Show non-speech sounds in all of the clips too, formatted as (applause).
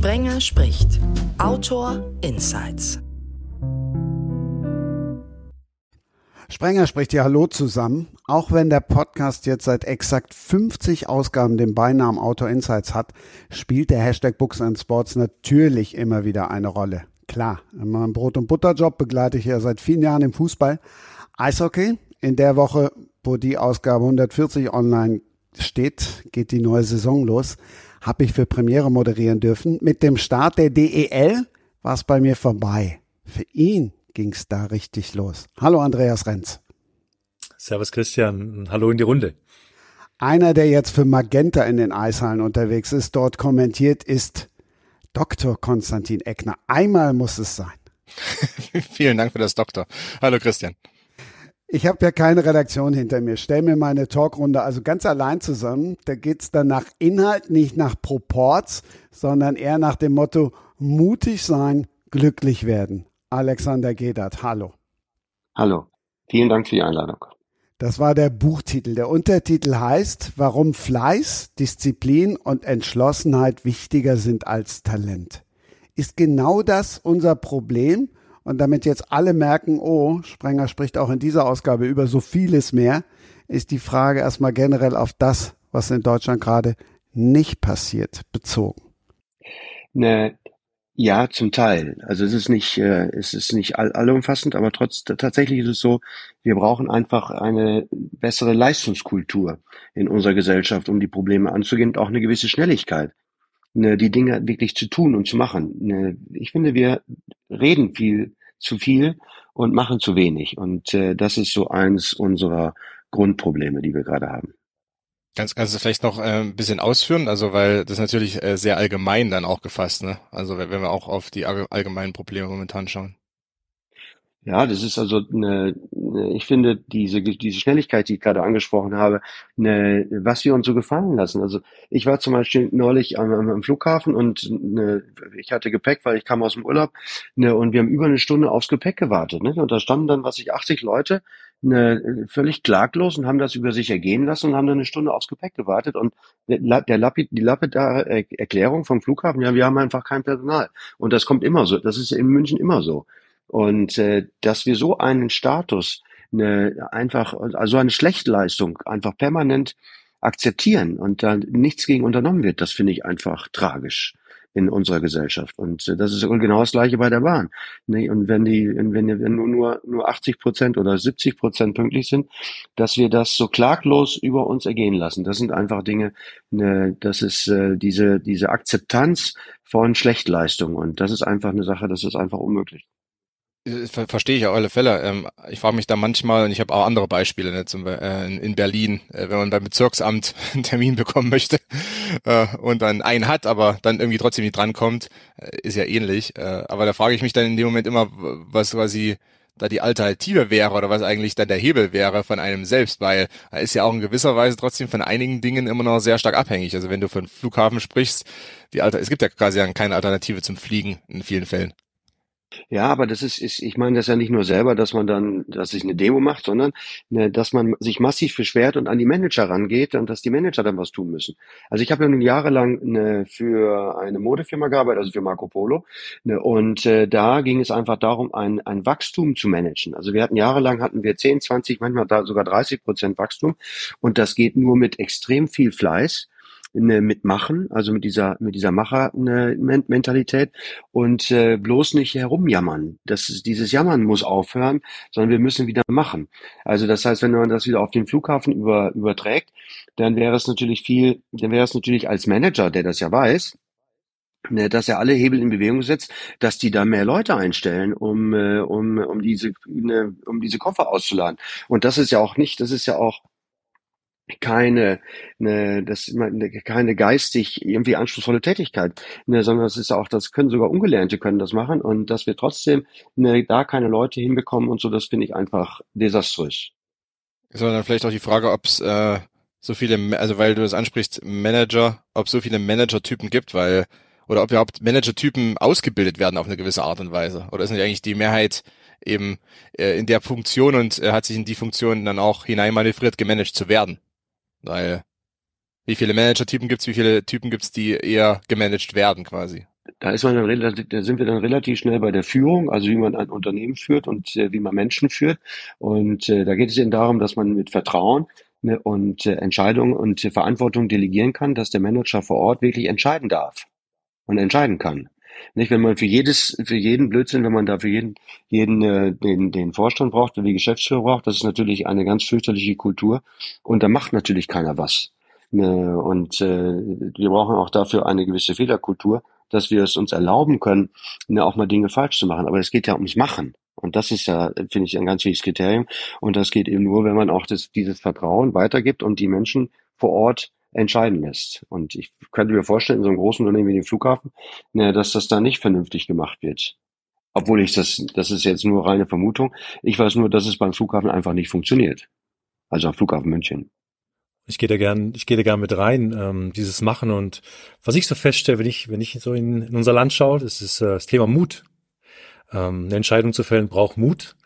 Sprenger spricht. Autor Insights. Sprenger spricht ja Hallo zusammen. Auch wenn der Podcast jetzt seit exakt 50 Ausgaben den Beinamen Autor Insights hat, spielt der Hashtag Books and Sports natürlich immer wieder eine Rolle. Klar, in meinem Brot- und Butterjob begleite ich ja seit vielen Jahren im Fußball. Eishockey, in der Woche, wo die Ausgabe 140 online steht, geht die neue Saison los, habe ich für Premiere moderieren dürfen. Mit dem Start der DEL war es bei mir vorbei. Für ihn ging es da richtig los. Hallo Andreas Renz. Servus Christian, hallo in die Runde. Einer, der jetzt für Magenta in den Eishallen unterwegs ist, dort kommentiert, ist Dr. Konstantin Eckner. Einmal muss es sein. (laughs) Vielen Dank für das Doktor. Hallo Christian. Ich habe ja keine Redaktion hinter mir. Stell mir meine Talkrunde also ganz allein zusammen. Da geht's dann nach Inhalt, nicht nach Proports, sondern eher nach dem Motto mutig sein, glücklich werden. Alexander Gedert, hallo. Hallo. Vielen Dank für die Einladung. Das war der Buchtitel. Der Untertitel heißt, warum Fleiß, Disziplin und Entschlossenheit wichtiger sind als Talent. Ist genau das unser Problem? Und damit jetzt alle merken, oh, Sprenger spricht auch in dieser Ausgabe über so vieles mehr, ist die Frage erstmal generell auf das, was in Deutschland gerade nicht passiert, bezogen. Ne, ja, zum Teil. Also es ist nicht, äh, es ist nicht all, allumfassend, aber trotz, tatsächlich ist es so, wir brauchen einfach eine bessere Leistungskultur in unserer Gesellschaft, um die Probleme anzugehen und auch eine gewisse Schnelligkeit, ne, die Dinge wirklich zu tun und zu machen. Ne, ich finde, wir reden viel zu viel und machen zu wenig. Und äh, das ist so eins unserer Grundprobleme, die wir gerade haben. Ganz, kannst du vielleicht noch äh, ein bisschen ausführen? Also, weil das natürlich äh, sehr allgemein dann auch gefasst, ne? Also, wenn wir auch auf die allgemeinen Probleme momentan schauen. Ja, das ist also eine, ich finde diese diese Schnelligkeit, die ich gerade angesprochen habe, eine, was wir uns so gefallen lassen. Also ich war zum Beispiel neulich am, am Flughafen und eine, ich hatte Gepäck, weil ich kam aus dem Urlaub, ne, und wir haben über eine Stunde aufs Gepäck gewartet. Ne? Und da standen dann, was ich 80 Leute, ne, völlig klaglos und haben das über sich ergehen lassen und haben dann eine Stunde aufs Gepäck gewartet. Und der, der Lapid, die lapidare Erklärung vom Flughafen, ja, wir haben einfach kein Personal. Und das kommt immer so. Das ist in München immer so. Und äh, dass wir so einen Status, eine, einfach, also eine Schlechtleistung einfach permanent akzeptieren und da nichts gegen unternommen wird, das finde ich einfach tragisch in unserer Gesellschaft. Und äh, das ist genau das Gleiche bei der Bahn. Ne? Und wenn die, wenn, wenn nur, nur, nur 80 Prozent oder 70 Prozent pünktlich sind, dass wir das so klaglos über uns ergehen lassen. Das sind einfach Dinge, ne, das ist äh, diese, diese Akzeptanz von Schlechtleistung. Und das ist einfach eine Sache, das ist einfach unmöglich. Äh, ver verstehe ich auf alle Fälle. Ähm, ich frage mich da manchmal, und ich habe auch andere Beispiele ne, zum, äh, in Berlin, äh, wenn man beim Bezirksamt (laughs) einen Termin bekommen möchte äh, und dann einen hat, aber dann irgendwie trotzdem nicht drankommt, äh, ist ja ähnlich. Äh, aber da frage ich mich dann in dem Moment immer, was quasi da die Alternative wäre oder was eigentlich dann der Hebel wäre von einem selbst, weil er ist ja auch in gewisser Weise trotzdem von einigen Dingen immer noch sehr stark abhängig. Also wenn du von Flughafen sprichst, die Alter, es gibt ja quasi keine Alternative zum Fliegen in vielen Fällen. Ja, aber das ist, ist, ich meine das ja nicht nur selber, dass man dann, dass sich eine Demo macht, sondern ne, dass man sich massiv beschwert und an die Manager rangeht und dass die Manager dann was tun müssen. Also ich habe ja nun jahrelang ne, für eine Modefirma gearbeitet, also für Marco Polo, ne, und äh, da ging es einfach darum, ein, ein Wachstum zu managen. Also wir hatten jahrelang hatten wir 10, 20, manchmal da sogar 30 Prozent Wachstum und das geht nur mit extrem viel Fleiß ne, mitmachen, also mit dieser mit dieser Macher-Mentalität und äh, bloß nicht herumjammern. Das ist, dieses Jammern muss aufhören, sondern wir müssen wieder machen. Also das heißt, wenn man das wieder auf den Flughafen über, überträgt, dann wäre es natürlich viel, dann wäre es natürlich als Manager, der das ja weiß, ne, dass er alle Hebel in Bewegung setzt, dass die da mehr Leute einstellen, um, äh, um, um diese, ne, um diese Koffer auszuladen. Und das ist ja auch nicht, das ist ja auch keine, ne, das ne, keine geistig irgendwie anspruchsvolle Tätigkeit, ne, sondern es ist auch, das können sogar Ungelernte können das machen und dass wir trotzdem ne, da keine Leute hinbekommen und so, das finde ich einfach desaströs. Sondern vielleicht auch die Frage, ob es äh, so viele, also weil du das ansprichst, Manager, ob so viele Manager-Typen gibt, weil oder ob überhaupt Manager-Typen ausgebildet werden auf eine gewisse Art und Weise. Oder ist nicht eigentlich die Mehrheit eben äh, in der Funktion und äh, hat sich in die Funktion dann auch hineinmanövriert, gemanagt zu werden? Weil wie viele Manager-Typen gibt's, wie viele Typen gibt's, die eher gemanagt werden quasi? da ist man dann relativ, da sind wir dann relativ schnell bei der Führung, also wie man ein Unternehmen führt und äh, wie man Menschen führt. Und äh, da geht es eben darum, dass man mit Vertrauen ne, und äh, Entscheidungen und Verantwortung delegieren kann, dass der Manager vor Ort wirklich entscheiden darf und entscheiden kann. Nicht, wenn man für jedes, für jeden Blödsinn, wenn man da für jeden, jeden äh, den, den Vorstand braucht oder die Geschäftsführer braucht, das ist natürlich eine ganz fürchterliche Kultur und da macht natürlich keiner was. Ne, und äh, wir brauchen auch dafür eine gewisse Fehlerkultur, dass wir es uns erlauben können, ne, auch mal Dinge falsch zu machen. Aber es geht ja ums Machen. Und das ist ja, finde ich, ein ganz wichtiges Kriterium. Und das geht eben nur, wenn man auch das, dieses Vertrauen weitergibt und die Menschen vor Ort entscheiden lässt. Und ich könnte mir vorstellen, in so einem großen Unternehmen wie dem Flughafen, ne, dass das da nicht vernünftig gemacht wird. Obwohl ich das, das ist jetzt nur reine Vermutung. Ich weiß nur, dass es beim Flughafen einfach nicht funktioniert. Also am Flughafen München. Ich gehe da gern, ich gehe da gern mit rein, ähm, dieses Machen und was ich so feststelle, wenn ich, wenn ich so in, in unser Land schaue, das ist äh, das Thema Mut. Ähm, eine Entscheidung zu fällen braucht Mut,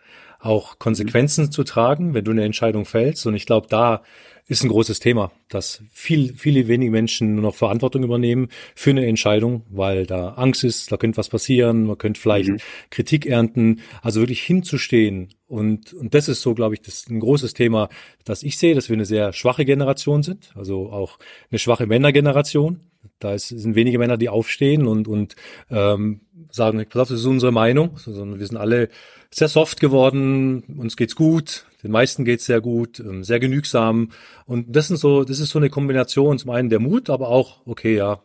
auch Konsequenzen mhm. zu tragen, wenn du eine Entscheidung fällst. Und ich glaube, da ist ein großes Thema, dass viel, viele wenige Menschen nur noch Verantwortung übernehmen für eine Entscheidung, weil da Angst ist, da könnte was passieren, man könnte vielleicht mhm. Kritik ernten. Also wirklich hinzustehen und, und das ist so, glaube ich, das ein großes Thema, dass ich sehe, dass wir eine sehr schwache Generation sind, also auch eine schwache Männergeneration. Da ist, sind wenige Männer, die aufstehen und, und ähm, sagen, pass auf, das ist unsere Meinung, sondern wir sind alle sehr soft geworden, uns geht's gut, den meisten geht's sehr gut, ähm, sehr genügsam. Und das sind so, das ist so eine Kombination, zum einen der Mut, aber auch, okay, ja,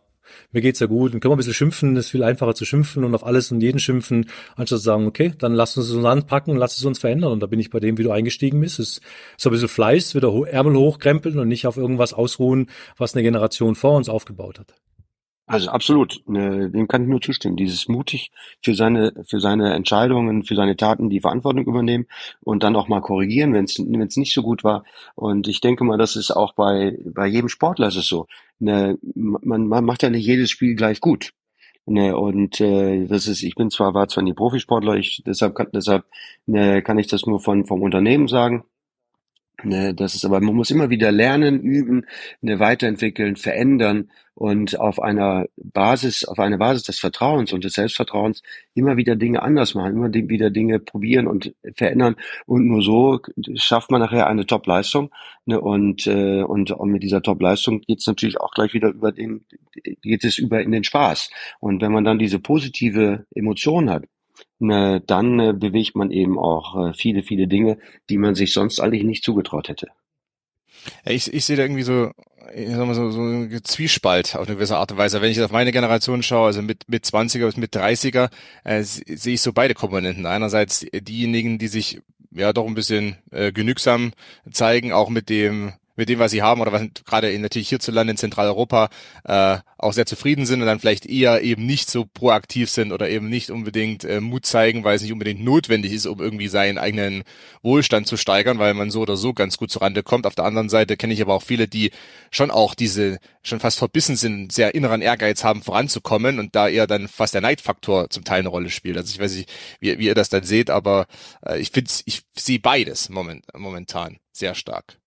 mir geht's ja gut, dann können wir ein bisschen schimpfen, ist viel einfacher zu schimpfen und auf alles und jeden schimpfen, anstatt zu sagen, okay, dann lass uns uns anpacken lass es uns verändern. Und da bin ich bei dem, wie du eingestiegen bist. Es ist so ein bisschen Fleiß, wieder Ärmel hochkrempeln und nicht auf irgendwas ausruhen, was eine Generation vor uns aufgebaut hat. Also absolut, ne, dem kann ich nur zustimmen. Dieses mutig für seine für seine Entscheidungen, für seine Taten die Verantwortung übernehmen und dann auch mal korrigieren, wenn es nicht so gut war. Und ich denke mal, das ist auch bei bei jedem Sportler ist es so. Ne, man, man macht ja nicht jedes Spiel gleich gut. Ne, und äh, das ist, ich bin zwar war zwar nie Profisportler, ich deshalb kann deshalb ne, kann ich das nur von vom Unternehmen sagen. Ne, das ist aber, man muss immer wieder lernen, üben, ne, weiterentwickeln, verändern und auf einer Basis, auf einer Basis des Vertrauens und des Selbstvertrauens immer wieder Dinge anders machen, immer wieder Dinge probieren und verändern. Und nur so schafft man nachher eine Top-Leistung. Ne, und, äh, und, und mit dieser Top-Leistung geht es natürlich auch gleich wieder über den, geht es über in den Spaß. Und wenn man dann diese positive Emotion hat, dann äh, bewegt man eben auch äh, viele, viele Dinge, die man sich sonst eigentlich nicht zugetraut hätte. Ich, ich sehe da irgendwie so, ich sag mal so, so ein Zwiespalt auf eine gewisse Art und Weise. Wenn ich auf meine Generation schaue, also mit, mit 20er bis mit 30er, äh, sehe ich so beide Komponenten. Einerseits diejenigen, die sich ja doch ein bisschen äh, genügsam zeigen, auch mit dem mit dem, was sie haben oder was gerade in, natürlich hierzulande in Zentraleuropa äh, auch sehr zufrieden sind und dann vielleicht eher eben nicht so proaktiv sind oder eben nicht unbedingt äh, Mut zeigen, weil es nicht unbedingt notwendig ist, um irgendwie seinen eigenen Wohlstand zu steigern, weil man so oder so ganz gut zurande kommt. Auf der anderen Seite kenne ich aber auch viele, die schon auch diese schon fast verbissen sind, sehr inneren Ehrgeiz haben, voranzukommen und da eher dann fast der Neidfaktor zum Teil eine Rolle spielt. Also ich weiß nicht, wie, wie ihr das dann seht, aber äh, ich finde, ich sehe beides moment, momentan sehr stark.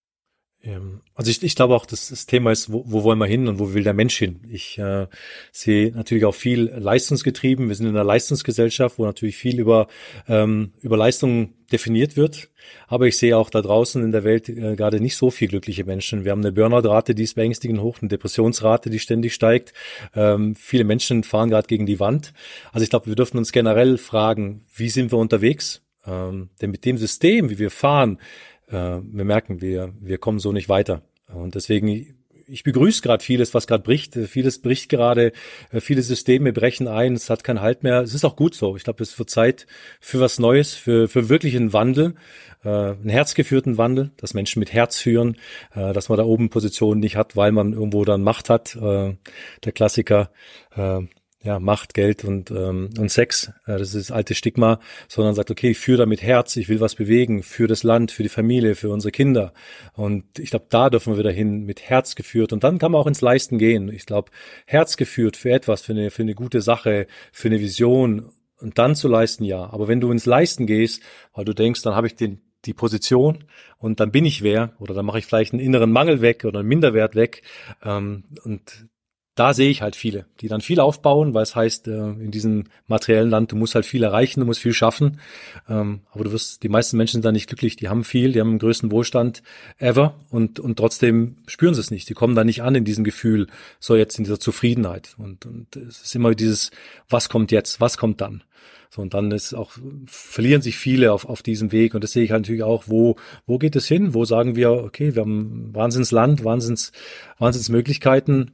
Ähm, also ich, ich glaube auch, dass das Thema ist, wo, wo wollen wir hin und wo will der Mensch hin? Ich äh, sehe natürlich auch viel leistungsgetrieben. Wir sind in einer Leistungsgesellschaft, wo natürlich viel über, ähm, über Leistung definiert wird. Aber ich sehe auch da draußen in der Welt äh, gerade nicht so viel glückliche Menschen. Wir haben eine Burnout-Rate, die ist beängstigend hoch, eine Depressionsrate, die ständig steigt. Ähm, viele Menschen fahren gerade gegen die Wand. Also ich glaube, wir dürfen uns generell fragen, wie sind wir unterwegs? Ähm, denn mit dem System, wie wir fahren, wir merken, wir, wir kommen so nicht weiter. Und deswegen, ich begrüße gerade vieles, was gerade bricht. Vieles bricht gerade, äh, viele Systeme brechen ein, es hat keinen Halt mehr. Es ist auch gut so. Ich glaube, es wird Zeit für was Neues, für, für wirklich einen Wandel, äh, einen herzgeführten Wandel, dass Menschen mit Herz führen, äh, dass man da oben Positionen nicht hat, weil man irgendwo dann Macht hat. Äh, der Klassiker. Äh, ja, Macht, Geld und, ähm, und Sex, äh, das ist das alte Stigma, sondern sagt, okay, ich führe damit Herz, ich will was bewegen für das Land, für die Familie, für unsere Kinder. Und ich glaube, da dürfen wir wieder hin, mit Herz geführt. Und dann kann man auch ins Leisten gehen. Ich glaube, Herz geführt für etwas, für eine, für eine gute Sache, für eine Vision und dann zu leisten, ja. Aber wenn du ins Leisten gehst, weil du denkst, dann habe ich den, die Position und dann bin ich wer oder dann mache ich vielleicht einen inneren Mangel weg oder einen Minderwert weg ähm, und da sehe ich halt viele, die dann viel aufbauen, weil es heißt, äh, in diesem materiellen Land, du musst halt viel erreichen, du musst viel schaffen. Ähm, aber du wirst, die meisten Menschen sind da nicht glücklich, die haben viel, die haben den größten Wohlstand ever und, und trotzdem spüren sie es nicht. Die kommen da nicht an in diesem Gefühl, so jetzt in dieser Zufriedenheit. Und, und es ist immer dieses, was kommt jetzt, was kommt dann? So, und dann ist auch, verlieren sich viele auf, auf diesem Weg. Und das sehe ich halt natürlich auch, wo, wo geht es hin? Wo sagen wir, okay, wir haben Wahnsinnsland, Wahnsinns, Wahnsinnsmöglichkeiten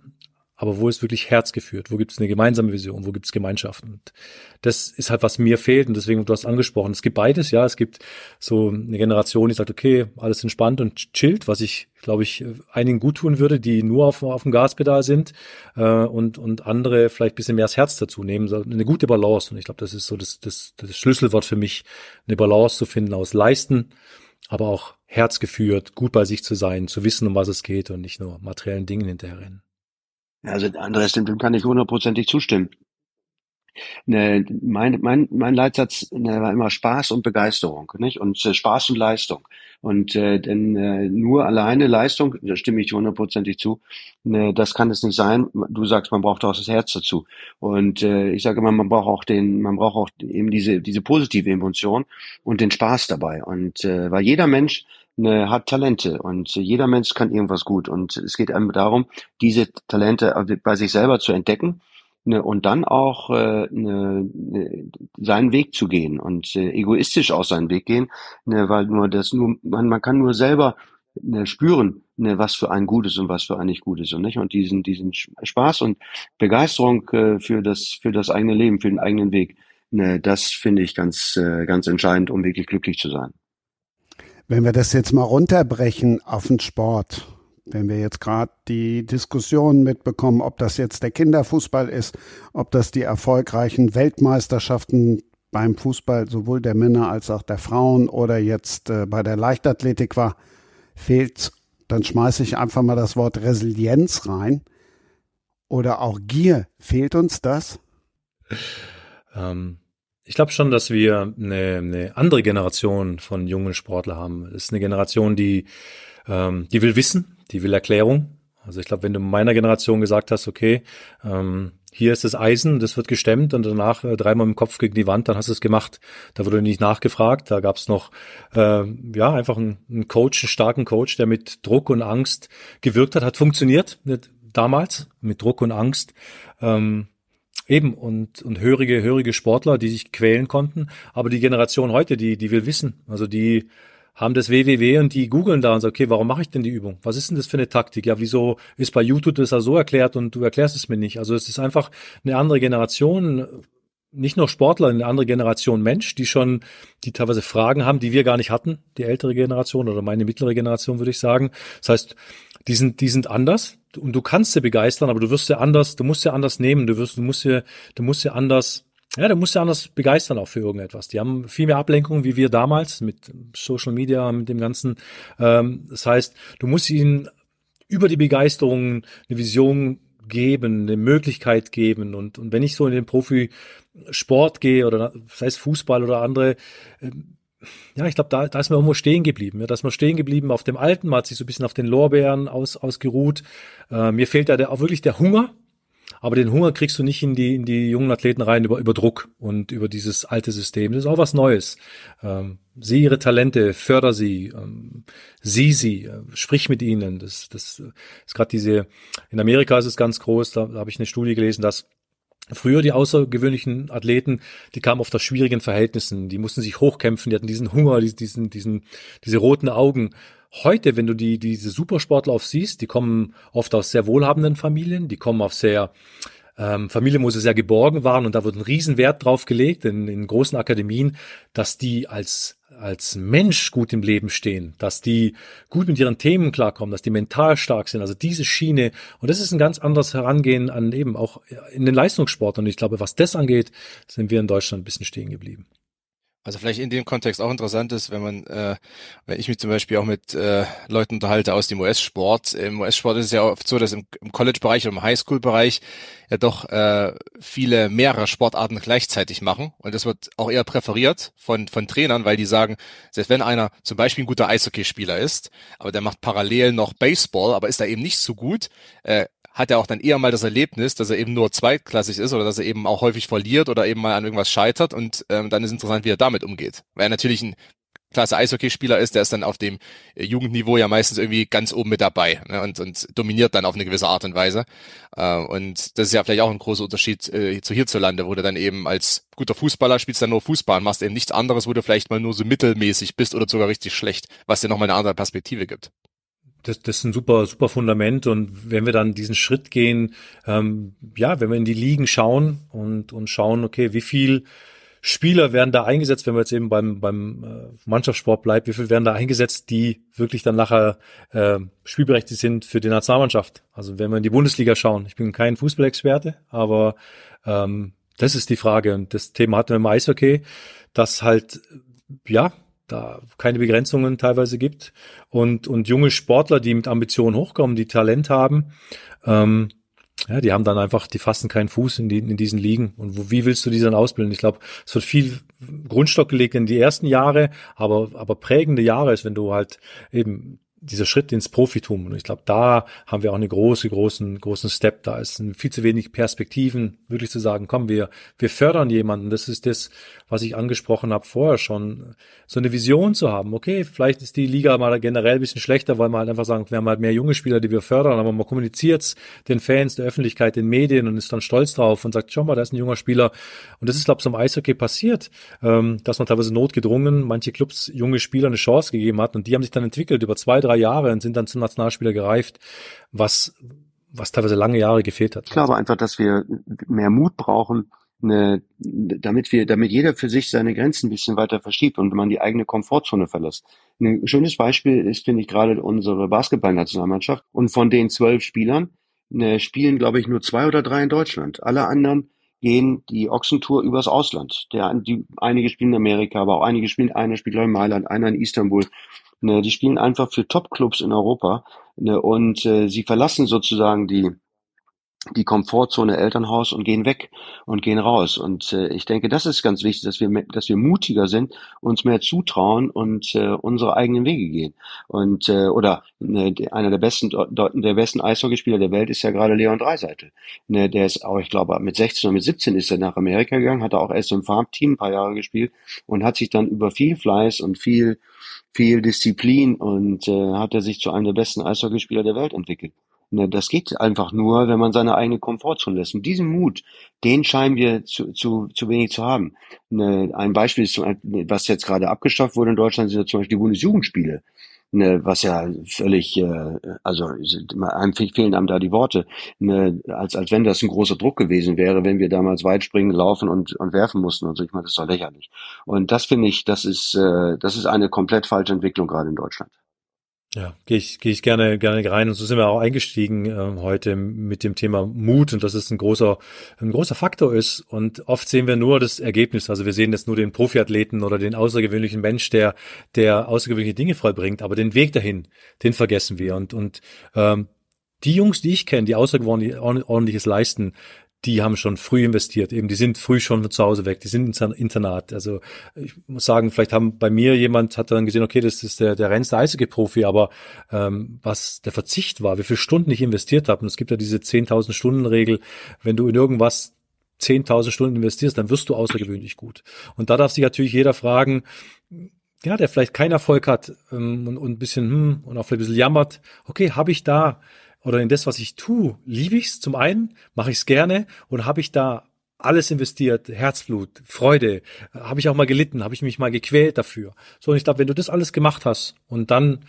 aber wo ist wirklich Herz geführt? Wo gibt es eine gemeinsame Vision? Wo gibt es Gemeinschaften? Und das ist halt, was mir fehlt. Und deswegen, du hast angesprochen, es gibt beides, ja. Es gibt so eine Generation, die sagt, okay, alles entspannt und chillt, was ich, glaube ich, einigen gut tun würde, die nur auf, auf dem Gaspedal sind äh, und, und andere vielleicht bisschen mehr das Herz dazu nehmen. Eine gute Balance. Und ich glaube, das ist so das, das, das Schlüsselwort für mich, eine Balance zu finden aus Leisten, aber auch Herz geführt, gut bei sich zu sein, zu wissen, um was es geht und nicht nur materiellen Dingen hinterherrennen. Also Andreas, dem kann ich hundertprozentig zustimmen. Ne, mein, mein, mein Leitsatz ne, war immer Spaß und Begeisterung, nicht? Und äh, Spaß und Leistung. Und äh, denn äh, nur alleine Leistung, da stimme ich hundertprozentig zu, ne, das kann es nicht sein. Du sagst, man braucht auch das Herz dazu. Und äh, ich sage immer, man braucht auch den, man braucht auch eben diese diese positive Emotion und den Spaß dabei. Und äh, weil jeder Mensch ne, hat Talente und jeder Mensch kann irgendwas gut. Und es geht einem darum, diese Talente bei sich selber zu entdecken ne, und dann auch äh, ne, ne, seinen Weg zu gehen und äh, egoistisch auch seinen Weg gehen, ne, weil nur das nur man, man kann nur selber ne, spüren, ne, was für ein Gutes und was für ein nicht Gutes und nicht und diesen diesen Spaß und Begeisterung äh, für das für das eigene Leben, für den eigenen Weg, ne, das finde ich ganz äh, ganz entscheidend, um wirklich glücklich zu sein. Wenn wir das jetzt mal runterbrechen auf den Sport, wenn wir jetzt gerade die Diskussion mitbekommen, ob das jetzt der Kinderfußball ist, ob das die erfolgreichen Weltmeisterschaften beim Fußball sowohl der Männer als auch der Frauen oder jetzt äh, bei der Leichtathletik war, fehlt, dann schmeiße ich einfach mal das Wort Resilienz rein. Oder auch Gier. Fehlt uns das? Ähm, ich glaube schon, dass wir eine, eine andere Generation von jungen Sportler haben. Es ist eine Generation, die, ähm, die will Wissen, die will Erklärung. Also ich glaube, wenn du meiner Generation gesagt hast, okay, ähm, hier ist das Eisen, das wird gestemmt und danach äh, dreimal im Kopf gegen die Wand, dann hast du es gemacht. Da wurde nicht nachgefragt. Da gab es noch äh, ja einfach einen, einen Coach, einen starken Coach, der mit Druck und Angst gewirkt hat, hat funktioniert damals mit Druck und Angst. Ähm, Eben, und, und hörige, hörige Sportler, die sich quälen konnten. Aber die Generation heute, die, die will wissen. Also die haben das WWW und die googeln da und sagen, okay, warum mache ich denn die Übung? Was ist denn das für eine Taktik? Ja, wieso ist bei YouTube das ja so erklärt und du erklärst es mir nicht? Also es ist einfach eine andere Generation, nicht nur Sportler, eine andere Generation Mensch, die schon, die teilweise Fragen haben, die wir gar nicht hatten, die ältere Generation oder meine mittlere Generation, würde ich sagen. Das heißt, die sind, die sind anders und du kannst sie begeistern, aber du wirst sie anders, du musst sie anders nehmen, du wirst, du musst sie, du musst sie anders, ja, du musst sie anders begeistern auch für irgendetwas. Die haben viel mehr Ablenkung wie wir damals mit Social Media, mit dem Ganzen. Ähm, das heißt, du musst ihnen über die Begeisterung eine Vision geben, eine Möglichkeit geben. Und, und wenn ich so in den Profisport gehe oder sei es Fußball oder andere, ähm, ja, ich glaube, da, da ist man irgendwo stehen geblieben. Ja, da ist man stehen geblieben auf dem Alten, man hat sich so ein bisschen auf den Lorbeeren aus, ausgeruht. Äh, mir fehlt da der, auch wirklich der Hunger. Aber den Hunger kriegst du nicht in die, in die jungen Athleten rein über, über Druck und über dieses alte System. Das ist auch was Neues. Ähm, sieh ihre Talente, förder sie, ähm, sieh sie, äh, sprich mit ihnen. Das, das ist gerade diese, in Amerika ist es ganz groß, da, da habe ich eine Studie gelesen, dass Früher die außergewöhnlichen Athleten, die kamen oft aus schwierigen Verhältnissen, die mussten sich hochkämpfen, die hatten diesen Hunger, diesen, diesen, diese roten Augen. Heute, wenn du die, diese Supersportler auf siehst, die kommen oft aus sehr wohlhabenden Familien, die kommen auf sehr ähm, Familien, wo sie sehr geborgen waren und da wird ein Riesenwert drauf gelegt in, in großen Akademien, dass die als als Mensch gut im Leben stehen, dass die gut mit ihren Themen klarkommen, dass die mental stark sind, also diese Schiene. Und das ist ein ganz anderes Herangehen an eben auch in den Leistungssport. Und ich glaube, was das angeht, sind wir in Deutschland ein bisschen stehen geblieben. Also vielleicht in dem Kontext auch interessant ist, wenn man, äh, wenn ich mich zum Beispiel auch mit äh, Leuten unterhalte aus dem US-Sport. Im US-Sport ist es ja oft so, dass im, im College-Bereich oder im Highschool-Bereich ja doch äh, viele mehrere Sportarten gleichzeitig machen. Und das wird auch eher präferiert von, von Trainern, weil die sagen, selbst wenn einer zum Beispiel ein guter Eishockeyspieler ist, aber der macht parallel noch Baseball, aber ist da eben nicht so gut, äh, hat er auch dann eher mal das Erlebnis, dass er eben nur zweitklassig ist oder dass er eben auch häufig verliert oder eben mal an irgendwas scheitert und ähm, dann ist interessant, wie er damit umgeht. Weil er natürlich ein klasse Eishockeyspieler ist, der ist dann auf dem äh, Jugendniveau ja meistens irgendwie ganz oben mit dabei ne, und, und dominiert dann auf eine gewisse Art und Weise. Äh, und das ist ja vielleicht auch ein großer Unterschied äh, zu hierzulande, wo du dann eben als guter Fußballer spielst dann nur Fußball und machst eben nichts anderes, wo du vielleicht mal nur so mittelmäßig bist oder sogar richtig schlecht, was dir nochmal eine andere Perspektive gibt das, das ist ein super, super Fundament. Und wenn wir dann diesen Schritt gehen, ähm, ja, wenn wir in die Ligen schauen und, und schauen, okay, wie viel Spieler werden da eingesetzt, wenn wir jetzt eben beim, beim äh, Mannschaftssport bleibt, wie viel werden da eingesetzt, die wirklich dann nachher äh, spielberechtigt sind für die Nationalmannschaft? Also wenn wir in die Bundesliga schauen, ich bin kein Fußballexperte, aber ähm, das ist die Frage. Und das Thema hatten wir im Eishockey, dass halt, ja, da keine Begrenzungen teilweise gibt und, und junge Sportler, die mit Ambitionen hochkommen, die Talent haben, ähm, ja, die haben dann einfach, die fassen keinen Fuß in, die, in diesen Ligen. Und wo, wie willst du die dann ausbilden? Ich glaube, es wird viel Grundstock gelegt in die ersten Jahre, aber, aber prägende Jahre ist, wenn du halt eben dieser Schritt ins Profitum. Und ich glaube, da haben wir auch eine große, großen, großen Step. Da ist viel zu wenig Perspektiven, wirklich zu sagen, komm, wir, wir fördern jemanden. Das ist das, was ich angesprochen habe vorher schon. So eine Vision zu haben. Okay, vielleicht ist die Liga mal generell ein bisschen schlechter, weil wir halt einfach sagen, wir haben halt mehr junge Spieler, die wir fördern, aber man kommuniziert den Fans, der Öffentlichkeit, den Medien und ist dann stolz drauf und sagt, schau mal, da ist ein junger Spieler. Und das ist, glaube ich, so im Eishockey passiert, ähm, dass man teilweise notgedrungen manche Clubs junge Spieler eine Chance gegeben hat und die haben sich dann entwickelt über zwei, drei Jahre und sind dann zum Nationalspieler gereift, was, was teilweise lange Jahre gefehlt hat. Ich glaube einfach, dass wir mehr Mut brauchen, eine, damit wir, damit jeder für sich seine Grenzen ein bisschen weiter verschiebt und man die eigene Komfortzone verlässt. Ein schönes Beispiel ist, finde ich, gerade unsere Basketballnationalmannschaft. Und von den zwölf Spielern ne, spielen, glaube ich, nur zwei oder drei in Deutschland. Alle anderen gehen die Ochsentour übers Ausland. Der, die, einige spielen in Amerika, aber auch einige spielen, einer spielt in Mailand, einer in Istanbul. Ne, die spielen einfach für Top-Clubs in Europa ne, und äh, sie verlassen sozusagen die die Komfortzone Elternhaus und gehen weg und gehen raus. Und äh, ich denke, das ist ganz wichtig, dass wir, dass wir mutiger sind, uns mehr zutrauen und äh, unsere eigenen Wege gehen. Und äh, oder ne, einer der besten der besten Eishockeyspieler der Welt ist ja gerade Leon Dreiseitel. Ne, der ist auch, ich glaube, mit 16 oder mit 17 ist er nach Amerika gegangen, hat er auch erst im Farmteam ein paar Jahre gespielt und hat sich dann über viel Fleiß und viel viel Disziplin und äh, hat er sich zu einem der besten Eishockeyspieler der Welt entwickelt. Ne, das geht einfach nur, wenn man seine eigene Komfortzone lässt. Und diesen Mut, den scheinen wir zu, zu, zu wenig zu haben. Ne, ein Beispiel ist, was jetzt gerade abgeschafft wurde in Deutschland, sind ja zum Beispiel die Bundesjugendspiele. Ne, was ja völlig, äh, also fehlen einem da die Worte, ne, als, als wenn das ein großer Druck gewesen wäre, wenn wir damals weit springen, laufen und, und werfen mussten und so. Ich meine, das ist doch lächerlich. Und das finde ich, das ist, äh, das ist eine komplett falsche Entwicklung gerade in Deutschland. Ja, gehe ich, gehe ich gerne, gerne rein. Und so sind wir auch eingestiegen äh, heute mit dem Thema Mut und dass es ein großer, ein großer Faktor ist. Und oft sehen wir nur das Ergebnis. Also wir sehen jetzt nur den Profiathleten oder den außergewöhnlichen Mensch, der, der außergewöhnliche Dinge vollbringt. Aber den Weg dahin, den vergessen wir. Und, und ähm, die Jungs, die ich kenne, die außergewöhnliches leisten, die haben schon früh investiert, eben die sind früh schon zu Hause weg, die sind ins Internat. Also ich muss sagen, vielleicht haben bei mir jemand hat dann gesehen, okay, das ist der, der rennste Eishockey-Profi, aber ähm, was der Verzicht war, wie viele Stunden ich investiert habe. Und es gibt ja diese 10.000 Stunden Regel, wenn du in irgendwas 10.000 Stunden investierst, dann wirst du außergewöhnlich gut. Und da darf sich natürlich jeder fragen, ja, der vielleicht keinen Erfolg hat ähm, und, und ein bisschen hm, und auch vielleicht ein bisschen jammert, okay, habe ich da oder in das, was ich tue, liebe ich es zum einen, mache ich es gerne und habe ich da alles investiert, Herzblut, Freude, habe ich auch mal gelitten, habe ich mich mal gequält dafür. So, und ich glaube, wenn du das alles gemacht hast und dann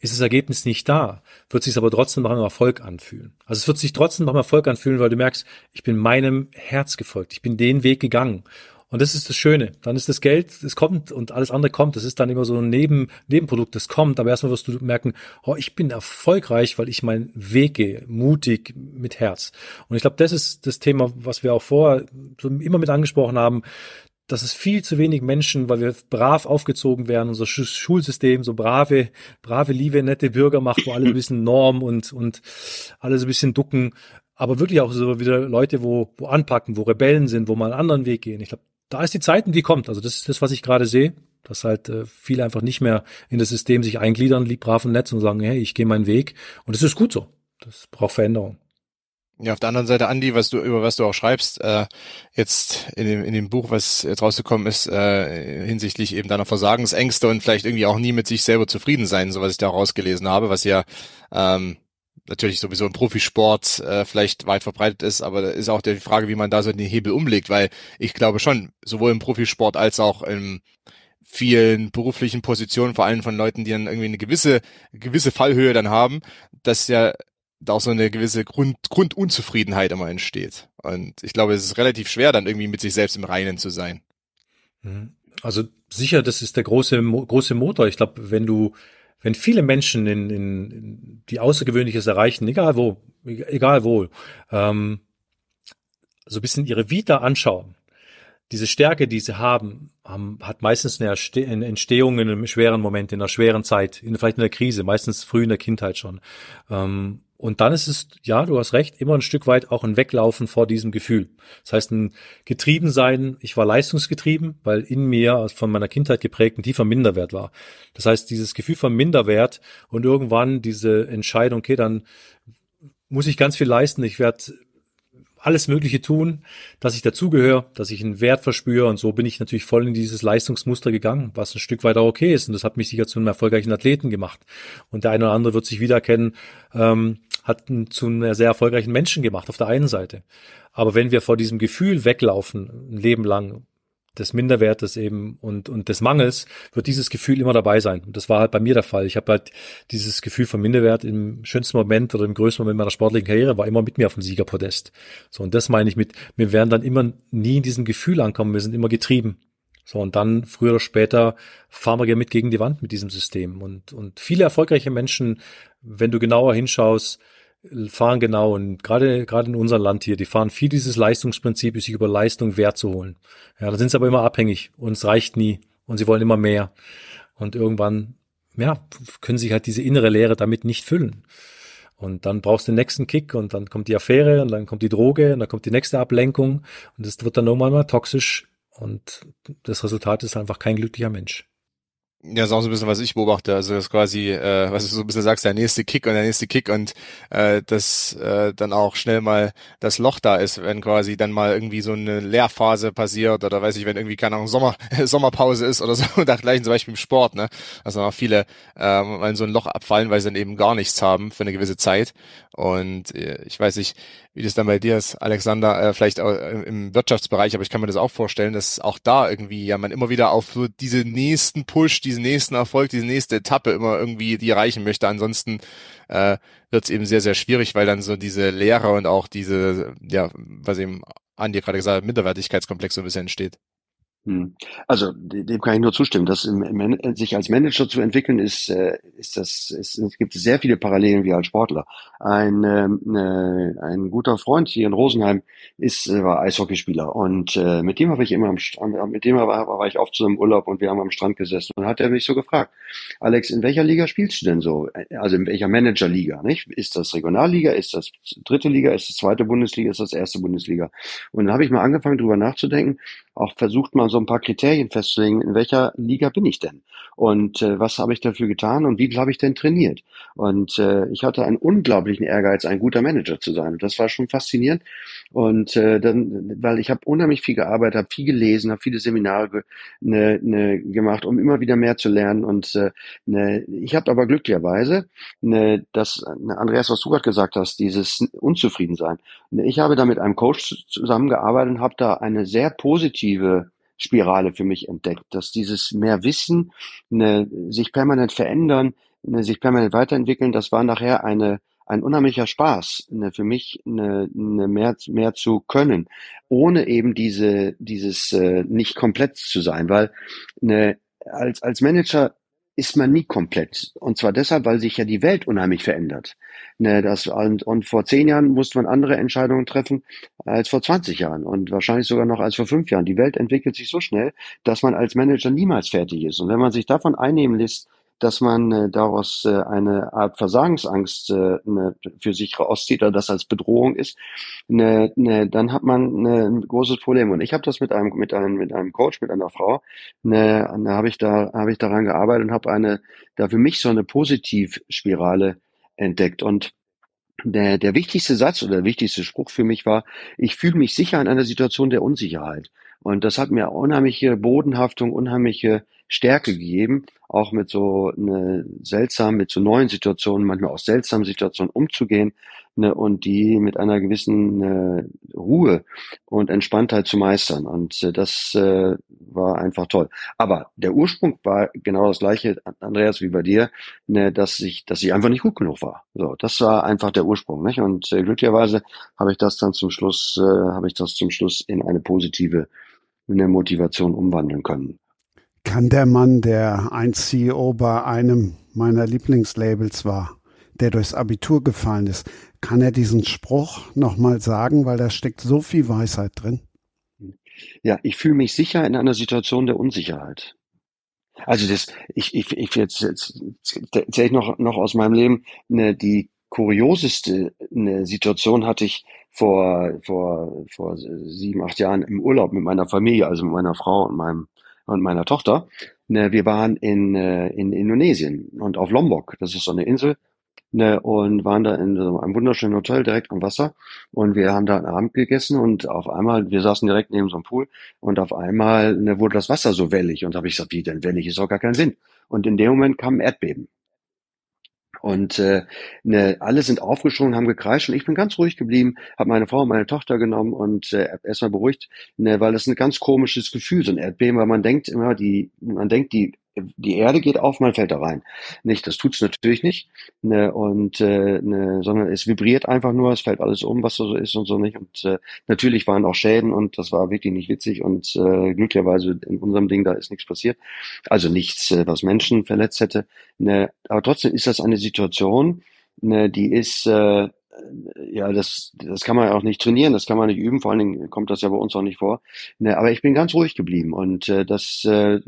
ist das Ergebnis nicht da, wird sich aber trotzdem nach einem Erfolg anfühlen. Also es wird sich trotzdem nach einem Erfolg anfühlen, weil du merkst, ich bin meinem Herz gefolgt, ich bin den Weg gegangen. Und das ist das Schöne. Dann ist das Geld, es kommt und alles andere kommt. Das ist dann immer so ein Neben, Nebenprodukt, das kommt. Aber erstmal wirst du merken, oh, ich bin erfolgreich, weil ich meinen Weg gehe, mutig, mit Herz. Und ich glaube, das ist das Thema, was wir auch vorher so immer mit angesprochen haben. dass es viel zu wenig Menschen, weil wir brav aufgezogen werden, unser Schulsystem so brave, brave, liebe, nette Bürger macht, wo alle ein bisschen Norm und, und alle so ein bisschen ducken, aber wirklich auch so wieder Leute, wo, wo anpacken, wo Rebellen sind, wo mal einen anderen Weg gehen. Ich glaube, da ist die Zeit und die kommt. Also das ist das, was ich gerade sehe, dass halt äh, viele einfach nicht mehr in das System sich eingliedern, lieb, brav und nett und sagen, hey, ich gehe meinen Weg. Und das ist gut so. Das braucht Veränderung. Ja, auf der anderen Seite, Andi, was du, über was du auch schreibst, äh, jetzt in dem, in dem Buch, was jetzt rausgekommen ist, äh, hinsichtlich eben deiner Versagensängste und vielleicht irgendwie auch nie mit sich selber zufrieden sein, so was ich da rausgelesen habe, was ja ähm, natürlich sowieso im Profisport äh, vielleicht weit verbreitet ist, aber da ist auch die Frage, wie man da so den Hebel umlegt, weil ich glaube schon, sowohl im Profisport als auch in vielen beruflichen Positionen, vor allem von Leuten, die dann irgendwie eine gewisse, gewisse Fallhöhe dann haben, dass ja da auch so eine gewisse Grund, Grundunzufriedenheit immer entsteht. Und ich glaube, es ist relativ schwer, dann irgendwie mit sich selbst im Reinen zu sein. Mhm. Also sicher, das ist der große, große Motor. Ich glaube, wenn du, wenn viele Menschen in, in, in die Außergewöhnliches erreichen, egal wo, egal wo, ähm, so ein bisschen ihre Vita anschauen, diese Stärke, die sie haben, haben hat meistens eine Entstehung in einem schweren Moment, in einer schweren Zeit, in, vielleicht in der Krise, meistens früh in der Kindheit schon. Ähm, und dann ist es, ja, du hast recht, immer ein Stück weit auch ein Weglaufen vor diesem Gefühl. Das heißt, ein Getriebensein, ich war leistungsgetrieben, weil in mir von meiner Kindheit geprägt ein tiefer Minderwert war. Das heißt, dieses Gefühl von Minderwert und irgendwann diese Entscheidung, okay, dann muss ich ganz viel leisten, ich werde alles Mögliche tun, dass ich dazugehöre, dass ich einen Wert verspüre und so bin ich natürlich voll in dieses Leistungsmuster gegangen, was ein Stück weit auch okay ist und das hat mich sicher zu einem erfolgreichen Athleten gemacht. Und der eine oder andere wird sich wiedererkennen, ähm, hat zu einem sehr erfolgreichen Menschen gemacht auf der einen Seite. Aber wenn wir vor diesem Gefühl weglaufen, ein Leben lang, des Minderwertes eben und, und des Mangels, wird dieses Gefühl immer dabei sein. Und das war halt bei mir der Fall. Ich habe halt dieses Gefühl von Minderwert im schönsten Moment oder im größten Moment meiner sportlichen Karriere war immer mit mir auf dem Siegerpodest. So, und das meine ich mit, wir werden dann immer nie in diesem Gefühl ankommen, wir sind immer getrieben. So, und dann früher oder später fahren wir ja mit gegen die Wand mit diesem System. Und, und viele erfolgreiche Menschen, wenn du genauer hinschaust, fahren genau und gerade gerade in unserem Land hier, die fahren viel dieses Leistungsprinzip, sich über Leistung Wert zu holen. Ja, da sind sie aber immer abhängig und es reicht nie und sie wollen immer mehr und irgendwann ja können sich halt diese innere Leere damit nicht füllen. Und dann brauchst du den nächsten Kick und dann kommt die Affäre und dann kommt die Droge und dann kommt die nächste Ablenkung und es wird dann irgendwann mal toxisch und das Resultat ist einfach kein glücklicher Mensch. Ja, so ein bisschen, was ich beobachte. Also das quasi, äh, was du so ein bisschen sagst, der nächste Kick und der nächste Kick und äh, dass äh, dann auch schnell mal das Loch da ist, wenn quasi dann mal irgendwie so eine Leerphase passiert oder weiß ich, wenn irgendwie keine Ahnung Sommer (laughs) Sommerpause ist oder so (laughs) und dergleichen, zum Beispiel im Sport, ne? Also auch viele äh, mal in so ein Loch abfallen, weil sie dann eben gar nichts haben für eine gewisse Zeit. Und äh, ich weiß nicht, wie das dann bei dir ist, Alexander, äh, vielleicht auch im Wirtschaftsbereich, aber ich kann mir das auch vorstellen, dass auch da irgendwie ja man immer wieder auf so diese nächsten Push, diesen nächsten Erfolg, diese nächste Etappe immer irgendwie die erreichen möchte. Ansonsten äh, wird es eben sehr, sehr schwierig, weil dann so diese Lehre und auch diese, ja, was eben Andi gerade gesagt hat, Minderwertigkeitskomplex so ein bisschen entsteht. Hm. Also dem kann ich nur zustimmen. Das sich als Manager zu entwickeln ist, äh, ist das. Ist, es gibt sehr viele Parallelen wie als Sportler. Ein ähm, äh, ein guter Freund hier in Rosenheim ist äh, war Eishockeyspieler und äh, mit dem habe ich immer am Strand, mit dem war, war ich oft zu einem Urlaub und wir haben am Strand gesessen und hat er mich so gefragt, Alex, in welcher Liga spielst du denn so? Also in welcher Managerliga? Nicht? Ist das Regionalliga? Ist das dritte Liga? Ist das zweite Bundesliga? Ist das erste Bundesliga? Und dann habe ich mal angefangen, drüber nachzudenken auch versucht mal so ein paar Kriterien festzulegen, in welcher Liga bin ich denn? Und äh, was habe ich dafür getan und wie habe ich denn trainiert? Und äh, ich hatte einen unglaublichen Ehrgeiz, ein guter Manager zu sein. Und das war schon faszinierend. Und äh, dann, weil ich habe unheimlich viel gearbeitet, habe viel gelesen, habe viele Seminare ne, ne, gemacht, um immer wieder mehr zu lernen. Und äh, ne, ich habe aber glücklicherweise, ne, das, ne, Andreas, was du gerade gesagt hast, dieses Unzufriedensein. Ne, ich habe da mit einem Coach zusammengearbeitet und habe da eine sehr positive Spirale für mich entdeckt, dass dieses mehr Wissen, ne, sich permanent verändern, ne, sich permanent weiterentwickeln, das war nachher eine ein unheimlicher Spaß, ne, für mich ne, ne mehr, mehr zu können, ohne eben diese, dieses äh, nicht komplett zu sein, weil ne, als, als Manager ist man nie komplett. Und zwar deshalb, weil sich ja die Welt unheimlich verändert. Ne, das, und, und vor zehn Jahren musste man andere Entscheidungen treffen als vor 20 Jahren und wahrscheinlich sogar noch als vor fünf Jahren. Die Welt entwickelt sich so schnell, dass man als Manager niemals fertig ist. Und wenn man sich davon einnehmen lässt, dass man äh, daraus äh, eine Art Versagensangst äh, ne, für sich rauszieht oder das als Bedrohung ist, ne, ne, dann hat man ein großes Problem. Und ich habe das mit einem mit einem mit einem Coach, mit einer Frau, da habe ich da habe ich daran gearbeitet und habe eine da für mich so eine Positivspirale entdeckt und der, der wichtigste Satz oder der wichtigste Spruch für mich war, ich fühle mich sicher in einer Situation der Unsicherheit. Und das hat mir unheimliche Bodenhaftung, unheimliche Stärke gegeben, auch mit so eine seltsam, mit so neuen Situationen, manchmal auch seltsamen Situationen umzugehen ne, und die mit einer gewissen äh, Ruhe und Entspanntheit zu meistern. Und äh, das äh, war einfach toll. Aber der Ursprung war genau das gleiche, Andreas, wie bei dir, ne, dass ich, dass ich einfach nicht gut genug war. So, das war einfach der Ursprung. Nicht? Und äh, glücklicherweise habe ich das dann zum Schluss, äh, habe ich das zum Schluss in eine positive eine Motivation umwandeln können. Kann der Mann, der ein CEO bei einem meiner Lieblingslabels war, der durchs Abitur gefallen ist, kann er diesen Spruch nochmal sagen, weil da steckt so viel Weisheit drin? Ja, ich fühle mich sicher in einer Situation der Unsicherheit. Also das, ich, ich, ich jetzt, jetzt erzähle ich noch, noch aus meinem Leben, ne, die kurioseste ne, Situation hatte ich vor, vor, vor sieben, acht Jahren im Urlaub mit meiner Familie, also mit meiner Frau und meinem und meiner Tochter. Ne, wir waren in, äh, in Indonesien und auf Lombok. Das ist so eine Insel. Ne, und waren da in so einem wunderschönen Hotel direkt am Wasser. Und wir haben da einen Abend gegessen und auf einmal, wir saßen direkt neben so einem Pool und auf einmal ne, wurde das Wasser so wellig. Und da habe ich gesagt, wie denn wellig? Ist doch gar keinen Sinn. Und in dem Moment kam ein Erdbeben. Und äh, ne, alle sind aufgesprungen, haben gekreischt und ich bin ganz ruhig geblieben, habe meine Frau und meine Tochter genommen und äh, erstmal beruhigt, ne, weil das ein ganz komisches Gefühl, so ein Erdbeben, weil man denkt immer, die, man denkt, die die Erde geht auf, man fällt da rein. Nicht, das tut's natürlich nicht. Ne, und äh, ne, sondern es vibriert einfach nur, es fällt alles um, was so ist und so nicht. Und äh, natürlich waren auch Schäden und das war wirklich nicht witzig und äh, glücklicherweise in unserem Ding da ist nichts passiert. Also nichts, äh, was Menschen verletzt hätte. Ne, aber trotzdem ist das eine Situation, ne, die ist äh, ja, das, das kann man ja auch nicht trainieren, das kann man nicht üben, vor allen Dingen kommt das ja bei uns auch nicht vor. Ne, aber ich bin ganz ruhig geblieben und äh, das, äh,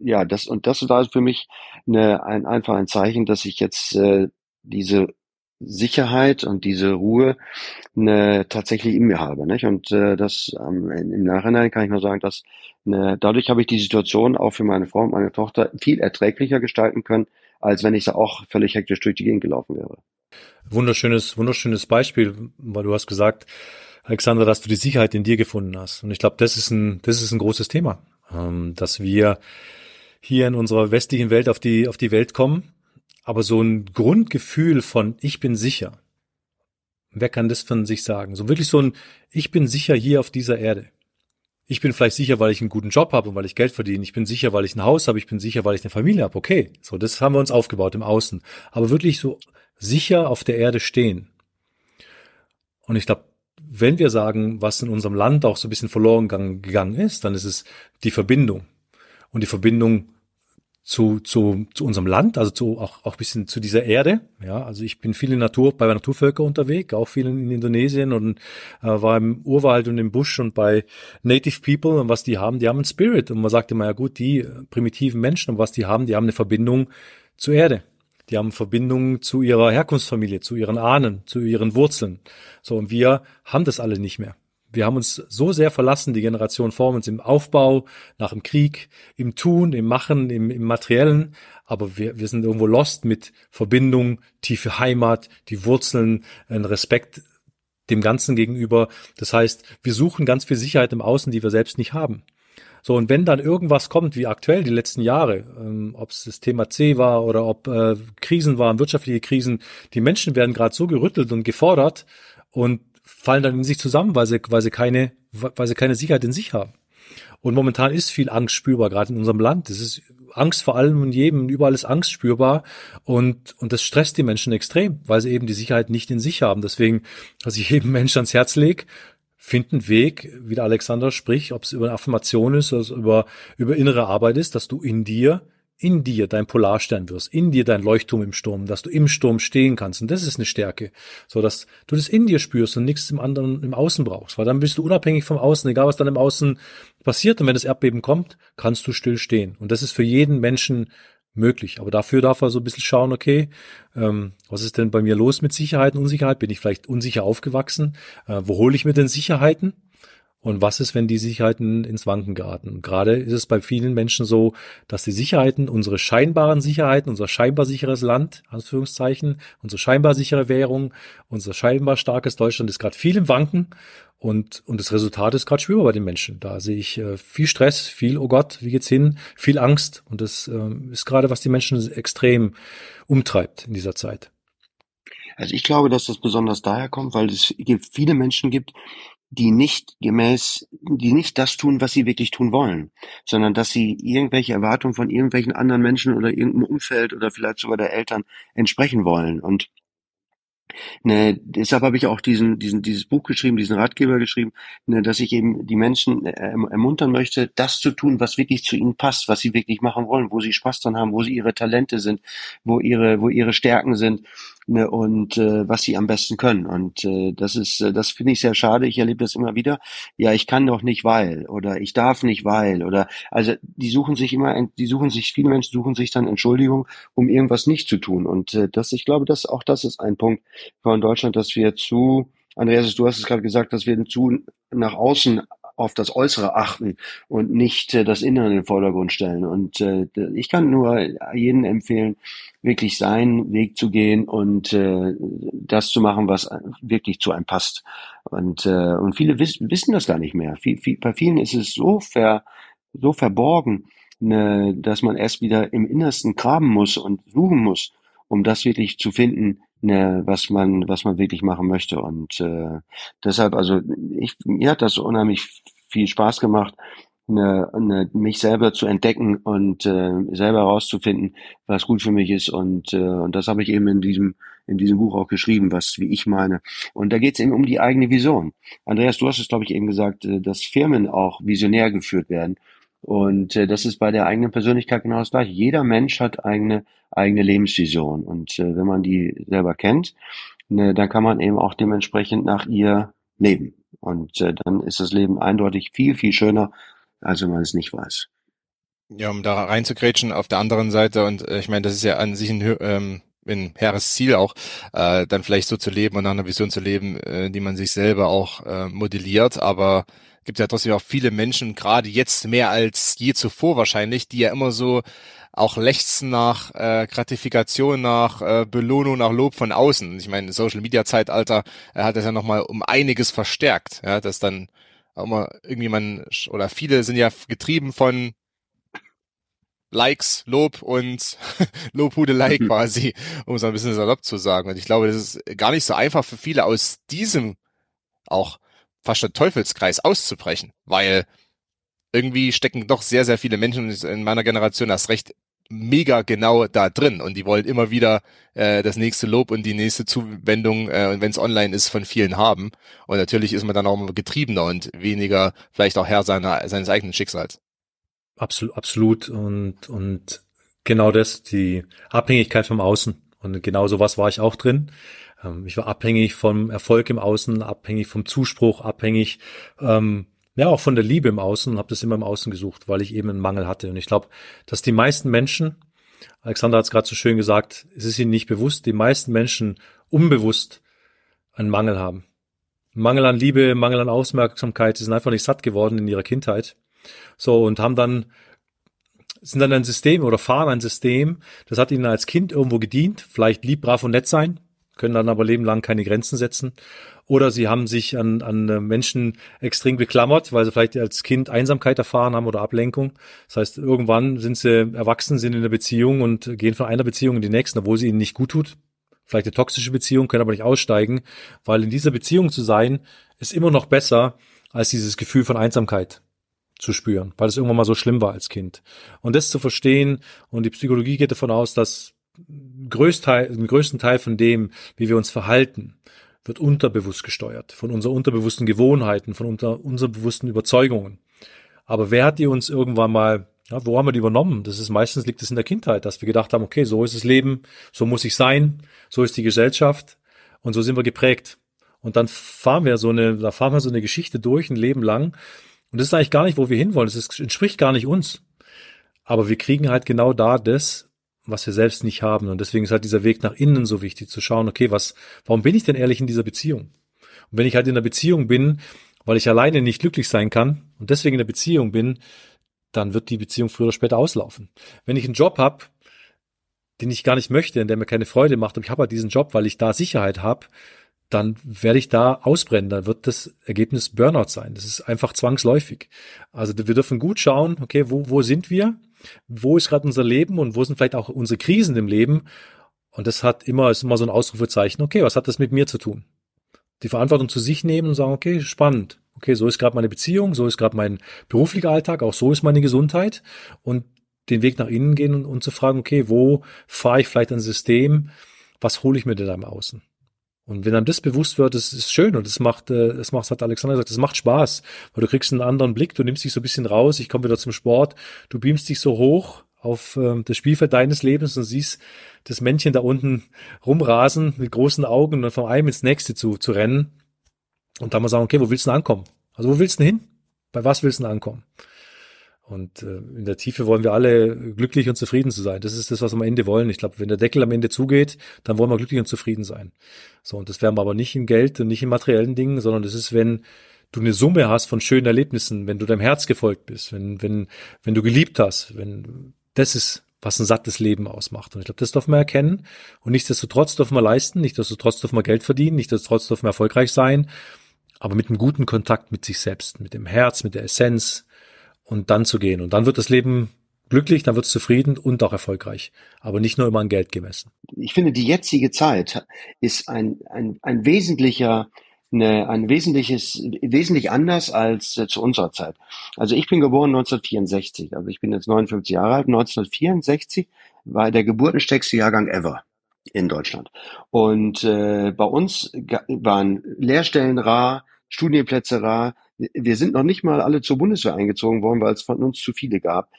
ja, das und das war für mich ne, ein, einfach ein Zeichen, dass ich jetzt äh, diese Sicherheit und diese Ruhe ne, tatsächlich in mir habe. Nicht? Und äh, das ähm, im Nachhinein kann ich nur sagen, dass ne, dadurch habe ich die Situation auch für meine Frau und meine Tochter viel erträglicher gestalten können, als wenn ich da auch völlig hektisch durch die Gegend gelaufen wäre. Wunderschönes, wunderschönes Beispiel, weil du hast gesagt, Alexander, dass du die Sicherheit in dir gefunden hast. Und ich glaube, das ist ein, das ist ein großes Thema, ähm, dass wir hier in unserer westlichen Welt auf die, auf die Welt kommen, aber so ein Grundgefühl von ich bin sicher. Wer kann das von sich sagen? So wirklich so ein ich bin sicher hier auf dieser Erde. Ich bin vielleicht sicher, weil ich einen guten Job habe und weil ich Geld verdiene. Ich bin sicher, weil ich ein Haus habe. Ich bin sicher, weil ich eine Familie habe. Okay, so das haben wir uns aufgebaut im Außen. Aber wirklich so sicher auf der Erde stehen. Und ich glaube, wenn wir sagen, was in unserem Land auch so ein bisschen verloren gegangen ist, dann ist es die Verbindung. Und die Verbindung zu, zu, zu unserem Land, also zu, auch, auch bisschen zu dieser Erde. Ja, also ich bin viel in Natur, bei Naturvölker unterwegs, auch viel in, in Indonesien und äh, war im Urwald und im Busch und bei Native People und was die haben, die haben einen Spirit. Und man sagt immer, ja gut, die primitiven Menschen und was die haben, die haben eine Verbindung zur Erde. Die haben Verbindungen zu ihrer Herkunftsfamilie, zu ihren Ahnen, zu ihren Wurzeln. So, und wir haben das alle nicht mehr. Wir haben uns so sehr verlassen, die Generation vor uns im Aufbau, nach dem Krieg, im Tun, im Machen, im, im Materiellen. Aber wir, wir sind irgendwo lost mit Verbindung, tiefe Heimat, die Wurzeln, ein Respekt dem Ganzen gegenüber. Das heißt, wir suchen ganz viel Sicherheit im Außen, die wir selbst nicht haben. So, und wenn dann irgendwas kommt, wie aktuell die letzten Jahre, ähm, ob es das Thema C war oder ob äh, Krisen waren, wirtschaftliche Krisen, die Menschen werden gerade so gerüttelt und gefordert und fallen dann in sich zusammen, weil sie, weil sie keine, weil sie keine Sicherheit in sich haben. Und momentan ist viel Angst spürbar, gerade in unserem Land. Es ist Angst vor allem und jedem, überall ist Angst spürbar und, und das stresst die Menschen extrem, weil sie eben die Sicherheit nicht in sich haben. Deswegen, was ich jedem (laughs) Menschen ans Herz lege, find einen Weg, wie der Alexander spricht, ob es über eine Affirmation ist oder über, über innere Arbeit ist, dass du in dir in dir dein Polarstern wirst, in dir dein Leuchtturm im Sturm, dass du im Sturm stehen kannst. Und das ist eine Stärke, so dass du das in dir spürst und nichts im anderen im Außen brauchst, weil dann bist du unabhängig vom Außen, egal was dann im Außen passiert. Und wenn das Erdbeben kommt, kannst du still stehen. Und das ist für jeden Menschen möglich. Aber dafür darf er so ein bisschen schauen, okay, ähm, was ist denn bei mir los mit Sicherheit und Unsicherheit? Bin ich vielleicht unsicher aufgewachsen? Äh, wo hole ich mir denn Sicherheiten? Und was ist, wenn die Sicherheiten ins Wanken geraten? gerade ist es bei vielen Menschen so, dass die Sicherheiten, unsere scheinbaren Sicherheiten, unser scheinbar sicheres Land, Anführungszeichen, unsere scheinbar sichere Währung, unser scheinbar starkes Deutschland ist gerade viel im Wanken und, und das Resultat ist gerade spürbar bei den Menschen. Da sehe ich äh, viel Stress, viel, oh Gott, wie geht's hin, viel Angst. Und das äh, ist gerade, was die Menschen extrem umtreibt in dieser Zeit. Also ich glaube, dass das besonders daher kommt, weil es viele Menschen gibt, die nicht gemäß, die nicht das tun, was sie wirklich tun wollen, sondern dass sie irgendwelche Erwartungen von irgendwelchen anderen Menschen oder irgendeinem Umfeld oder vielleicht sogar der Eltern entsprechen wollen. Und Ne, deshalb habe ich auch diesen, diesen, dieses Buch geschrieben, diesen Ratgeber geschrieben, ne, dass ich eben die Menschen äh, ermuntern möchte, das zu tun, was wirklich zu ihnen passt, was sie wirklich machen wollen, wo sie Spaß dran haben, wo sie ihre Talente sind, wo ihre, wo ihre Stärken sind ne, und äh, was sie am besten können. Und äh, das ist, äh, das finde ich sehr schade. Ich erlebe das immer wieder. Ja, ich kann doch nicht, weil oder ich darf nicht, weil oder also die suchen sich immer, die suchen sich, viele Menschen suchen sich dann Entschuldigung, um irgendwas nicht zu tun. Und äh, das, ich glaube, dass auch das ist ein Punkt von Deutschland, dass wir zu Andreas, du hast es gerade gesagt, dass wir zu nach außen auf das Äußere achten und nicht äh, das Innere in den Vordergrund stellen. Und äh, ich kann nur jedem empfehlen, wirklich seinen Weg zu gehen und äh, das zu machen, was wirklich zu einem passt. Und, äh, und viele wiss, wissen das gar nicht mehr. Viel, bei vielen ist es so ver, so verborgen, ne, dass man erst wieder im Innersten graben muss und suchen muss, um das wirklich zu finden, ne, was man, was man wirklich machen möchte. Und äh, deshalb, also ich, mir hat das unheimlich viel Spaß gemacht, ne, ne, mich selber zu entdecken und äh, selber herauszufinden, was gut für mich ist. Und, äh, und das habe ich eben in diesem in diesem Buch auch geschrieben, was wie ich meine. Und da geht es eben um die eigene Vision. Andreas, du hast es, glaube ich, eben gesagt, äh, dass Firmen auch visionär geführt werden. Und äh, das ist bei der eigenen Persönlichkeit genau das gleiche. Jeder Mensch hat eigene, eigene Lebensvision. Und äh, wenn man die selber kennt, ne, dann kann man eben auch dementsprechend nach ihr leben. Und äh, dann ist das Leben eindeutig viel, viel schöner, als wenn man es nicht weiß. Ja, um da reinzugrätschen auf der anderen Seite, und äh, ich meine, das ist ja an sich ein, ähm, ein hehres Ziel auch, äh, dann vielleicht so zu leben und nach einer Vision zu leben, äh, die man sich selber auch äh, modelliert, aber gibt ja trotzdem auch viele Menschen, gerade jetzt mehr als je zuvor wahrscheinlich, die ja immer so auch lechzen nach äh, Gratifikation, nach äh, Belohnung, nach Lob von außen. Ich meine, Social Media Zeitalter äh, hat das ja nochmal um einiges verstärkt, ja, dass dann auch immer irgendwie man oder viele sind ja getrieben von Likes, Lob und (laughs) Lobhudelei quasi, um es ein bisschen salopp zu sagen. Und ich glaube, das ist gar nicht so einfach für viele aus diesem auch fast schon Teufelskreis auszubrechen, weil irgendwie stecken doch sehr, sehr viele Menschen in meiner Generation erst recht mega genau da drin und die wollen immer wieder äh, das nächste Lob und die nächste Zuwendung, äh, und wenn es online ist, von vielen haben. Und natürlich ist man dann auch getriebener und weniger vielleicht auch Herr seiner, seines eigenen Schicksals. Absolut, absolut. Und, und genau das, die Abhängigkeit vom Außen. Und genau sowas war ich auch drin. Ähm, ich war abhängig vom Erfolg im Außen, abhängig vom Zuspruch, abhängig ähm, ja auch von der Liebe im Außen und habe das immer im Außen gesucht, weil ich eben einen Mangel hatte. Und ich glaube, dass die meisten Menschen, Alexander hat es gerade so schön gesagt, es ist ihnen nicht bewusst, die meisten Menschen unbewusst einen Mangel haben. Mangel an Liebe, Mangel an Aufmerksamkeit, die sind einfach nicht satt geworden in ihrer Kindheit. So, und haben dann, sind dann ein System oder fahren ein System, das hat ihnen als Kind irgendwo gedient, vielleicht lieb, brav und nett sein, können dann aber lebenlang keine Grenzen setzen. Oder sie haben sich an, an Menschen extrem geklammert, weil sie vielleicht als Kind Einsamkeit erfahren haben oder Ablenkung. Das heißt, irgendwann sind sie erwachsen, sind in einer Beziehung und gehen von einer Beziehung in die nächste, obwohl sie ihnen nicht gut tut. Vielleicht eine toxische Beziehung, können aber nicht aussteigen, weil in dieser Beziehung zu sein, ist immer noch besser als dieses Gefühl von Einsamkeit zu spüren, weil es irgendwann mal so schlimm war als Kind. Und das zu verstehen, und die Psychologie geht davon aus, dass Größteil, den größten Teil von dem, wie wir uns verhalten, wird unterbewusst gesteuert, von unseren unterbewussten Gewohnheiten, von unter, unseren bewussten Überzeugungen. Aber wer hat die uns irgendwann mal Ja, wo haben wir die übernommen? Das ist meistens liegt es in der Kindheit, dass wir gedacht haben, okay, so ist das Leben, so muss ich sein, so ist die Gesellschaft und so sind wir geprägt. Und dann fahren wir so eine, da fahren wir so eine Geschichte durch, ein Leben lang. Und das ist eigentlich gar nicht, wo wir hinwollen. Das entspricht gar nicht uns. Aber wir kriegen halt genau da das, was wir selbst nicht haben. Und deswegen ist halt dieser Weg nach innen so wichtig, zu schauen, okay, was, warum bin ich denn ehrlich in dieser Beziehung? Und wenn ich halt in einer Beziehung bin, weil ich alleine nicht glücklich sein kann und deswegen in der Beziehung bin, dann wird die Beziehung früher oder später auslaufen. Wenn ich einen Job habe, den ich gar nicht möchte, in der mir keine Freude macht, und ich habe halt diesen Job, weil ich da Sicherheit habe, dann werde ich da ausbrennen. Dann wird das Ergebnis Burnout sein. Das ist einfach zwangsläufig. Also wir dürfen gut schauen, okay, wo, wo sind wir? Wo ist gerade unser Leben und wo sind vielleicht auch unsere Krisen im Leben? Und das hat immer, ist immer so ein Ausrufezeichen, okay, was hat das mit mir zu tun? Die Verantwortung zu sich nehmen und sagen, okay, spannend. Okay, so ist gerade meine Beziehung, so ist gerade mein beruflicher Alltag, auch so ist meine Gesundheit. Und den Weg nach innen gehen und, und zu fragen, okay, wo fahre ich vielleicht ein System, was hole ich mir denn da im Außen? Und wenn einem das bewusst wird, das ist schön und das macht, äh, das macht, hat Alexander gesagt, das macht Spaß, weil du kriegst einen anderen Blick, du nimmst dich so ein bisschen raus, ich komme wieder zum Sport, du beamst dich so hoch auf äh, das Spielfeld deines Lebens und siehst das Männchen da unten rumrasen mit großen Augen und von einem ins nächste zu, zu rennen und dann mal sagen, okay, wo willst du denn ankommen? Also wo willst du denn hin? Bei was willst du denn ankommen? Und äh, in der Tiefe wollen wir alle glücklich und zufrieden zu sein. Das ist das, was wir am Ende wollen. Ich glaube, wenn der Deckel am Ende zugeht, dann wollen wir glücklich und zufrieden sein. So, und das werden wir aber nicht in Geld und nicht in materiellen Dingen, sondern das ist, wenn du eine Summe hast von schönen Erlebnissen, wenn du deinem Herz gefolgt bist, wenn, wenn, wenn du geliebt hast, wenn das ist, was ein sattes Leben ausmacht. Und ich glaube, das dürfen wir erkennen. Und nichtsdestotrotz dürfen wir leisten, nichtsdestotrotz dürfen wir Geld verdienen, nichtsdestotrotz dürfen wir erfolgreich sein, aber mit einem guten Kontakt mit sich selbst, mit dem Herz, mit der Essenz, und dann zu gehen. Und dann wird das Leben glücklich, dann wird es zufrieden und auch erfolgreich. Aber nicht nur immer an Geld gemessen. Ich finde, die jetzige Zeit ist ein, ein, ein wesentlicher eine, ein wesentliches, wesentlich anders als äh, zu unserer Zeit. Also ich bin geboren 1964, also ich bin jetzt 59 Jahre alt. 1964 war der geburtenstärkste Jahrgang ever in Deutschland. Und äh, bei uns waren Lehrstellen rar, Studienplätze rar, wir sind noch nicht mal alle zur Bundeswehr eingezogen worden, weil es von uns zu viele gab.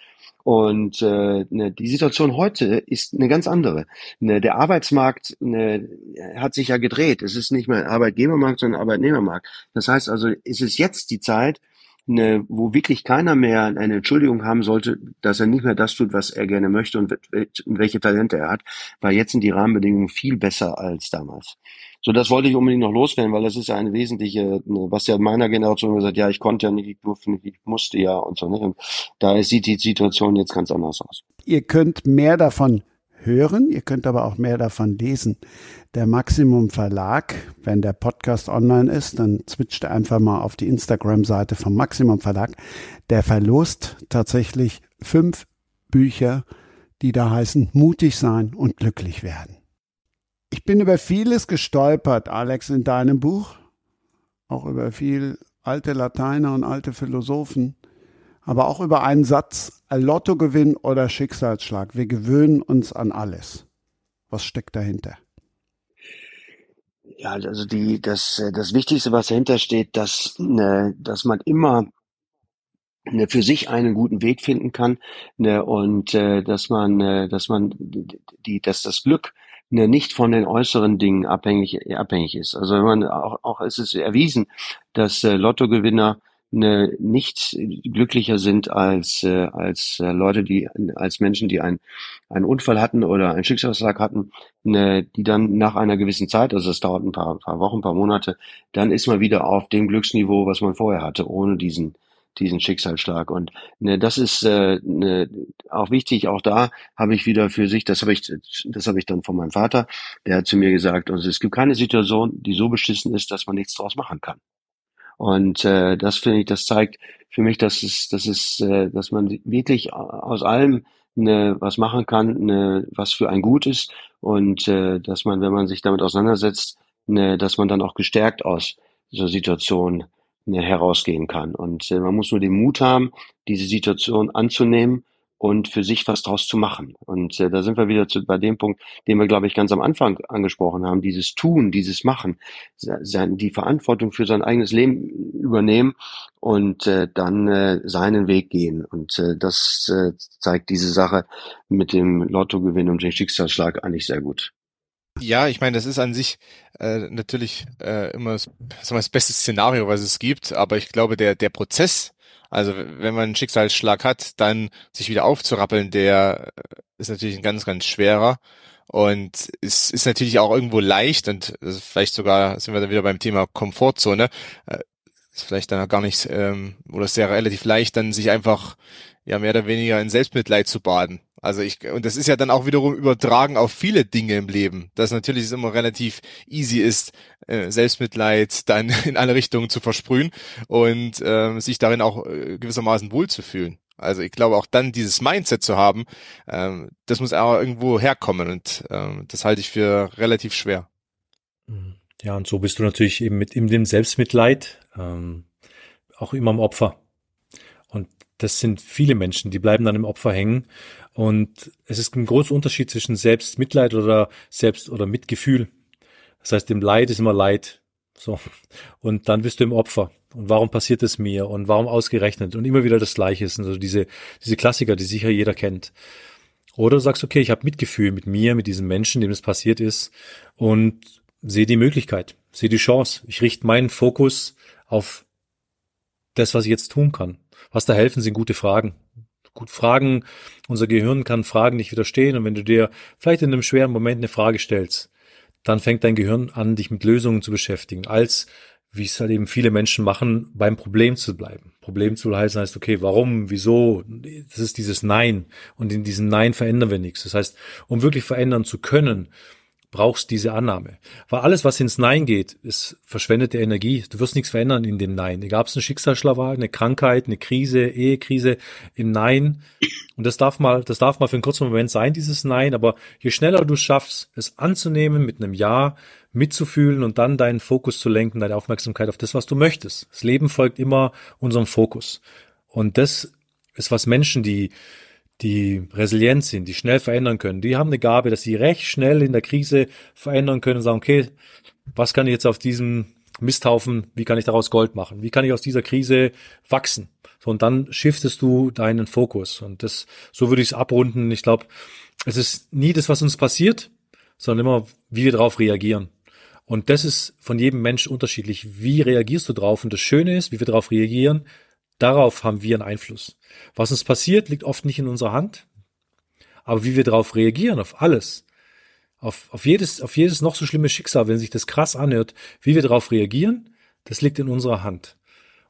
Und äh, ne, die Situation heute ist eine ganz andere. Ne, der Arbeitsmarkt ne, hat sich ja gedreht. Es ist nicht mehr Arbeitgebermarkt, sondern Arbeitnehmermarkt. Das heißt also, ist es jetzt die Zeit, ne, wo wirklich keiner mehr eine Entschuldigung haben sollte, dass er nicht mehr das tut, was er gerne möchte und welche Talente er hat, weil jetzt sind die Rahmenbedingungen viel besser als damals. So, das wollte ich unbedingt noch loswerden, weil das ist ja eine wesentliche, ne, was ja meiner Generation gesagt, ja, ich konnte ja nicht, ich durfte nicht, ich musste ja und so. Und da sieht die Situation jetzt ganz anders aus. Ihr könnt mehr davon hören, ihr könnt aber auch mehr davon lesen. Der Maximum Verlag, wenn der Podcast online ist, dann switcht einfach mal auf die Instagram-Seite vom Maximum Verlag. Der verlost tatsächlich fünf Bücher, die da heißen Mutig sein und glücklich werden. Ich bin über vieles gestolpert, Alex, in deinem Buch. Auch über viel alte Lateiner und alte Philosophen. Aber auch über einen Satz, Lottogewinn oder Schicksalsschlag. Wir gewöhnen uns an alles. Was steckt dahinter? Ja, also die, das, das Wichtigste, was dahinter steht, dass, ne, dass man immer ne, für sich einen guten Weg finden kann ne, und äh, dass man, äh, dass man die, dass das Glück nicht von den äußeren Dingen abhängig, abhängig ist. Also wenn man auch, auch ist es erwiesen, dass äh, Lottogewinner ne, nicht glücklicher sind als äh, als äh, Leute, die als Menschen, die ein, einen Unfall hatten oder einen Schicksalsschlag hatten, ne, die dann nach einer gewissen Zeit, also es dauert ein paar, paar Wochen, ein paar Monate, dann ist man wieder auf dem Glücksniveau, was man vorher hatte, ohne diesen diesen Schicksalsschlag. Und ne, das ist äh, ne, auch wichtig. Auch da habe ich wieder für sich, das habe ich, das habe ich dann von meinem Vater, der hat zu mir gesagt, also es gibt keine Situation, die so beschissen ist, dass man nichts draus machen kann. Und äh, das finde ich, das zeigt für mich, dass es, dass es, äh, dass man wirklich aus allem ne, was machen kann, ne, was für ein Gut ist und äh, dass man, wenn man sich damit auseinandersetzt, ne, dass man dann auch gestärkt aus dieser Situation ne, herausgehen kann. Und äh, man muss nur den Mut haben, diese Situation anzunehmen und für sich was draus zu machen. Und äh, da sind wir wieder zu, bei dem Punkt, den wir, glaube ich, ganz am Anfang angesprochen haben, dieses Tun, dieses Machen, die Verantwortung für sein eigenes Leben übernehmen und äh, dann äh, seinen Weg gehen. Und äh, das äh, zeigt diese Sache mit dem Lottogewinn und dem Schicksalsschlag eigentlich sehr gut. Ja, ich meine, das ist an sich äh, natürlich äh, immer das, das beste Szenario, was es gibt, aber ich glaube, der, der Prozess, also wenn man einen Schicksalsschlag hat, dann sich wieder aufzurappeln, der äh, ist natürlich ein ganz, ganz schwerer. Und es ist natürlich auch irgendwo leicht und also vielleicht sogar sind wir dann wieder beim Thema Komfortzone. Äh, ist vielleicht dann auch gar nicht, ähm, oder ja relativ leicht, dann sich einfach ja mehr oder weniger in Selbstmitleid zu baden. Also ich, und das ist ja dann auch wiederum übertragen auf viele Dinge im Leben, dass natürlich es immer relativ easy ist, äh, Selbstmitleid dann (laughs) in alle Richtungen zu versprühen und äh, sich darin auch äh, gewissermaßen wohlzufühlen. Also ich glaube auch dann dieses Mindset zu haben, ähm, das muss auch irgendwo herkommen und ähm, das halte ich für relativ schwer. Ja, und so bist du natürlich eben mit in dem Selbstmitleid ähm, auch immer am Opfer. Das sind viele Menschen, die bleiben dann im Opfer hängen. Und es ist ein großer Unterschied zwischen Selbstmitleid oder Selbst- oder Mitgefühl. Das heißt, im Leid ist immer Leid. So. Und dann bist du im Opfer. Und warum passiert es mir? Und warum ausgerechnet? Und immer wieder das Gleiche also diese, diese Klassiker, die sicher jeder kennt. Oder du sagst, okay, ich habe Mitgefühl mit mir, mit diesem Menschen, dem es passiert ist und sehe die Möglichkeit, sehe die Chance. Ich richte meinen Fokus auf das, was ich jetzt tun kann. Was da helfen, sind gute Fragen. Gut Fragen, unser Gehirn kann Fragen nicht widerstehen und wenn du dir vielleicht in einem schweren Moment eine Frage stellst, dann fängt dein Gehirn an, dich mit Lösungen zu beschäftigen, als wie es halt eben viele Menschen machen, beim Problem zu bleiben. Problem zu heißen heißt, okay, warum, wieso? Das ist dieses Nein. Und in diesem Nein verändern wir nichts. Das heißt, um wirklich verändern zu können, brauchst diese Annahme. Weil alles, was ins Nein geht, ist verschwendete Energie. Du wirst nichts verändern in dem Nein. Egal ob es ein Schicksalsschlag war, eine Krankheit, eine Krise, Ehekrise, im Nein. Und das darf mal, das darf mal für einen kurzen Moment sein, dieses Nein. Aber je schneller du schaffst, es anzunehmen mit einem Ja, mitzufühlen und dann deinen Fokus zu lenken, deine Aufmerksamkeit auf das, was du möchtest. Das Leben folgt immer unserem Fokus. Und das ist was Menschen, die die resilient sind, die schnell verändern können, die haben eine Gabe, dass sie recht schnell in der Krise verändern können und sagen, okay, was kann ich jetzt auf diesem Misthaufen, wie kann ich daraus Gold machen? Wie kann ich aus dieser Krise wachsen? So, und dann shiftest du deinen Fokus. Und das, so würde ich es abrunden. Ich glaube, es ist nie das, was uns passiert, sondern immer, wie wir darauf reagieren. Und das ist von jedem Mensch unterschiedlich. Wie reagierst du drauf? Und das Schöne ist, wie wir darauf reagieren, Darauf haben wir einen Einfluss. Was uns passiert, liegt oft nicht in unserer Hand. Aber wie wir darauf reagieren, auf alles, auf, auf, jedes, auf jedes noch so schlimme Schicksal, wenn sich das krass anhört, wie wir darauf reagieren, das liegt in unserer Hand.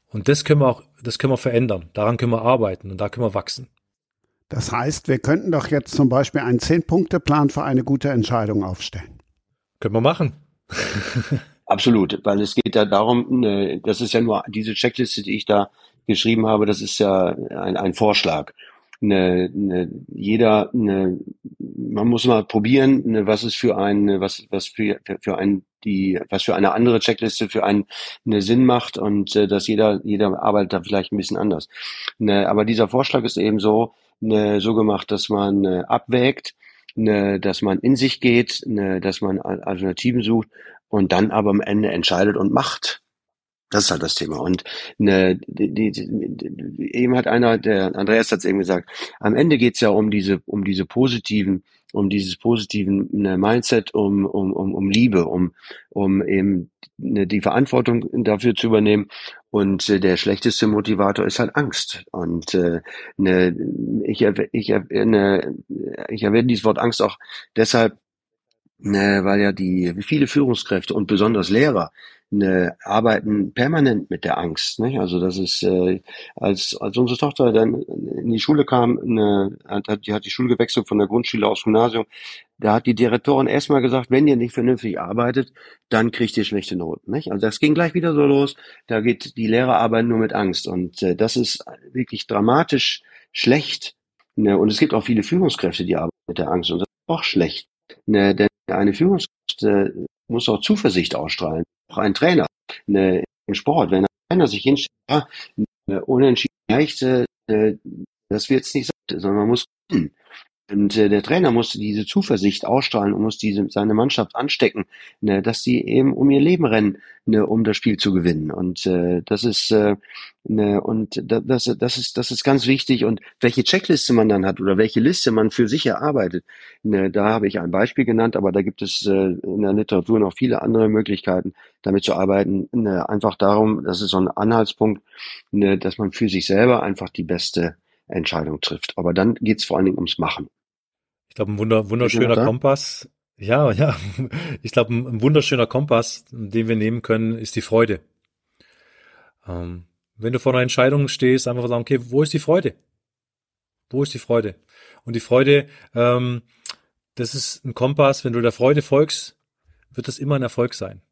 Und das können wir auch, das können wir verändern. Daran können wir arbeiten und da können wir wachsen. Das heißt, wir könnten doch jetzt zum Beispiel einen Zehn-Punkte-Plan für eine gute Entscheidung aufstellen. Können wir machen. (laughs) Absolut, weil es geht ja darum, das ist ja nur diese Checkliste, die ich da geschrieben habe, das ist ja ein, ein Vorschlag. Eine, eine, jeder, eine, man muss mal probieren, eine, was ist für ein, was, was für, für ein, die, was für eine andere Checkliste für einen eine Sinn macht und äh, dass jeder, jeder arbeitet da vielleicht ein bisschen anders. Ne, aber dieser Vorschlag ist eben so, ne, so gemacht, dass man äh, abwägt, ne, dass man in sich geht, ne, dass man Alternativen sucht und dann aber am Ende entscheidet und macht. Das ist halt das Thema. Und ne, die, die, die, eben hat einer, der Andreas hat es eben gesagt, am Ende geht's ja um diese, um diese positiven, um dieses positiven ne, Mindset, um, um, um, um Liebe, um, um eben ne, die Verantwortung dafür zu übernehmen. Und äh, der schlechteste Motivator ist halt Angst. Und äh, ne, ich, ich, ne, ich erwähne dieses Wort Angst auch deshalb, ne, weil ja die viele Führungskräfte und besonders Lehrer ne, arbeiten permanent mit der Angst. Nicht? Also das ist, äh, als, als unsere Tochter dann in die Schule kam, ne, hat, die hat die Schule gewechselt von der Grundschule aufs Gymnasium, da hat die Direktorin erstmal gesagt, wenn ihr nicht vernünftig arbeitet, dann kriegt ihr schlechte Noten. Nicht? Also das ging gleich wieder so los, da geht die Lehrer arbeiten nur mit Angst. Und äh, das ist wirklich dramatisch schlecht. Ne? Und es gibt auch viele Führungskräfte, die arbeiten mit der Angst. Und das ist auch schlecht. Ne? Denn eine Führungskraft äh, muss auch Zuversicht ausstrahlen auch ein Trainer eine, im Sport, wenn ein Trainer sich hinstellt, ja, eine unentschieden leichte, äh, Das wird es nicht sein, sondern man muss gewinnen. Und äh, der Trainer muss diese Zuversicht ausstrahlen und muss diese seine Mannschaft anstecken, ne, dass sie eben um ihr Leben rennen, ne, um das Spiel zu gewinnen. Und äh, das ist äh, ne, und da, das, das ist das ist ganz wichtig. Und welche Checkliste man dann hat oder welche Liste man für sich erarbeitet, ne, da habe ich ein Beispiel genannt, aber da gibt es äh, in der Literatur noch viele andere Möglichkeiten, damit zu arbeiten. Ne, einfach darum, das ist so ein Anhaltspunkt, ne, dass man für sich selber einfach die beste Entscheidung trifft. Aber dann geht's vor allen Dingen ums Machen. Ich glaube, ein wunder, wunderschöner Kompass. Ja, (laughs) ja. Ich glaube, ein, wunderschöner Kompass, den wir nehmen können, ist die Freude. Ähm, wenn du vor einer Entscheidung stehst, einfach sagen, okay, wo ist die Freude? Wo ist die Freude? Und die Freude, ähm, das ist ein Kompass, wenn du der Freude folgst, wird das immer ein Erfolg sein.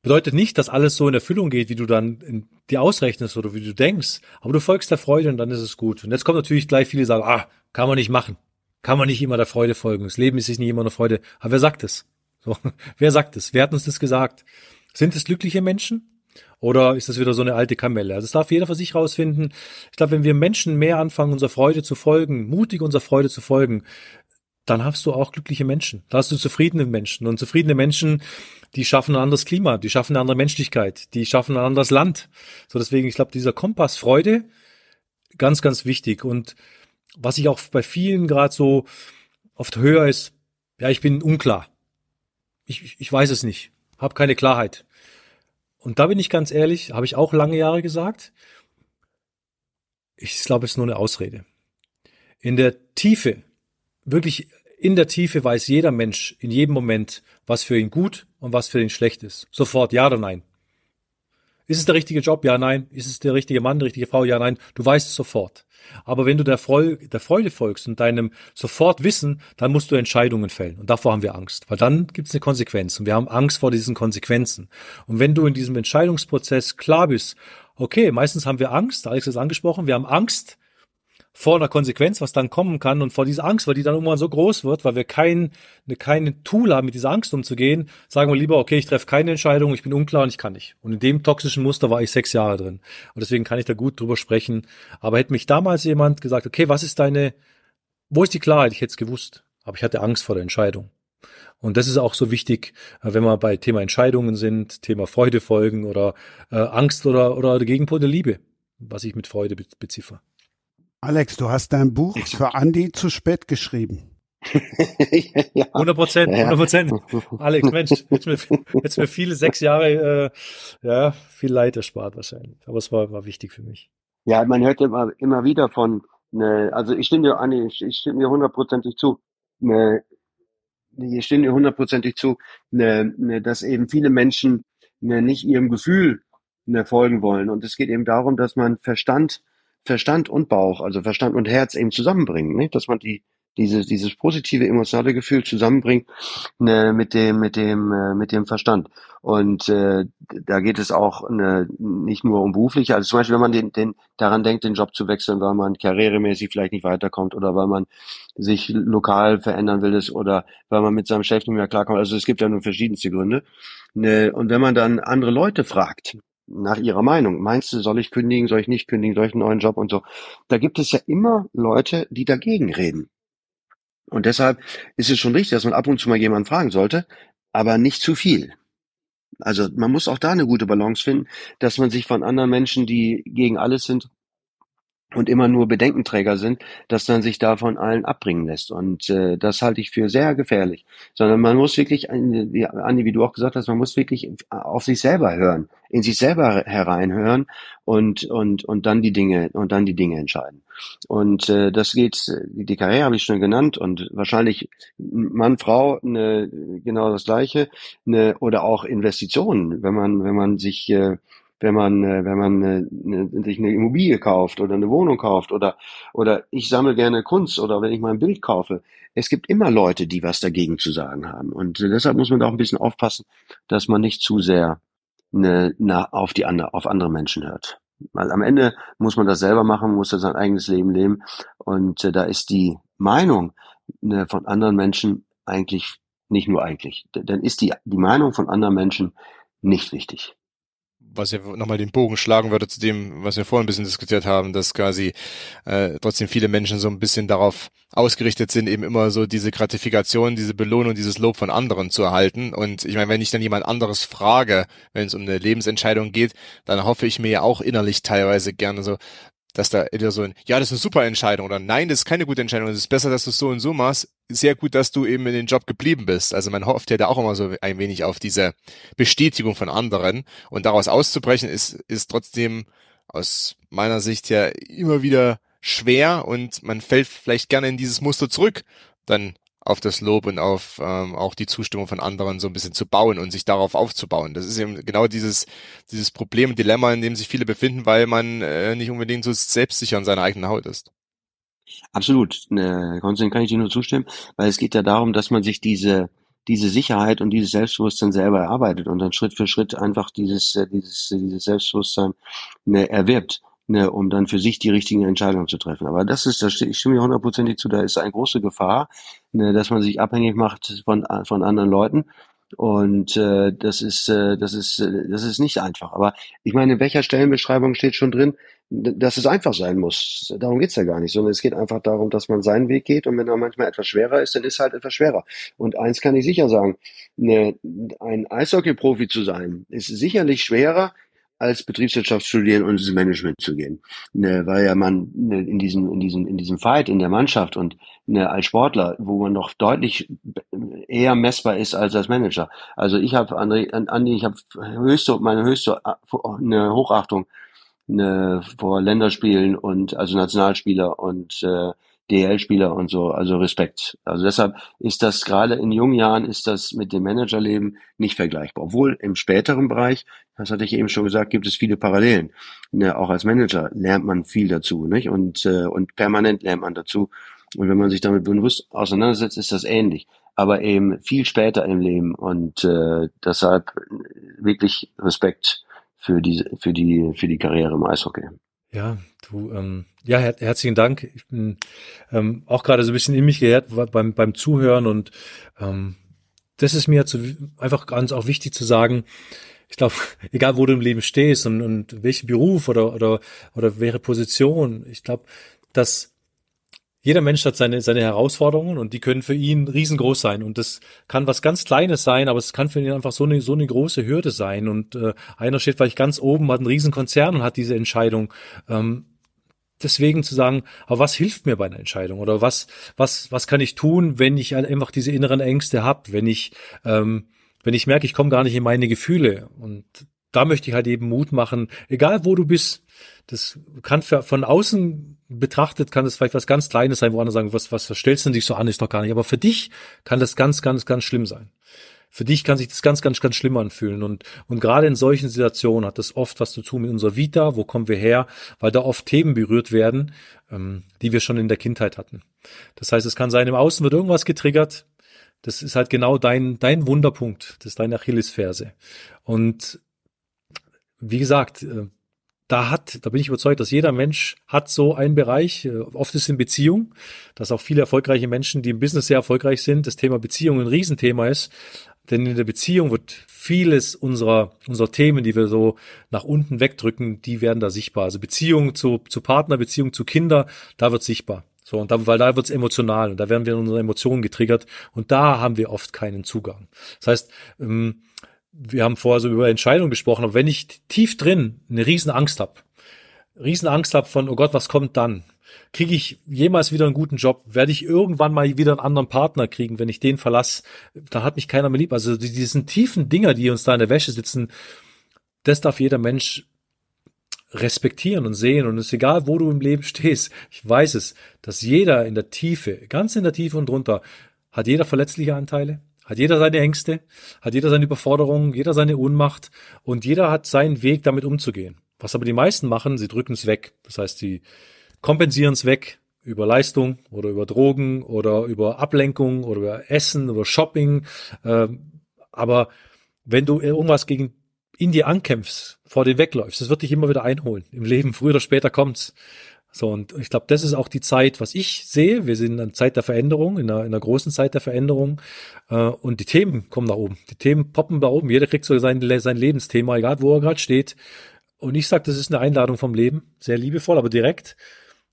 Bedeutet nicht, dass alles so in Erfüllung geht, wie du dann dir ausrechnest oder wie du denkst, aber du folgst der Freude und dann ist es gut. Und jetzt kommt natürlich gleich viele sagen, ah, kann man nicht machen. Kann man nicht immer der Freude folgen. Das Leben ist nicht immer eine Freude. Aber wer sagt es? So, (laughs) wer sagt es? Wer hat uns das gesagt? Sind es glückliche Menschen? Oder ist das wieder so eine alte Kamelle? Also das darf jeder für sich rausfinden. Ich glaube, wenn wir Menschen mehr anfangen, unserer Freude zu folgen, mutig unserer Freude zu folgen, dann hast du auch glückliche Menschen. Da hast du zufriedene Menschen. Und zufriedene Menschen, die schaffen ein anderes Klima, die schaffen eine andere Menschlichkeit, die schaffen ein anderes Land. So deswegen, ich glaube, dieser Kompass Freude, ganz, ganz wichtig. Und was ich auch bei vielen gerade so oft höre, ist, ja, ich bin unklar. Ich, ich weiß es nicht, habe keine Klarheit. Und da bin ich ganz ehrlich, habe ich auch lange Jahre gesagt, ich glaube, es ist nur eine Ausrede. In der Tiefe wirklich in der Tiefe weiß jeder Mensch in jedem Moment, was für ihn gut und was für ihn schlecht ist. Sofort ja oder nein. Ist es der richtige Job? Ja, nein. Ist es der richtige Mann, die richtige Frau? Ja, nein. Du weißt es sofort. Aber wenn du der Freude, der Freude folgst und deinem sofort Wissen, dann musst du Entscheidungen fällen. Und davor haben wir Angst. Weil dann gibt es eine Konsequenz. Und wir haben Angst vor diesen Konsequenzen. Und wenn du in diesem Entscheidungsprozess klar bist, okay, meistens haben wir Angst, Alex hat es angesprochen, wir haben Angst, vor einer Konsequenz, was dann kommen kann und vor dieser Angst, weil die dann irgendwann so groß wird, weil wir kein, eine, keine Tool haben, mit dieser Angst umzugehen, sagen wir lieber, okay, ich treffe keine Entscheidung, ich bin unklar und ich kann nicht. Und in dem toxischen Muster war ich sechs Jahre drin. Und deswegen kann ich da gut drüber sprechen. Aber hätte mich damals jemand gesagt, okay, was ist deine, wo ist die Klarheit? Ich hätte es gewusst. Aber ich hatte Angst vor der Entscheidung. Und das ist auch so wichtig, äh, wenn wir bei Thema Entscheidungen sind, Thema Freude folgen oder äh, Angst oder, oder der Gegenpol der Liebe, was ich mit Freude beziffer. Alex, du hast dein Buch für Andi zu spät geschrieben. (laughs) 100 Prozent, 100 Prozent. Alex, Mensch, jetzt mir, jetzt mir viele sechs Jahre, äh, ja, viel Leid erspart wahrscheinlich. Aber es war, war wichtig für mich. Ja, man hört immer, immer wieder von, ne, also ich stimme dir, Andi, ich, ich stimme dir hundertprozentig zu. Ne, ich stimme dir hundertprozentig zu, ne, ne, dass eben viele Menschen ne, nicht ihrem Gefühl ne, folgen wollen. Und es geht eben darum, dass man Verstand Verstand und Bauch, also Verstand und Herz eben zusammenbringen, nicht? dass man die dieses dieses positive emotionale Gefühl zusammenbringt ne, mit dem mit dem äh, mit dem Verstand. Und äh, da geht es auch ne, nicht nur um berufliche also zum Beispiel wenn man den, den daran denkt den Job zu wechseln weil man karrieremäßig vielleicht nicht weiterkommt oder weil man sich lokal verändern will ist oder weil man mit seinem Chef nicht mehr klarkommt. Also es gibt ja nur verschiedenste Gründe ne, und wenn man dann andere Leute fragt nach ihrer Meinung. Meinst du, soll ich kündigen, soll ich nicht kündigen, soll ich einen neuen Job und so? Da gibt es ja immer Leute, die dagegen reden. Und deshalb ist es schon richtig, dass man ab und zu mal jemanden fragen sollte, aber nicht zu viel. Also man muss auch da eine gute Balance finden, dass man sich von anderen Menschen, die gegen alles sind, und immer nur Bedenkenträger sind, dass dann sich davon allen abbringen lässt. Und äh, das halte ich für sehr gefährlich. Sondern man muss wirklich, wie, Andi, wie du auch gesagt hast, man muss wirklich auf sich selber hören, in sich selber hereinhören und und und dann die Dinge und dann die Dinge entscheiden. Und äh, das geht, die Karriere habe ich schon genannt und wahrscheinlich Mann, Frau, ne, genau das gleiche, ne, oder auch Investitionen, wenn man wenn man sich äh, wenn man, äh, wenn man äh, ne, sich eine Immobilie kauft oder eine Wohnung kauft oder, oder ich sammle gerne Kunst oder wenn ich mal ein Bild kaufe. Es gibt immer Leute, die was dagegen zu sagen haben. Und deshalb muss man da auch ein bisschen aufpassen, dass man nicht zu sehr ne, na, auf die andere, auf andere Menschen hört. Weil am Ende muss man das selber machen, muss er sein eigenes Leben leben. Und äh, da ist die Meinung ne, von anderen Menschen eigentlich nicht nur eigentlich. Dann ist die, die Meinung von anderen Menschen nicht wichtig was ja nochmal den Bogen schlagen würde zu dem, was wir vorhin ein bisschen diskutiert haben, dass quasi äh, trotzdem viele Menschen so ein bisschen darauf ausgerichtet sind, eben immer so diese Gratifikation, diese Belohnung, dieses Lob von anderen zu erhalten. Und ich meine, wenn ich dann jemand anderes frage, wenn es um eine Lebensentscheidung geht, dann hoffe ich mir ja auch innerlich teilweise gerne so, dass da entweder so ein, ja, das ist eine super Entscheidung oder nein, das ist keine gute Entscheidung, es ist besser, dass du es so und so machst. Sehr gut, dass du eben in den Job geblieben bist. Also man hofft ja da auch immer so ein wenig auf diese Bestätigung von anderen und daraus auszubrechen ist, ist trotzdem aus meiner Sicht ja immer wieder schwer und man fällt vielleicht gerne in dieses Muster zurück, dann auf das Lob und auf ähm, auch die Zustimmung von anderen so ein bisschen zu bauen und sich darauf aufzubauen. Das ist eben genau dieses, dieses Problem Dilemma, in dem sich viele befinden, weil man äh, nicht unbedingt so selbstsicher in seiner eigenen Haut ist. Absolut, ne, Konstantin kann ich dir nur zustimmen, weil es geht ja darum, dass man sich diese diese Sicherheit und dieses Selbstbewusstsein selber erarbeitet und dann Schritt für Schritt einfach dieses äh, dieses dieses Selbstbewusstsein erwirbt ne, um dann für sich die richtigen Entscheidungen zu treffen. Aber das ist, ich stimme mir hundertprozentig zu, da ist eine große Gefahr, ne, dass man sich abhängig macht von, von anderen Leuten. Und äh, das ist, äh, das ist, äh, das ist nicht einfach. Aber ich meine, in welcher Stellenbeschreibung steht schon drin, dass es einfach sein muss. Darum geht's ja gar nicht, sondern es geht einfach darum, dass man seinen Weg geht und wenn er manchmal etwas schwerer ist, dann ist halt etwas schwerer. Und eins kann ich sicher sagen, ne, ein Eishockey-Profi zu sein, ist sicherlich schwerer als Betriebswirtschaft studieren und ins Management zu gehen, ne, weil ja man ne, in diesem in diesem in diesem Fight in der Mannschaft und ne, als Sportler, wo man noch deutlich eher messbar ist als als Manager. Also ich habe André, Andi, ich habe höchste meine höchste eine Hochachtung ne, vor Länderspielen und also Nationalspieler und äh, DL-Spieler und so, also Respekt. Also deshalb ist das gerade in jungen Jahren ist das mit dem Managerleben nicht vergleichbar. Obwohl im späteren Bereich, das hatte ich eben schon gesagt, gibt es viele Parallelen. Ne, auch als Manager lernt man viel dazu, nicht? Und äh, und permanent lernt man dazu. Und wenn man sich damit bewusst auseinandersetzt, ist das ähnlich. Aber eben viel später im Leben und äh, deshalb wirklich Respekt für die für die für die Karriere im Eishockey. Ja, du, ähm, ja, her herzlichen Dank. Ich bin ähm, auch gerade so ein bisschen in mich gehört beim, beim Zuhören und ähm, das ist mir zu, einfach ganz auch wichtig zu sagen. Ich glaube, (laughs) egal wo du im Leben stehst und, und welchen Beruf oder, oder, oder welche Position, ich glaube, dass jeder Mensch hat seine, seine Herausforderungen und die können für ihn riesengroß sein. Und das kann was ganz Kleines sein, aber es kann für ihn einfach so eine, so eine große Hürde sein. Und äh, einer steht vielleicht ganz oben, hat einen Riesenkonzern und hat diese Entscheidung. Ähm, deswegen zu sagen, aber was hilft mir bei einer Entscheidung? Oder was, was, was kann ich tun, wenn ich einfach diese inneren Ängste habe, wenn ich, ähm, wenn ich merke, ich komme gar nicht in meine Gefühle. Und da möchte ich halt eben Mut machen, egal wo du bist. Das kann für, von außen betrachtet kann es vielleicht was ganz Kleines sein, wo andere sagen, was, was stellst du denn dich so an, ist doch gar nicht. Aber für dich kann das ganz, ganz, ganz schlimm sein. Für dich kann sich das ganz, ganz, ganz schlimm anfühlen. Und, und gerade in solchen Situationen hat das oft was zu tun mit unserer Vita, wo kommen wir her, weil da oft Themen berührt werden, ähm, die wir schon in der Kindheit hatten. Das heißt, es kann sein, im Außen wird irgendwas getriggert. Das ist halt genau dein, dein Wunderpunkt. Das ist deine Achillesferse. Und wie gesagt, äh, da hat, da bin ich überzeugt, dass jeder Mensch hat so einen Bereich, äh, oft ist es in Beziehung, dass auch viele erfolgreiche Menschen, die im Business sehr erfolgreich sind, das Thema Beziehung ein Riesenthema ist. Denn in der Beziehung wird vieles unserer, unserer Themen, die wir so nach unten wegdrücken, die werden da sichtbar. Also Beziehung zu, zu Partner, Beziehung zu Kinder, da wird sichtbar. So, und da, weil da wird's emotional und da werden wir in unsere Emotionen getriggert und da haben wir oft keinen Zugang. Das heißt, ähm, wir haben vorher so über Entscheidungen gesprochen, aber wenn ich tief drin eine riesen Angst habe, riesen habe von, oh Gott, was kommt dann? Kriege ich jemals wieder einen guten Job? Werde ich irgendwann mal wieder einen anderen Partner kriegen, wenn ich den verlasse? Dann hat mich keiner mehr lieb. Also diesen tiefen Dinger, die uns da in der Wäsche sitzen, das darf jeder Mensch respektieren und sehen. Und es ist egal, wo du im Leben stehst. Ich weiß es, dass jeder in der Tiefe, ganz in der Tiefe und drunter, hat jeder verletzliche Anteile, hat jeder seine Ängste, hat jeder seine Überforderungen, jeder seine Ohnmacht und jeder hat seinen Weg, damit umzugehen. Was aber die meisten machen, sie drücken es weg. Das heißt, sie kompensieren es weg über Leistung oder über Drogen oder über Ablenkung oder über Essen oder Shopping. Ähm, aber wenn du irgendwas gegen in dir ankämpfst, vor dir wegläufst, das wird dich immer wieder einholen. Im Leben, früher oder später kommt's. So, und ich glaube, das ist auch die Zeit, was ich sehe. Wir sind in einer Zeit der Veränderung, in einer, in einer großen Zeit der Veränderung. Äh, und die Themen kommen nach oben. Die Themen poppen da oben. Jeder kriegt so sein, sein Lebensthema, egal wo er gerade steht. Und ich sage, das ist eine Einladung vom Leben. Sehr liebevoll, aber direkt.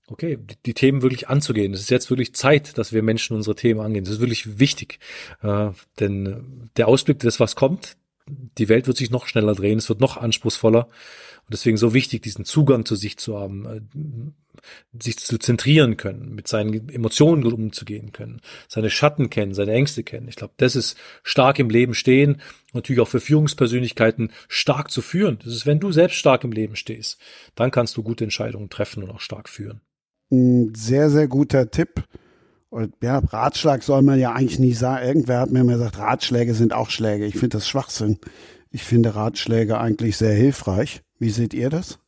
Okay, die, die Themen wirklich anzugehen. Es ist jetzt wirklich Zeit, dass wir Menschen unsere Themen angehen. Das ist wirklich wichtig. Äh, denn der Ausblick des, was kommt, die Welt wird sich noch schneller drehen, es wird noch anspruchsvoller. Und deswegen so wichtig, diesen Zugang zu sich zu haben, äh, sich zu zentrieren können, mit seinen Emotionen umzugehen können, seine Schatten kennen, seine Ängste kennen. Ich glaube, das ist stark im Leben stehen natürlich auch für Führungspersönlichkeiten stark zu führen. Das ist, wenn du selbst stark im Leben stehst, dann kannst du gute Entscheidungen treffen und auch stark führen. Ein sehr, sehr guter Tipp. Und ja, Ratschlag soll man ja eigentlich nie sagen. Irgendwer hat mir mal gesagt, Ratschläge sind auch Schläge. Ich finde das Schwachsinn. Ich finde Ratschläge eigentlich sehr hilfreich. Wie seht ihr das?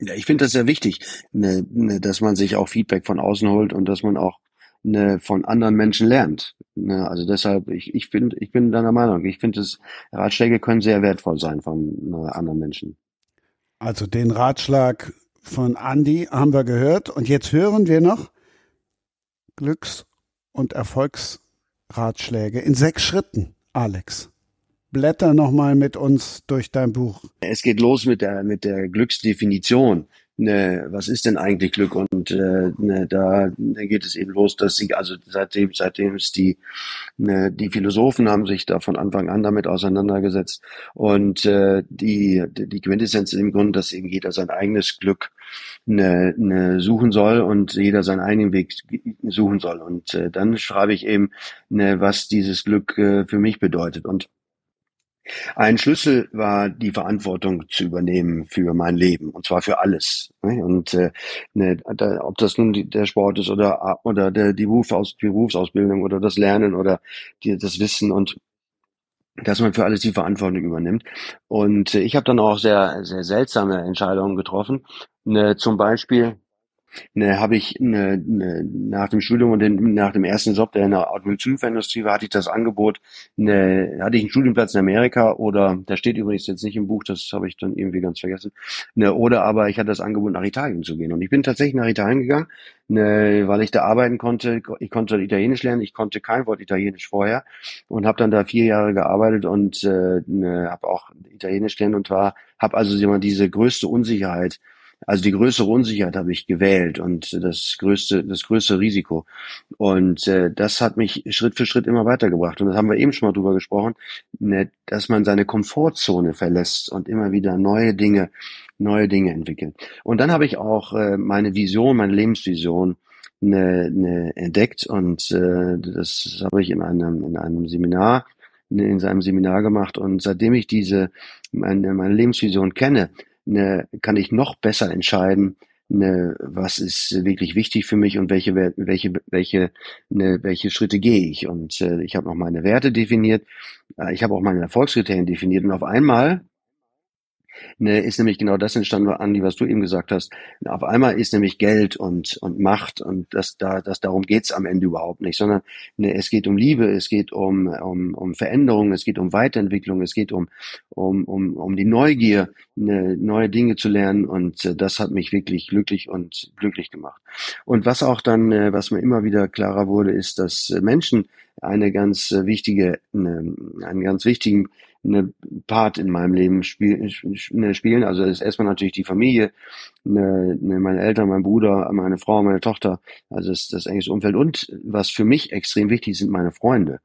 Ja, ich finde das sehr wichtig, ne, ne, dass man sich auch Feedback von außen holt und dass man auch ne, von anderen Menschen lernt. Ne, also deshalb, ich, ich bin, ich bin deiner Meinung. Ich finde, Ratschläge können sehr wertvoll sein von ne, anderen Menschen. Also den Ratschlag von Andy haben wir gehört und jetzt hören wir noch Glücks- und Erfolgsratschläge in sechs Schritten, Alex. Blätter nochmal mit uns durch dein Buch. Es geht los mit der, mit der Glücksdefinition ne, was ist denn eigentlich Glück? Und äh, ne, da geht es eben los, dass sie, also seitdem, seitdem es die, ne, die Philosophen haben sich da von Anfang an damit auseinandergesetzt. Und äh, die, die Quintessenz ist im Grunde, dass eben jeder sein eigenes Glück ne, ne, suchen soll und jeder seinen eigenen Weg suchen soll. Und äh, dann schreibe ich eben, ne, was dieses Glück äh, für mich bedeutet. Und ein Schlüssel war die Verantwortung zu übernehmen für mein Leben und zwar für alles. Ne? Und äh, ne, da, ob das nun die, der Sport ist oder oder der, die Berufsaus Berufsausbildung oder das Lernen oder die, das Wissen und dass man für alles die Verantwortung übernimmt. Und äh, ich habe dann auch sehr sehr seltsame Entscheidungen getroffen. Ne, zum Beispiel ne, habe ich ne, ne, nach dem Studium und den, nach dem ersten Job, der in der Automobilzulieferindustrie war, hatte ich das Angebot, ne, hatte ich einen Studienplatz in Amerika oder, der steht übrigens jetzt nicht im Buch, das habe ich dann irgendwie ganz vergessen, ne, oder aber ich hatte das Angebot, nach Italien zu gehen. Und ich bin tatsächlich nach Italien gegangen, ne, weil ich da arbeiten konnte. Ich konnte Italienisch lernen, ich konnte kein Wort Italienisch vorher und habe dann da vier Jahre gearbeitet und äh, ne, habe auch Italienisch gelernt und war, habe also diese größte Unsicherheit also die größere Unsicherheit habe ich gewählt und das größte, das größte Risiko. Und äh, das hat mich Schritt für Schritt immer weitergebracht. Und das haben wir eben schon mal drüber gesprochen, ne, dass man seine Komfortzone verlässt und immer wieder neue Dinge, neue Dinge entwickelt. Und dann habe ich auch äh, meine Vision, meine Lebensvision ne, ne, entdeckt und äh, das habe ich in einem in einem Seminar in seinem Seminar gemacht und seitdem ich diese meine, meine Lebensvision kenne, ne, kann ich noch besser entscheiden, ne, was ist wirklich wichtig für mich und welche welche welche ne, welche Schritte gehe ich? Und äh, ich habe noch meine Werte definiert, äh, ich habe auch meine Erfolgskriterien definiert. Und auf einmal ne, ist nämlich genau das entstanden, Andi, was du eben gesagt hast. Auf einmal ist nämlich Geld und, und Macht und das, da, das, darum geht's am Ende überhaupt nicht, sondern ne, es geht um Liebe, es geht um, um, um Veränderung, es geht um Weiterentwicklung, es geht um, um, um, um die Neugier, ne, neue Dinge zu lernen und äh, das hat mich wirklich glücklich und glücklich gemacht. Und was auch dann, äh, was mir immer wieder klarer wurde, ist, dass äh, Menschen eine ganz äh, wichtige, eine, einen ganz wichtigen eine Part in meinem Leben spiel, ne, spielen. Also ist erstmal natürlich die Familie, eine, eine, meine Eltern, mein Bruder, meine Frau, meine Tochter, also das, das engste Umfeld. Und was für mich extrem wichtig sind meine Freunde.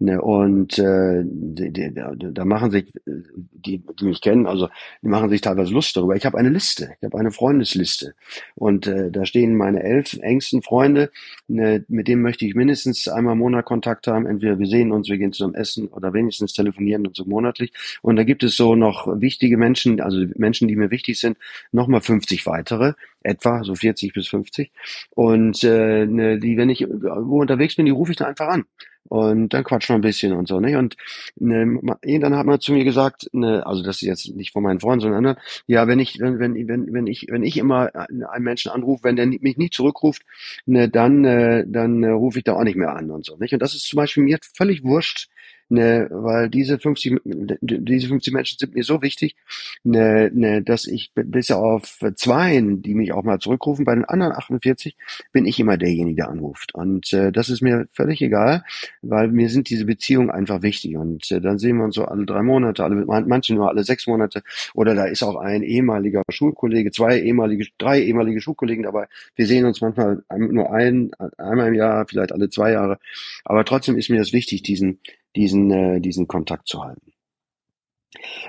Ne, und äh, die, die, da machen sich die, die mich kennen, also die machen sich teilweise Lust darüber. Ich habe eine Liste, ich habe eine Freundesliste und äh, da stehen meine elf engsten Freunde, ne, mit denen möchte ich mindestens einmal im Monat Kontakt haben. Entweder wir sehen uns, wir gehen zusammen essen oder wenigstens telefonieren und so monatlich. Und da gibt es so noch wichtige Menschen, also Menschen, die mir wichtig sind, nochmal 50 weitere, etwa so 40 bis 50. Und äh, ne, die, wenn ich wo unterwegs bin, die rufe ich dann einfach an und dann quatschen wir ein bisschen und so, ne? Und ne, dann hat man zu mir gesagt, ne, also das ist jetzt nicht von meinen Freunden, sondern anderen, ja, wenn ich, wenn, wenn, wenn, wenn ich, wenn ich immer einen Menschen anrufe, wenn der mich nicht zurückruft, ne, dann, äh, dann äh, rufe ich da auch nicht mehr an und so, nicht? Und das ist zum Beispiel mir völlig wurscht, ne, weil diese 50, diese 50 Menschen sind mir so wichtig, ne, ne, dass ich bis auf zwei, die mich auch mal zurückrufen, bei den anderen 48 bin ich immer derjenige, der anruft. Und äh, das ist mir völlig egal, weil mir sind diese Beziehungen einfach wichtig. Und äh, dann sehen wir uns so alle drei Monate, alle, manche nur alle sechs Monate. Oder da ist auch ein ehemaliger Schulkollege, zwei ehemalige, drei ehemalige Schulkollegen dabei. Wir sehen uns manchmal nur ein, einmal im Jahr, vielleicht alle zwei Jahre. Aber trotzdem ist mir das wichtig, diesen, diesen, äh, diesen Kontakt zu halten.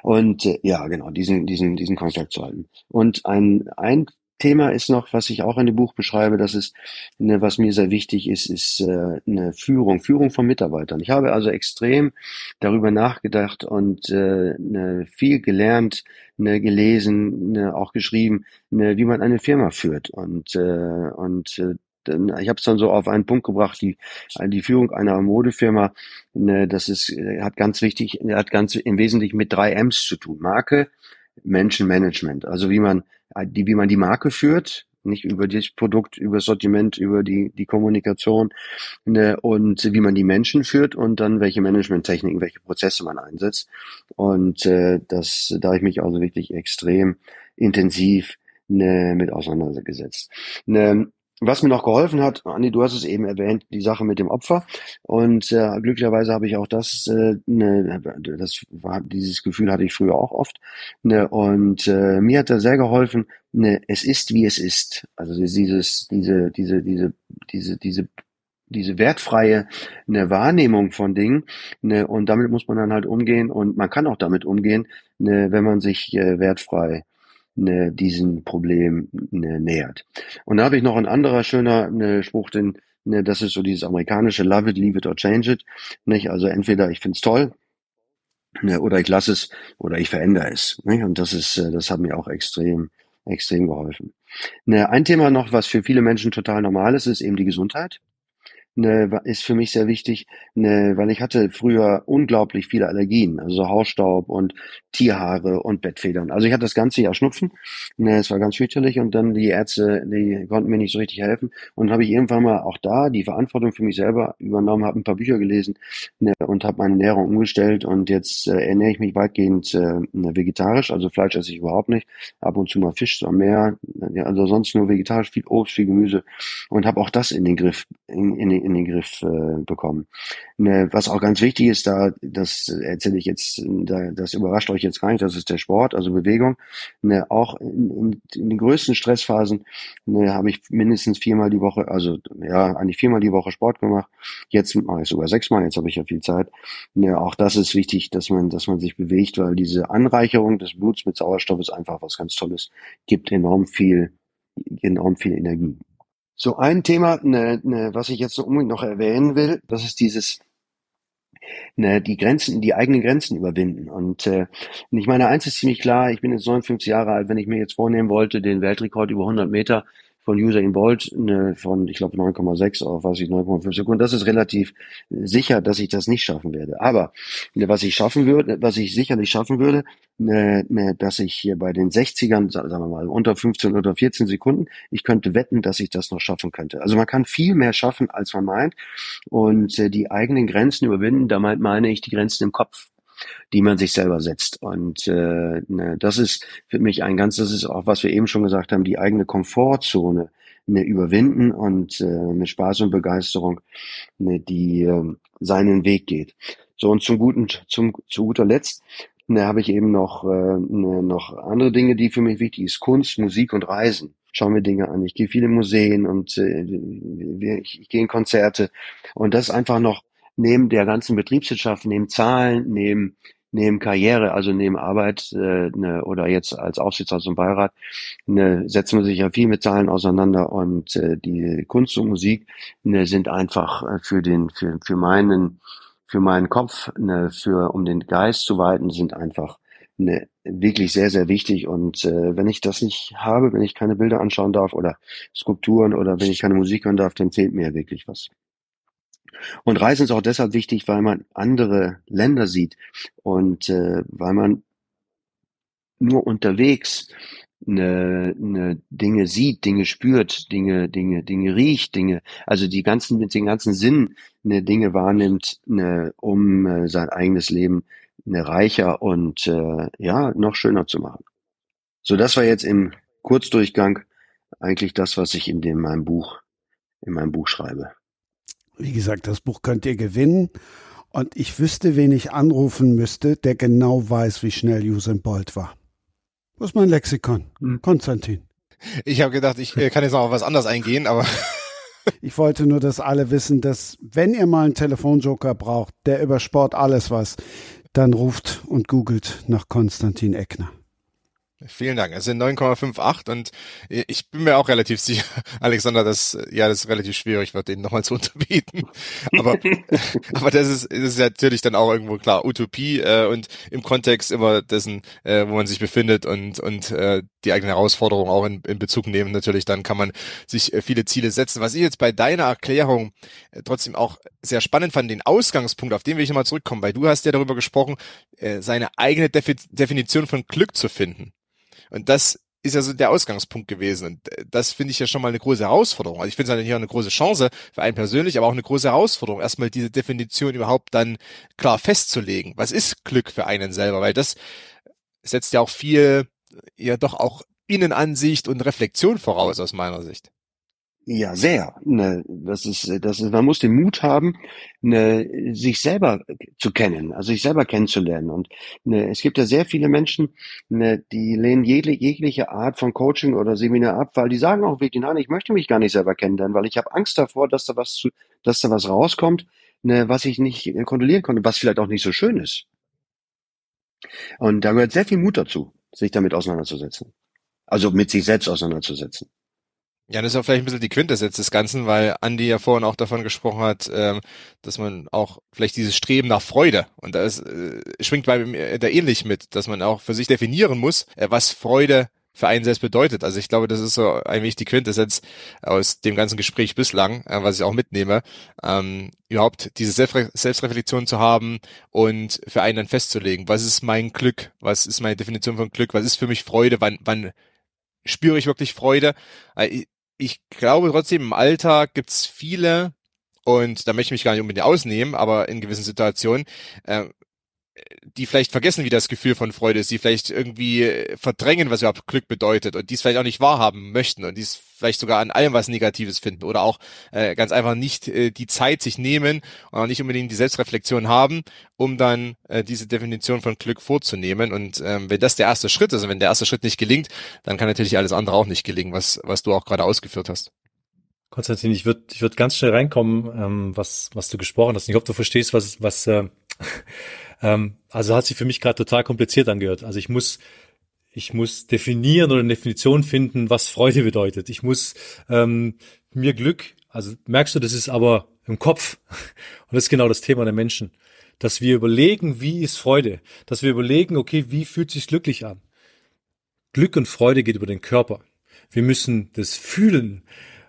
Und äh, ja, genau, diesen, diesen, diesen Kontakt zu halten. Und ein, ein Thema ist noch, was ich auch in dem Buch beschreibe, das ist, ne, was mir sehr wichtig ist, ist äh, eine Führung, Führung von Mitarbeitern. Ich habe also extrem darüber nachgedacht und äh, ne, viel gelernt, ne, gelesen, ne, auch geschrieben, ne, wie man eine Firma führt. Und, äh, und äh, ich habe es dann so auf einen Punkt gebracht, die, die Führung einer Modefirma, ne, das ist, hat ganz wichtig, hat ganz im Wesentlichen mit drei M's zu tun. Marke, Menschenmanagement. Also wie man die, wie man die Marke führt, nicht über das Produkt, über das Sortiment, über die, die Kommunikation ne, und wie man die Menschen führt und dann welche Managementtechniken, welche Prozesse man einsetzt. Und äh, das, da ich mich also wirklich extrem intensiv ne, mit auseinandergesetzt. Ne, was mir noch geholfen hat, Andi, du hast es eben erwähnt, die Sache mit dem Opfer. Und äh, glücklicherweise habe ich auch das, äh, ne, das war, dieses Gefühl hatte ich früher auch oft. Ne, und äh, mir hat da sehr geholfen, ne, es ist wie es ist. Also dieses, diese, diese, diese, diese, diese diese wertfreie eine Wahrnehmung von Dingen ne, und damit muss man dann halt umgehen und man kann auch damit umgehen, ne, wenn man sich äh, wertfrei ne, diesen Problem ne, nähert. Und da habe ich noch ein anderer schöner ne, Spruch, den, ne, das ist so dieses amerikanische Love it, leave it or change it. Nicht? Also entweder ich find's toll ne, oder ich lasse es oder ich verändere es. Nicht? Und das ist, äh, das hat mir auch extrem, extrem geholfen. Ne, ein Thema noch, was für viele Menschen total normal ist, ist eben die Gesundheit ne, ist für mich sehr wichtig, ne, weil ich hatte früher unglaublich viele Allergien, also Hausstaub und Tierhaare und Bettfedern. Also ich hatte das ganze Jahr Schnupfen, ne, es war ganz fürchterlich und dann die Ärzte, die konnten mir nicht so richtig helfen. Und dann habe ich irgendwann mal auch da die Verantwortung für mich selber übernommen, habe ein paar Bücher gelesen ne, und habe meine Ernährung umgestellt. Und jetzt äh, ernähre ich mich weitgehend äh, ne, vegetarisch, also Fleisch esse ich überhaupt nicht, ab und zu mal Fisch am Meer, also sonst nur vegetarisch, viel Obst, viel Gemüse. Und habe auch das in den Griff, in, in, in den Griff äh, bekommen. Ne, was auch ganz wichtig ist, da das erzähle ich jetzt, da, das überrascht euch jetzt gar nicht, das ist der Sport, also Bewegung. Ne, auch in, in, in den größten Stressphasen ne, habe ich mindestens viermal die Woche, also ja, eigentlich viermal die Woche Sport gemacht. Jetzt mache ich sogar sechsmal, jetzt habe ich ja viel Zeit. Ne, auch das ist wichtig, dass man, dass man sich bewegt, weil diese Anreicherung des Bluts mit Sauerstoff ist einfach was ganz Tolles, gibt enorm viel, enorm viel Energie. So ein Thema, ne, ne, was ich jetzt so unbedingt noch erwähnen will, das ist dieses ne, die Grenzen, die eigenen Grenzen überwinden. Und äh, ich meine, eins ist ziemlich klar, ich bin jetzt 59 Jahre alt, wenn ich mir jetzt vornehmen wollte, den Weltrekord über 100 Meter von Usain Bolt ne, von, ich glaube, 9,6 auf was ich 9,5 Sekunden. Das ist relativ sicher, dass ich das nicht schaffen werde. Aber ne, was ich schaffen würde, was ich sicherlich schaffen würde, ne, ne, dass ich hier bei den 60ern, sagen wir mal, unter 15 oder 14 Sekunden, ich könnte wetten, dass ich das noch schaffen könnte. Also man kann viel mehr schaffen, als man meint. Und äh, die eigenen Grenzen überwinden, damit meine ich die Grenzen im Kopf die man sich selber setzt. Und äh, ne, das ist für mich ein ganz, das ist auch, was wir eben schon gesagt haben, die eigene Komfortzone ne, überwinden und äh, mit Spaß und Begeisterung ne, die äh, seinen Weg geht. So und zum guten, zum zu guter Letzt ne, habe ich eben noch äh, ne, noch andere Dinge, die für mich wichtig ist: Kunst, Musik und Reisen. Schauen wir Dinge an. Ich gehe viele Museen und äh, ich, ich gehe in Konzerte und das einfach noch neben der ganzen Betriebswirtschaft, neben Zahlen, neben neben Karriere, also neben Arbeit äh, ne, oder jetzt als Aufsichtsrat zum Beirat, ne, setzen wir sich ja viel mit Zahlen auseinander und äh, die Kunst und Musik ne, sind einfach äh, für den für für meinen für meinen Kopf, ne, für um den Geist zu weiten, sind einfach ne, wirklich sehr sehr wichtig und äh, wenn ich das nicht habe, wenn ich keine Bilder anschauen darf oder Skulpturen oder wenn ich keine Musik hören darf, dann fehlt mir wirklich was. Und Reisen ist auch deshalb wichtig, weil man andere Länder sieht und äh, weil man nur unterwegs eine, eine Dinge sieht, Dinge spürt, Dinge, Dinge, Dinge riecht, Dinge, also die ganzen, mit den ganzen Sinnen eine Dinge wahrnimmt, eine, um äh, sein eigenes Leben eine reicher und äh, ja, noch schöner zu machen. So, das war jetzt im Kurzdurchgang eigentlich das, was ich in dem meinem Buch, in meinem Buch schreibe. Wie gesagt, das Buch könnt ihr gewinnen. Und ich wüsste, wen ich anrufen müsste, der genau weiß, wie schnell Usain Bolt war. Wo ist mein Lexikon? Hm. Konstantin. Ich habe gedacht, ich äh, kann jetzt noch auf was anderes eingehen, aber. (laughs) ich wollte nur, dass alle wissen, dass wenn ihr mal einen Telefonjoker braucht, der über Sport alles was, dann ruft und googelt nach Konstantin Eckner. Vielen Dank. Es sind 9,58 und ich bin mir auch relativ sicher, (laughs) Alexander, dass ja das relativ schwierig wird, den nochmal zu unterbieten. Aber (laughs) aber das ist das ist natürlich dann auch irgendwo klar Utopie äh, und im Kontext immer dessen, äh, wo man sich befindet und und äh, die eigene Herausforderung auch in, in Bezug nehmen. Natürlich, dann kann man sich äh, viele Ziele setzen. Was ich jetzt bei deiner Erklärung äh, trotzdem auch sehr spannend fand, den Ausgangspunkt, auf den will ich nochmal zurückkommen, weil du hast ja darüber gesprochen, äh, seine eigene Defi Definition von Glück zu finden. Und das ist ja so der Ausgangspunkt gewesen. Und das finde ich ja schon mal eine große Herausforderung. Also ich finde es natürlich auch eine große Chance für einen persönlich, aber auch eine große Herausforderung, erstmal diese Definition überhaupt dann klar festzulegen. Was ist Glück für einen selber? Weil das setzt ja auch viel, ja doch auch Innenansicht und Reflexion voraus aus meiner Sicht. Ja, sehr. Ne, das ist, das ist, man muss den Mut haben, ne, sich selber zu kennen, also sich selber kennenzulernen. Und ne, es gibt ja sehr viele Menschen, ne, die lehnen jegliche, jegliche Art von Coaching oder Seminar ab, weil die sagen auch wirklich, nein, ich möchte mich gar nicht selber kennenlernen, weil ich habe Angst davor, dass da was, zu, dass da was rauskommt, ne, was ich nicht kontrollieren konnte, was vielleicht auch nicht so schön ist. Und da gehört sehr viel Mut dazu, sich damit auseinanderzusetzen. Also mit sich selbst auseinanderzusetzen. Ja, das ist auch vielleicht ein bisschen die Quintessenz des Ganzen, weil Andi ja vorhin auch davon gesprochen hat, ähm, dass man auch vielleicht dieses Streben nach Freude, und das äh, schwingt bei mir da ähnlich mit, dass man auch für sich definieren muss, äh, was Freude für einen selbst bedeutet. Also ich glaube, das ist so wenig die Quintessenz aus dem ganzen Gespräch bislang, äh, was ich auch mitnehme, ähm, überhaupt diese Selbstre Selbstreflexion zu haben und für einen dann festzulegen, was ist mein Glück, was ist meine Definition von Glück, was ist für mich Freude, wann, wann spüre ich wirklich Freude. Ich glaube trotzdem, im Alltag gibt's viele, und da möchte ich mich gar nicht unbedingt ausnehmen, aber in gewissen Situationen, äh, die vielleicht vergessen, wie das Gefühl von Freude ist, die vielleicht irgendwie verdrängen, was überhaupt Glück bedeutet und die es vielleicht auch nicht wahrhaben möchten und die es vielleicht sogar an allem was Negatives finden oder auch äh, ganz einfach nicht äh, die Zeit sich nehmen und auch nicht unbedingt die Selbstreflexion haben, um dann äh, diese Definition von Glück vorzunehmen. Und ähm, wenn das der erste Schritt ist und wenn der erste Schritt nicht gelingt, dann kann natürlich alles andere auch nicht gelingen, was, was du auch gerade ausgeführt hast. Konstantin, ich würde ich würd ganz schnell reinkommen, ähm, was, was du gesprochen hast. Ich hoffe, du verstehst, was, was äh, (laughs) ähm, also hat sich für mich gerade total kompliziert angehört. Also ich muss ich muss definieren oder eine Definition finden, was Freude bedeutet. Ich muss ähm, mir Glück, also merkst du, das ist aber im Kopf. (laughs) Und das ist genau das Thema der Menschen. Dass wir überlegen, wie ist Freude? Dass wir überlegen, okay, wie fühlt sich glücklich an? Glück und Freude geht über den Körper. Wir müssen das fühlen.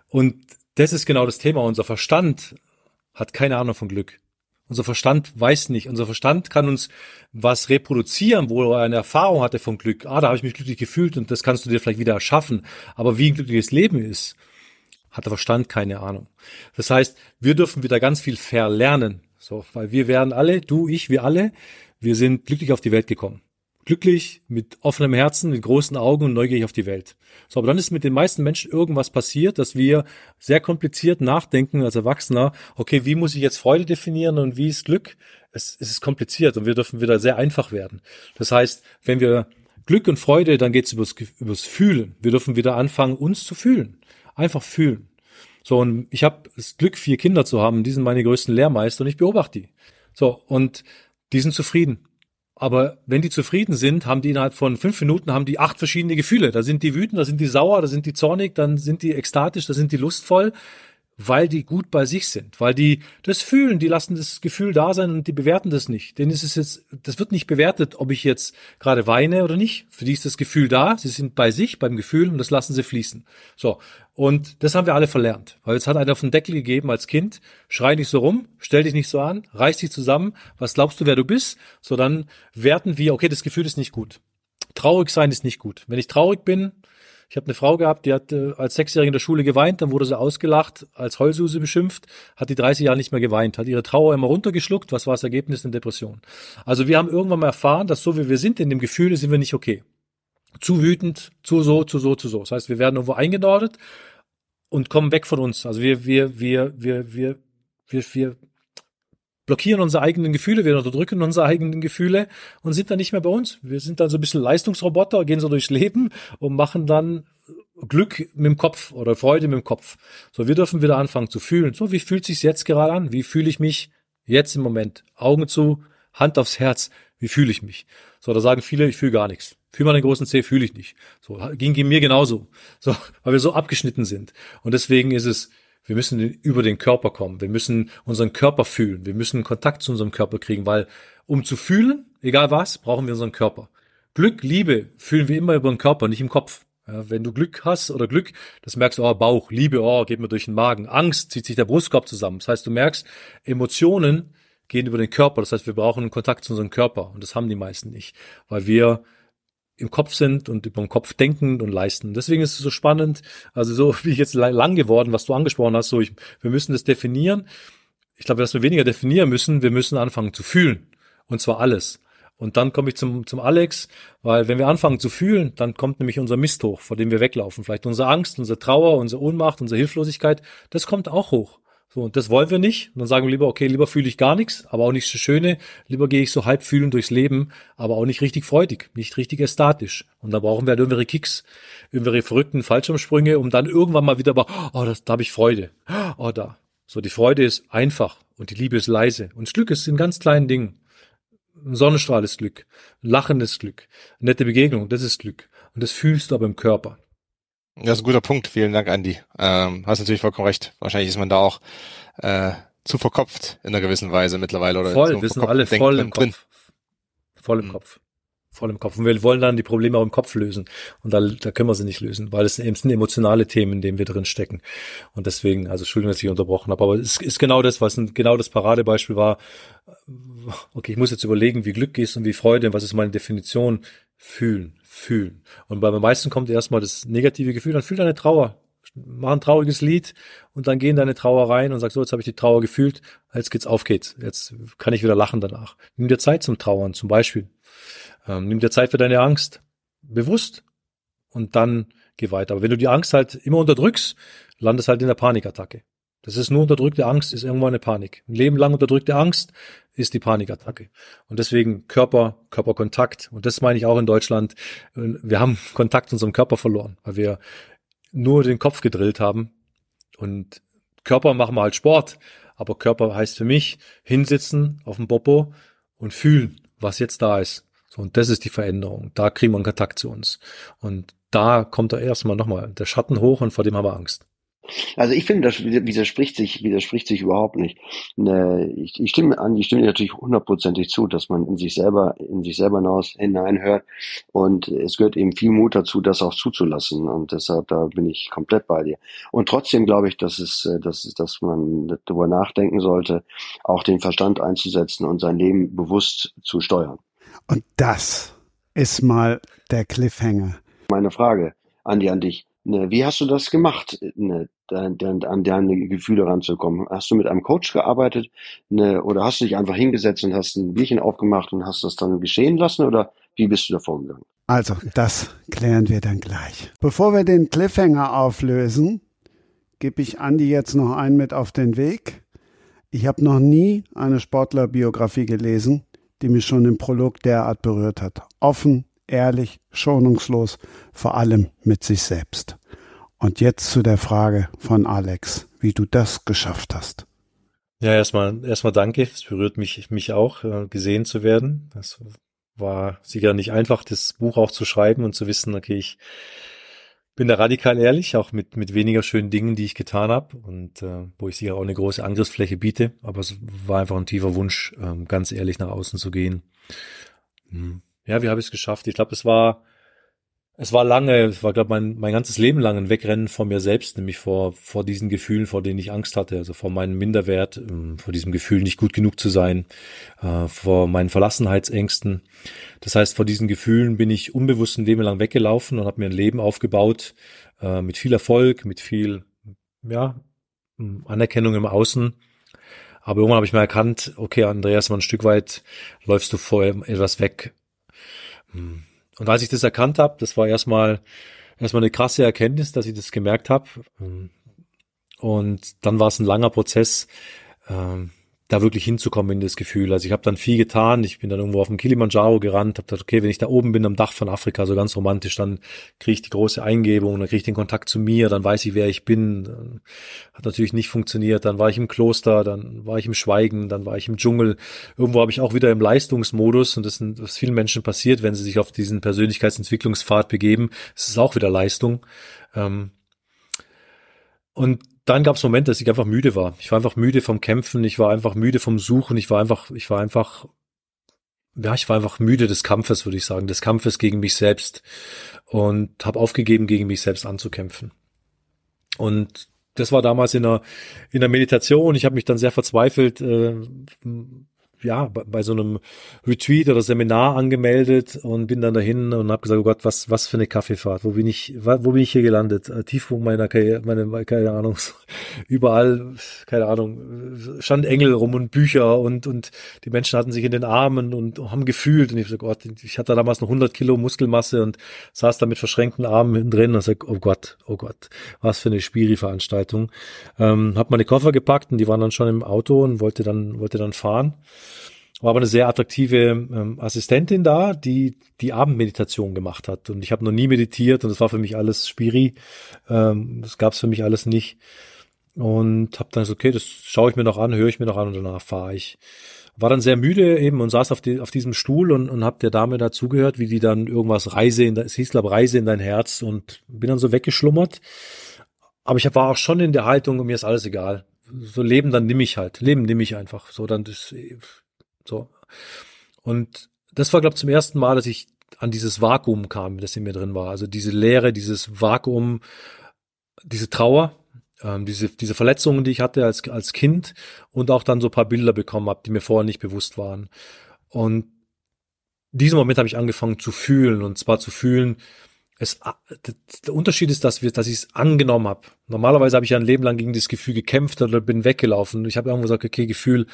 Und das ist genau das Thema. Unser Verstand hat keine Ahnung von Glück. Unser Verstand weiß nicht. Unser Verstand kann uns was reproduzieren, wo er eine Erfahrung hatte von Glück. Ah, da habe ich mich glücklich gefühlt und das kannst du dir vielleicht wieder erschaffen. Aber wie ein glückliches Leben ist, hat der Verstand keine Ahnung. Das heißt, wir dürfen wieder ganz viel verlernen. So, weil wir werden alle, du, ich, wir alle, wir sind glücklich auf die Welt gekommen glücklich, mit offenem Herzen, mit großen Augen und neugierig auf die Welt. So, aber dann ist mit den meisten Menschen irgendwas passiert, dass wir sehr kompliziert nachdenken als Erwachsener, okay, wie muss ich jetzt Freude definieren und wie ist Glück? Es, es ist kompliziert und wir dürfen wieder sehr einfach werden. Das heißt, wenn wir Glück und Freude, dann geht's übers, übers Fühlen. Wir dürfen wieder anfangen, uns zu fühlen. Einfach fühlen. So, und ich habe das Glück, vier Kinder zu haben, die sind meine größten Lehrmeister und ich beobachte die. So, und die sind zufrieden. Aber wenn die zufrieden sind, haben die innerhalb von fünf Minuten haben die acht verschiedene Gefühle. Da sind die wütend, da sind die sauer, da sind die zornig, dann sind die ekstatisch, da sind die lustvoll weil die gut bei sich sind, weil die das fühlen, die lassen das Gefühl da sein und die bewerten das nicht. Denn es ist jetzt, das wird nicht bewertet, ob ich jetzt gerade weine oder nicht. Für die ist das Gefühl da, sie sind bei sich, beim Gefühl und das lassen sie fließen. So. Und das haben wir alle verlernt. Weil jetzt hat einer auf den Deckel gegeben als Kind, schrei nicht so rum, stell dich nicht so an, reiß dich zusammen, was glaubst du, wer du bist? So, dann werten wir, okay, das Gefühl ist nicht gut. Traurig sein ist nicht gut. Wenn ich traurig bin, Ich habe eine Frau gehabt, die hat äh, als Sechsjährige in der Schule geweint, dann wurde sie ausgelacht, als Heulsuse beschimpft, hat die 30 Jahre nicht mehr geweint, hat ihre Trauer immer runtergeschluckt. Was war das Ergebnis? Eine Depression. Also wir haben irgendwann mal erfahren, dass so wie wir sind in dem Gefühl, sind wir nicht okay. Zu wütend, zu so, zu so, zu so. Das heißt, wir werden irgendwo eingenordet und kommen weg von uns. Also wir, wir, wir, wir, wir, wir, wir blockieren unsere eigenen Gefühle, wir unterdrücken unsere eigenen Gefühle und sind dann nicht mehr bei uns. Wir sind dann so ein bisschen Leistungsroboter, gehen so durchs Leben und machen dann Glück mit dem Kopf oder Freude mit dem Kopf. So, wir dürfen wieder anfangen zu fühlen. So, wie fühlt sich's jetzt gerade an? Wie fühle ich mich jetzt im Moment? Augen zu, Hand aufs Herz. Wie fühle ich mich? So, da sagen viele, ich fühle gar nichts. Fühl mal den großen C, fühle ich nicht. So, ging, ging mir genauso. So, weil wir so abgeschnitten sind. Und deswegen ist es, wir müssen über den Körper kommen. Wir müssen unseren Körper fühlen. Wir müssen Kontakt zu unserem Körper kriegen, weil um zu fühlen, egal was, brauchen wir unseren Körper. Glück, Liebe fühlen wir immer über den Körper, nicht im Kopf. Ja, wenn du Glück hast oder Glück, das merkst du, oh, Bauch, Liebe, oh, geht mir durch den Magen. Angst zieht sich der Brustkorb zusammen. Das heißt, du merkst, Emotionen gehen über den Körper. Das heißt, wir brauchen Kontakt zu unserem Körper. Und das haben die meisten nicht, weil wir im Kopf sind und über den Kopf denken und leisten. Deswegen ist es so spannend, also so (laughs) wie ich jetzt lang geworden, was du angesprochen hast, so ich, wir müssen das definieren. Ich glaube, dass wir weniger definieren müssen, wir müssen anfangen zu fühlen. Und zwar alles. Und dann komme ich zum, zum Alex, weil wenn wir anfangen zu fühlen, dann kommt nämlich unser Mist hoch, vor dem wir weglaufen. Vielleicht unsere Angst, unsere Trauer, unsere Ohnmacht, unsere Hilflosigkeit, das kommt auch hoch. So, und das wollen wir nicht. Und dann sagen wir lieber, okay, lieber fühle ich gar nichts, aber auch nicht so schöne. Lieber gehe ich so halb fühlend durchs Leben, aber auch nicht richtig freudig, nicht richtig ästhetisch. Und da brauchen wir halt irgendwelche Kicks, irgendwelche verrückten Fallschirmsprünge, um dann irgendwann mal wieder, oh, das, da habe ich Freude. Oh, da. So, die Freude ist einfach und die Liebe ist leise. Und das Glück ist in ganz kleinen Dingen. Ein Sonnenstrahl ist Glück, Lachen ist Glück, eine nette Begegnung, das ist Glück. Und das fühlst du aber im Körper. Das ist ein guter Punkt. Vielen Dank, Andi. Ähm, hast natürlich vollkommen recht. Wahrscheinlich ist man da auch äh, zu verkopft in einer gewissen Weise mittlerweile. Oder voll, wir sind alle voll im drin. Kopf. Voll im mhm. Kopf. Voll im Kopf. Und wir wollen dann die Probleme auch im Kopf lösen. Und da, da können wir sie nicht lösen, weil es eben sind emotionale Themen, in denen wir drin stecken. Und deswegen, also Entschuldigung, dass ich unterbrochen habe, aber es ist genau das, was ein, genau das Paradebeispiel war. Okay, ich muss jetzt überlegen, wie Glück ist und wie Freude und was ist meine Definition. Fühlen fühlen. Und bei den meisten kommt erstmal das negative Gefühl, dann fühl deine Trauer. Mach ein trauriges Lied und dann geh in deine Trauer rein und sag so, jetzt habe ich die Trauer gefühlt, jetzt geht's auf geht's. Jetzt kann ich wieder lachen danach. Nimm dir Zeit zum Trauern, zum Beispiel. Ähm, nimm dir Zeit für deine Angst. Bewusst. Und dann geh weiter. Aber wenn du die Angst halt immer unterdrückst, landest halt in der Panikattacke. Das ist nur unterdrückte Angst, ist irgendwann eine Panik. Ein Leben lang unterdrückte Angst ist die Panikattacke. Und deswegen Körper, Körperkontakt. Und das meine ich auch in Deutschland. Wir haben (laughs) Kontakt zu unserem Körper verloren, weil wir nur den Kopf gedrillt haben. Und Körper machen wir halt Sport. Aber Körper heißt für mich hinsitzen auf dem Popo und fühlen, was jetzt da ist. So, und das ist die Veränderung. Da kriegen wir einen Kontakt zu uns. Und da kommt da erstmal nochmal der Schatten hoch und vor dem haben wir Angst. Also ich finde, das widerspricht sich, widerspricht sich überhaupt nicht. Ne, ich, ich stimme an, ich stimme natürlich hundertprozentig zu, dass man in sich selber, in sich selber hinaus hineinhört. Und es gehört eben viel Mut dazu, das auch zuzulassen. Und deshalb, da bin ich komplett bei dir. Und trotzdem glaube ich, dass es, äh, dass, dass man darüber nachdenken sollte, auch den Verstand einzusetzen und sein Leben bewusst zu steuern. Und das ist mal der Cliffhanger. Meine Frage, Andi, an dich. Ne, wie hast du das gemacht, ne, an deine Gefühle ranzukommen? Hast du mit einem Coach gearbeitet ne, oder hast du dich einfach hingesetzt und hast ein Bierchen aufgemacht und hast das dann geschehen lassen oder wie bist du da vorgegangen? Also, das klären wir dann gleich. Bevor wir den Cliffhanger auflösen, gebe ich Andi jetzt noch einen mit auf den Weg. Ich habe noch nie eine Sportlerbiografie gelesen, die mich schon im Prolog derart berührt hat. Offen, ehrlich, schonungslos, vor allem mit sich selbst. Und jetzt zu der Frage von Alex, wie du das geschafft hast. Ja, erstmal, erstmal danke. Es berührt mich, mich auch, äh, gesehen zu werden. Das war sicher nicht einfach, das Buch auch zu schreiben und zu wissen, okay, ich bin da radikal ehrlich, auch mit, mit weniger schönen Dingen, die ich getan habe und äh, wo ich sicher auch eine große Angriffsfläche biete. Aber es war einfach ein tiefer Wunsch, äh, ganz ehrlich nach außen zu gehen. Hm ja, wie habe ich es geschafft? Ich glaube, es war es war lange, es war, glaube mein, mein ganzes Leben lang ein Wegrennen vor mir selbst, nämlich vor, vor diesen Gefühlen, vor denen ich Angst hatte, also vor meinem Minderwert, ähm, vor diesem Gefühl, nicht gut genug zu sein, äh, vor meinen Verlassenheitsängsten. Das heißt, vor diesen Gefühlen bin ich unbewusst ein Leben lang weggelaufen und habe mir ein Leben aufgebaut, äh, mit viel Erfolg, mit viel, ja, Anerkennung im Außen. Aber irgendwann habe ich mal erkannt, okay, Andreas, mal ein Stück weit läufst du vor etwas weg. Hm. Und als ich das erkannt habe, das war erstmal erstmal eine krasse Erkenntnis, dass ich das gemerkt habe. Und dann war es ein langer Prozess, ähm, da wirklich hinzukommen in das Gefühl. Also ich habe dann viel getan. Ich bin dann irgendwo auf dem Kilimanjaro gerannt, habe gedacht, okay, wenn ich da oben bin am Dach von Afrika, so ganz romantisch, dann kriege ich die große Eingebung, dann kriege ich den Kontakt zu mir, dann weiß ich, wer ich bin. Hat natürlich nicht funktioniert. Dann war ich im Kloster, dann war ich im Schweigen, dann war ich im Dschungel. Irgendwo habe ich auch wieder im Leistungsmodus und das ist was vielen Menschen passiert, wenn sie sich auf diesen Persönlichkeitsentwicklungspfad begeben. Es ist auch wieder Leistung. Ähm, und dann gab es Momente, dass ich einfach müde war. Ich war einfach müde vom Kämpfen, ich war einfach müde vom Suchen, ich war einfach, ich war einfach, ja, ich war einfach müde des Kampfes, würde ich sagen, des Kampfes gegen mich selbst und habe aufgegeben, gegen mich selbst anzukämpfen. Und das war damals in der in der Meditation. Ich habe mich dann sehr verzweifelt äh, ja, bei, so einem Retreat oder Seminar angemeldet und bin dann dahin und habe gesagt, oh Gott, was, was für eine Kaffeefahrt, wo bin ich, wo bin ich hier gelandet? Äh, Tiefpunkt meiner Karriere, meine, keine Ahnung, (laughs) überall, keine Ahnung, stand Engel rum und Bücher und, und die Menschen hatten sich in den Armen und haben gefühlt und ich so, Gott, ich hatte damals noch 100 Kilo Muskelmasse und saß da mit verschränkten Armen drin und sag, oh Gott, oh Gott, was für eine Spiri-Veranstaltung. Ähm, hab meine Koffer gepackt und die waren dann schon im Auto und wollte dann, wollte dann fahren. War aber eine sehr attraktive ähm, Assistentin da, die die Abendmeditation gemacht hat. Und ich habe noch nie meditiert und das war für mich alles Spiri. Ähm, das gab es für mich alles nicht. Und habe dann so, okay, das schaue ich mir noch an, höre ich mir noch an und danach fahre ich. War dann sehr müde eben und saß auf, die, auf diesem Stuhl und, und habe der Dame dazugehört, wie die dann irgendwas Reise in, es hieß glaube Reise in dein Herz und bin dann so weggeschlummert. Aber ich war auch schon in der Haltung, mir ist alles egal. So Leben, dann nimm ich halt. Leben nimm ich einfach. So, dann das, so. Und das war, glaube ich, zum ersten Mal, dass ich an dieses Vakuum kam, das in mir drin war. Also diese Leere, dieses Vakuum, diese Trauer, ähm, diese, diese Verletzungen, die ich hatte als, als Kind und auch dann so paar Bilder bekommen habe, die mir vorher nicht bewusst waren. Und diesen Moment habe ich angefangen zu fühlen und zwar zu fühlen, es, der Unterschied ist, dass, wir, dass ich es angenommen habe. Normalerweise habe ich ein Leben lang gegen das Gefühl gekämpft oder bin weggelaufen. Ich habe irgendwo gesagt, okay, Gefühl,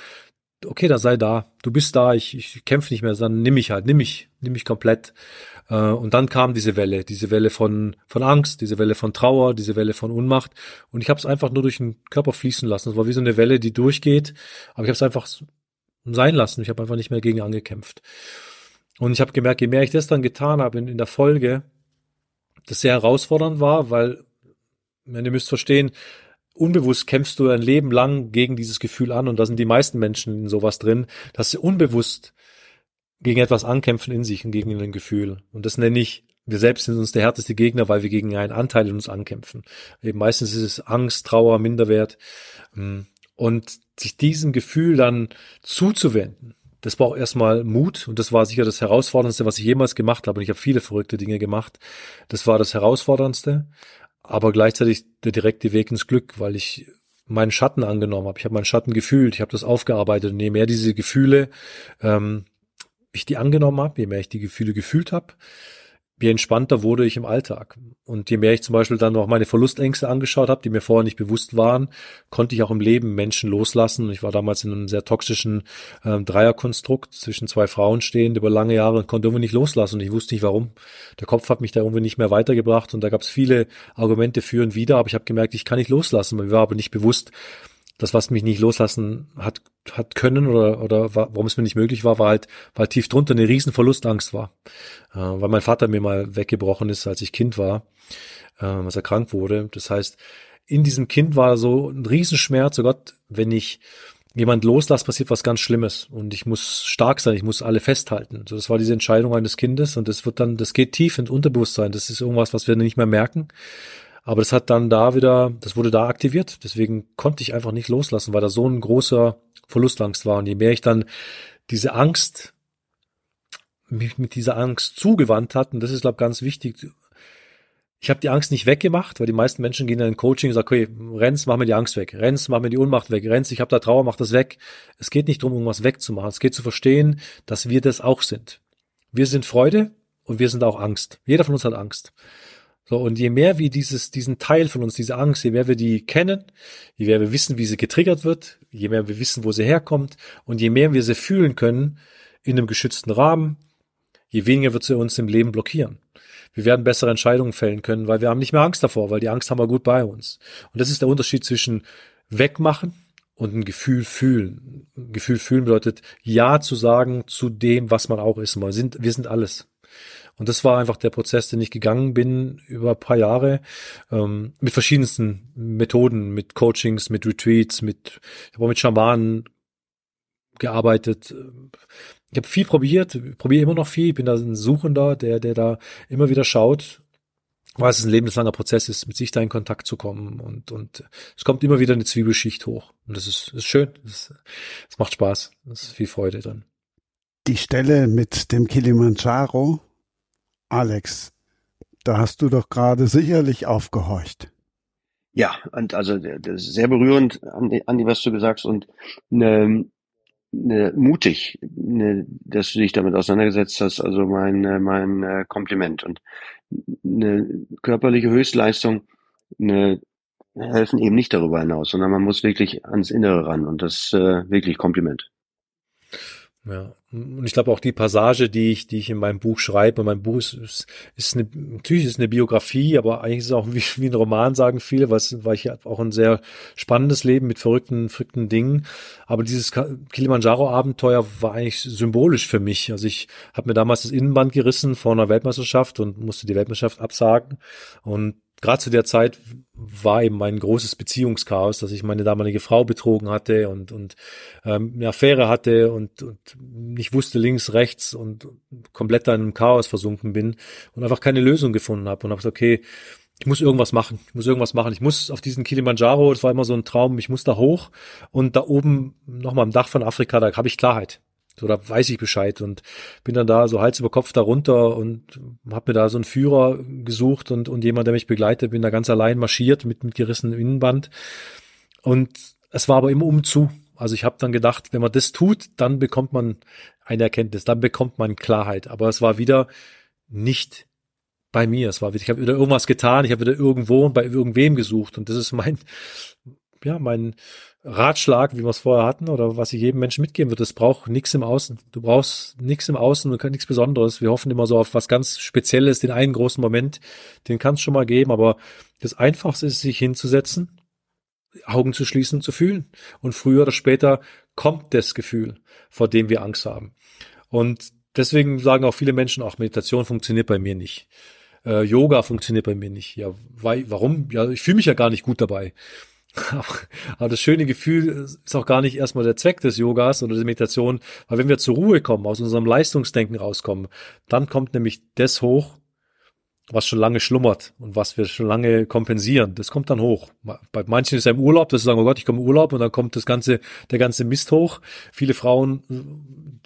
okay, da sei da, du bist da, ich, ich kämpfe nicht mehr, dann nimm mich halt, nimm mich, nimm mich komplett. Äh, und dann kam diese Welle, diese Welle von, von Angst, diese Welle von Trauer, diese Welle von Unmacht. Und ich habe es einfach nur durch den Körper fließen lassen. Es war wie so eine Welle, die durchgeht, aber ich habe es einfach sein lassen. Ich habe einfach nicht mehr gegen angekämpft. Und ich habe gemerkt, je mehr ich das dann getan habe in, in der Folge, das sehr herausfordernd war, weil, ihr müsst verstehen, unbewusst kämpfst du ein Leben lang gegen dieses Gefühl an und da sind die meisten Menschen in sowas drin, dass sie unbewusst gegen etwas ankämpfen in sich und gegen ein Gefühl. Und das nenne ich, wir selbst sind uns der härteste Gegner, weil wir gegen einen Anteil in uns ankämpfen. Eben meistens ist es Angst, Trauer, Minderwert. Mm. Und sich diesem Gefühl dann zuzuwenden, das braucht erstmal Mut und das war sicher das Herausforderndste, was ich jemals gemacht habe. Und ich habe viele verrückte Dinge gemacht. Das war das Herausforderndste aber gleichzeitig der direkte Weg ins Glück, weil ich meinen Schatten angenommen habe. Ich habe meinen Schatten gefühlt, ich habe das aufgearbeitet. Und je mehr diese Gefühle ähm, ich die angenommen habe, je mehr ich die Gefühle gefühlt habe, je entspannter wurde ich im Alltag. Und je mehr ich zum Beispiel dann noch meine Verlustängste angeschaut habe, die mir vorher nicht bewusst waren, konnte ich auch im Leben Menschen loslassen. Ich war damals in einem sehr toxischen ähm, Dreierkonstrukt zwischen zwei Frauen stehend über lange Jahre und konnte irgendwie nicht loslassen. Und ich wusste nicht warum. Der Kopf hat mich da irgendwie nicht mehr weitergebracht und da gab es viele Argumente für und wider, aber ich habe gemerkt, ich kann nicht loslassen. Mir war aber nicht bewusst, das, was mich nicht loslassen hat, hat können oder, oder warum es mir nicht möglich war, war halt, weil tief drunter eine riesen Verlustangst war. Äh, weil mein Vater mir mal weggebrochen ist, als ich Kind war, äh, als er krank wurde. Das heißt, in diesem Kind war so ein Riesenschmerz, oh Gott, wenn ich jemand loslasse, passiert was ganz Schlimmes und ich muss stark sein, ich muss alle festhalten. So, das war diese Entscheidung eines Kindes und das wird dann, das geht tief ins Unterbewusstsein. Das ist irgendwas, was wir nicht mehr merken. Aber das hat dann da wieder, das wurde da aktiviert. Deswegen konnte ich einfach nicht loslassen, weil da so ein großer Verlustangst war. Und je mehr ich dann diese Angst, mich mit dieser Angst zugewandt hat, und das ist, glaube ich, ganz wichtig, Ich habe die Angst nicht weggemacht, weil die meisten Menschen gehen in ein Coaching und sagen, okay, Renz, mach mir die Angst weg. Renz, mach mir die Unmacht weg. Renz, ich habe da Trauer, mach das weg. Es geht nicht darum, irgendwas wegzumachen. Es geht zu verstehen, dass wir das auch sind. Wir sind Freude und wir sind auch Angst. Jeder von uns hat Angst. So, und je mehr wir dieses, diesen Teil von uns, diese Angst, je mehr wir die kennen, je mehr wir wissen, wie sie getriggert wird, je mehr wir wissen, wo sie herkommt und je mehr wir sie fühlen können in einem geschützten Rahmen, je weniger wird sie uns im Leben blockieren. Wir werden bessere Entscheidungen fällen können, weil wir haben nicht mehr Angst davor, weil die Angst haben wir gut bei uns. Und das ist der Unterschied zwischen wegmachen und ein Gefühl fühlen. Ein Gefühl fühlen bedeutet Ja zu sagen zu dem, was man auch ist. Wir sind, wir sind alles. Und das war einfach der Prozess, den ich gegangen bin über ein paar Jahre ähm, mit verschiedensten Methoden, mit Coachings, mit Retreats, mit ich habe auch mit Schamanen gearbeitet. Ich habe viel probiert, probiere immer noch viel. Ich bin da ein Suchender, der der da immer wieder schaut, weil es ein lebenslanger Prozess ist, mit sich da in Kontakt zu kommen und und es kommt immer wieder eine Zwiebelschicht hoch und das ist, ist schön, es macht Spaß, es ist viel Freude drin. Die Stelle mit dem Kilimanjaro Alex, da hast du doch gerade sicherlich aufgehorcht. Ja, und also das ist sehr berührend, Andi, Andi, was du gesagt hast und ne, ne, mutig, ne, dass du dich damit auseinandergesetzt hast. Also mein äh, mein äh, Kompliment und eine körperliche Höchstleistung ne, helfen eben nicht darüber hinaus, sondern man muss wirklich ans Innere ran und das äh, wirklich Kompliment. Ja, und ich glaube auch die Passage, die ich, die ich in meinem Buch schreibe, mein Buch ist, ist, ist eine, natürlich ist eine Biografie, aber eigentlich ist es auch (laughs) wie, wie ein Roman, sagen viele, weil, weil ich auch ein sehr spannendes Leben mit verrückten, verrückten Dingen. Aber dieses Kilimanjaro-Abenteuer war eigentlich symbolisch für mich. Also ich habe mir damals das Innenband gerissen vor einer Weltmeisterschaft und musste die Weltmeisterschaft absagen. Und gerade zu der Zeit war eben mein großes Beziehungschaos, dass ich meine damalige Frau betrogen hatte und, und ähm, eine Affäre hatte und, und nicht wusste links, rechts und komplett da in einem Chaos versunken bin und einfach keine Lösung gefunden habe und habe gesagt, okay, ich muss irgendwas machen, ich muss irgendwas machen. Ich muss auf diesen Kilimanjaro, das war immer so ein Traum, ich muss da hoch und da oben nochmal am Dach von Afrika, da habe ich Klarheit. So, da weiß ich Bescheid und bin dann da so Hals über Kopf da runter und habe mir da so einen Führer gesucht und, und jemand, der mich begleitet, bin da ganz allein marschiert mit, mit gerissenem Innenband. Und es war aber immer umzu. Also ich habe dann gedacht, wenn man das tut, dann bekommt man eine Erkenntnis, dann bekommt man Klarheit. Aber es war wieder nicht bei mir. Es war wieder, ich habe wieder irgendwas getan, ich habe wieder irgendwo und bei irgendwem gesucht. Und das ist mein, ja, mein Ratschlag, wie wir es vorher hatten, oder was ich jedem Menschen mitgeben würde, es braucht nichts im Außen. Du brauchst nichts im Außen und nichts Besonderes. Wir hoffen immer so auf was ganz Spezielles, den einen großen Moment, den kann es schon mal geben, aber das Einfachste ist, sich hinzusetzen, Augen zu schließen, zu fühlen. Und früher oder später kommt das Gefühl, vor dem wir Angst haben. Und deswegen sagen auch viele Menschen, auch Meditation funktioniert bei mir nicht. Äh, Yoga funktioniert bei mir nicht. Ja, weil, warum? Ja, ich fühle mich ja gar nicht gut dabei. Aber das schöne Gefühl ist auch gar nicht erstmal der Zweck des Yogas oder der Meditation, weil wenn wir zur Ruhe kommen, aus unserem Leistungsdenken rauskommen, dann kommt nämlich das hoch, was schon lange schlummert und was wir schon lange kompensieren. Das kommt dann hoch. Bei manchen ist er im Urlaub, dass sie sagen, oh Gott, ich komme im Urlaub und dann kommt das ganze, der ganze Mist hoch. Viele Frauen,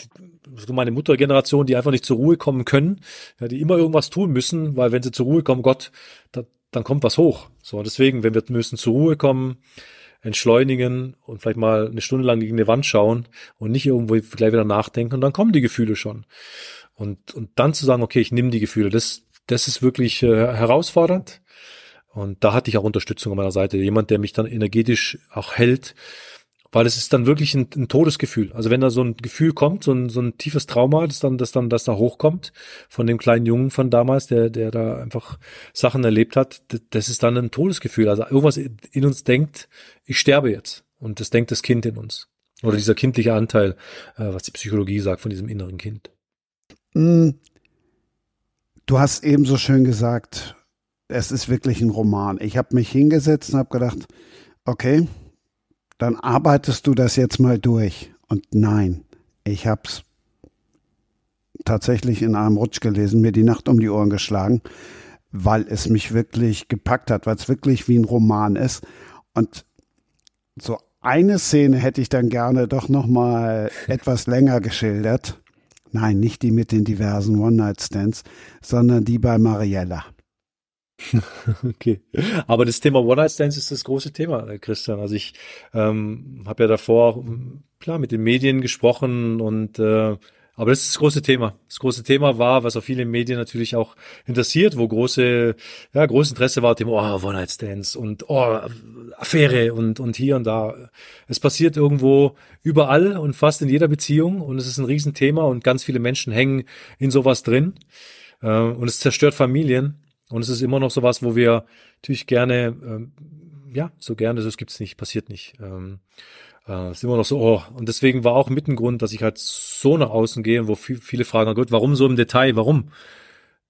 so meine Muttergeneration, die einfach nicht zur Ruhe kommen können, ja, die immer irgendwas tun müssen, weil wenn sie zur Ruhe kommen, Gott, da, dann kommt was hoch. So, deswegen, wenn wir müssen zur Ruhe kommen, entschleunigen und vielleicht mal eine Stunde lang gegen eine Wand schauen und nicht irgendwo gleich wieder nachdenken und dann kommen die Gefühle schon. Und, und dann zu sagen, okay, ich nehme die Gefühle, das, das ist wirklich äh, herausfordernd. Und da hatte ich auch Unterstützung an meiner Seite. Jemand, der mich dann energetisch auch hält, weil es ist dann wirklich ein, ein, Todesgefühl. Also wenn da so ein Gefühl kommt, so ein, so ein tiefes Trauma, das dann, das dann, das da hochkommt von dem kleinen Jungen von damals, der, der da einfach Sachen erlebt hat, das ist dann ein Todesgefühl. Also irgendwas in uns denkt, ich sterbe jetzt. Und das denkt das Kind in uns. Oder dieser kindliche Anteil, äh, was die Psychologie sagt von diesem inneren Kind. Mm. Du hast eben so schön gesagt, es ist wirklich ein Roman. Ich habe mich hingesetzt und habe gedacht, okay, dann arbeitest du das jetzt mal durch. Und nein, ich habe es tatsächlich in einem Rutsch gelesen, mir die Nacht um die Ohren geschlagen, weil es mich wirklich gepackt hat, weil es wirklich wie ein Roman ist. Und so eine Szene hätte ich dann gerne doch noch mal (laughs) etwas länger geschildert. Nein, nicht die mit den diversen One-Night-Stands, sondern die bei Mariella. (laughs) okay. Aber das Thema One-Night-Stands ist das große Thema, Christian. Also ich ähm, habe ja davor klar mit den Medien gesprochen und äh, aber das ist das große Thema. Das große Thema war, was auch viele Medien natürlich auch interessiert, wo große, ja, großes Interesse war, dem, oh, One-Night-Stands und oh, Affäre und, und hier und da. Es passiert irgendwo überall und fast in jeder Beziehung und es ist ein Riesenthema und ganz viele Menschen hängen in sowas drin. Äh, und es zerstört Familien. Und es ist immer noch sowas, wo wir natürlich gerne, ähm, ja, so gerne, das gibt's nicht, passiert nicht. Ähm, äh, ist immer noch so, oh. Und deswegen war auch mit ein Grund, dass ich halt so nach außen gehe, wo viel, viele fragen, gut, warum so im Detail, warum?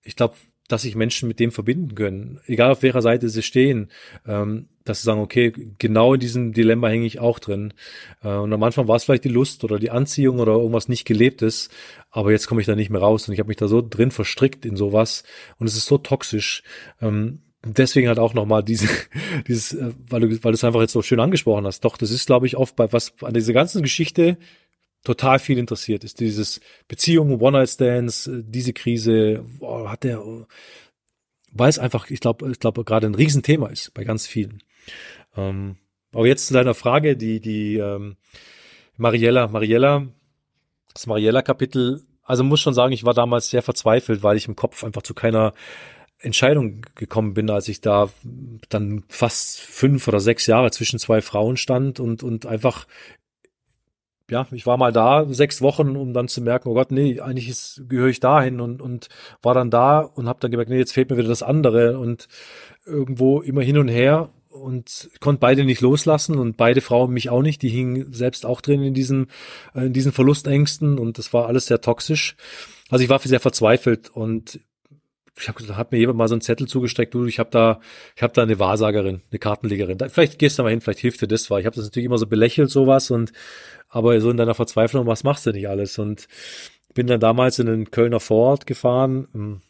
Ich glaube, dass sich Menschen mit dem verbinden können, egal auf welcher Seite sie stehen, ähm, dass sie sagen, okay, genau in diesem Dilemma hänge ich auch drin. Äh, und am Anfang war es vielleicht die Lust oder die Anziehung oder irgendwas nicht gelebtes, aber jetzt komme ich da nicht mehr raus und ich habe mich da so drin verstrickt in sowas und es ist so toxisch. Ähm, deswegen halt auch nochmal diese, (laughs) dieses, äh, weil du, weil du es einfach jetzt so schön angesprochen hast. Doch, das ist, glaube ich, oft bei was an dieser ganzen Geschichte total viel interessiert, ist dieses Beziehung, One-Night-Stands, äh, diese Krise, oh, hat der, weil es einfach, ich glaube, ich glaube, gerade ein Riesenthema ist bei ganz vielen. Ähm, aber jetzt zu deiner Frage, die, die ähm, Mariella, Mariella, das Mariella-Kapitel, also muss schon sagen, ich war damals sehr verzweifelt, weil ich im Kopf einfach zu keiner Entscheidung gekommen bin, als ich da dann fast fünf oder sechs Jahre zwischen zwei Frauen stand und, und einfach ja, ich war mal da sechs Wochen, um dann zu merken, oh Gott, nee, eigentlich ist, gehöre ich dahin und, und war dann da und habe dann gemerkt, nee, jetzt fehlt mir wieder das andere und irgendwo immer hin und her und konnte beide nicht loslassen und beide Frauen mich auch nicht, die hingen selbst auch drin in diesen, äh, in diesen Verlustängsten und das war alles sehr toxisch. Also ich war sehr verzweifelt und ich habe hat mir jemand mal so einen Zettel zugesteckt, du, ich habe da, ich habe da eine Wahrsagerin, eine Kartenlegerin. Da, vielleicht gehst du mal hin, vielleicht hilft dir das, weil ich habe das natürlich immer so belächelt sowas und aber so in deiner Verzweiflung, was machst du nicht alles? Und bin dann damals in den Kölner Vorort gefahren, ähm,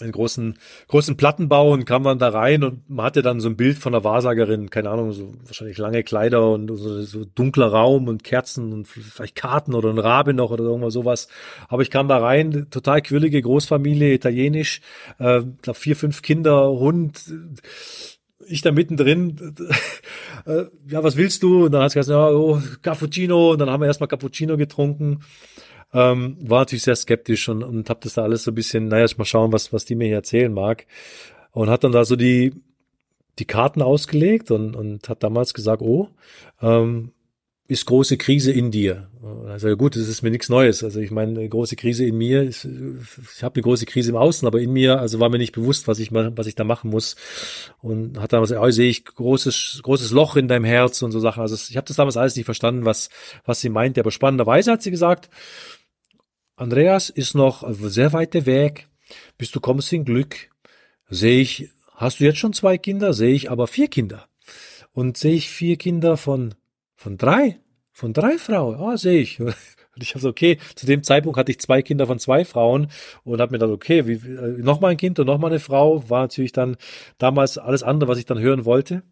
einen großen, großen Plattenbau und kam dann da rein und man hatte dann so ein Bild von der Wahrsagerin, keine Ahnung, so wahrscheinlich lange Kleider und so, so dunkler Raum und Kerzen und vielleicht Karten oder ein Rabe noch oder irgendwas sowas. Aber ich kam da rein, total quirlige Großfamilie, italienisch, äh, glaub vier, fünf Kinder, Hund, ich da mittendrin, (laughs) äh, ja, was willst du? Und dann hat sie gesagt, ja, oh, Cappuccino. Und dann haben wir erstmal Cappuccino getrunken. Ähm, war natürlich sehr skeptisch und, und habe das da alles so ein bisschen, naja, ich mal schauen, was, was die mir hier erzählen mag. Und hat dann da so die, die Karten ausgelegt und, und hat damals gesagt, oh, ähm, ist große Krise in dir. Also gut, das ist mir nichts Neues. Also ich meine, eine große Krise in mir, ist, ich habe eine große Krise im Außen, aber in mir, also war mir nicht bewusst, was ich was ich da machen muss. Und hat damals, oh, sehe ich großes großes Loch in deinem Herz und so Sachen. Also ich habe das damals alles nicht verstanden, was was sie meinte. Aber spannenderweise hat sie gesagt, Andreas ist noch sehr weiter Weg, bis du kommst in Glück. Sehe ich, hast du jetzt schon zwei Kinder? Sehe ich aber vier Kinder. Und sehe ich vier Kinder von von drei? Von drei Frauen? Ah, sehe ich. (laughs) Und ich habe so, okay, zu dem Zeitpunkt hatte ich zwei Kinder von zwei Frauen und habe mir dann, okay, wie, äh, noch mal ein Kind und noch mal eine Frau, war natürlich dann damals alles andere, was ich dann hören wollte.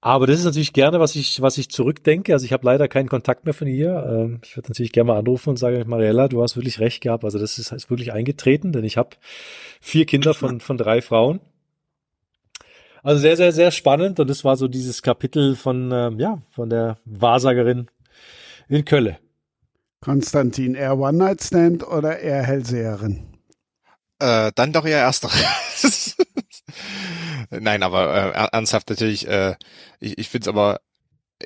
Aber das ist natürlich gerne, was ich, was ich zurückdenke. Also ich habe leider keinen Kontakt mehr von ihr. Ähm, ich würde natürlich gerne mal anrufen und sagen, Mariella, du hast wirklich recht gehabt. Also das ist, ist wirklich eingetreten, denn ich habe vier Kinder von, (laughs) von drei Frauen. Also sehr, sehr, sehr spannend. Und das war so dieses Kapitel von, ähm, ja, von der Wahrsagerin in Kölle. Konstantin, eher One-Night-Stand oder eher Hellseherin? Äh, dann doch eher erster. (laughs) Nein, aber äh, ernsthaft natürlich, äh, ich, ich finde es aber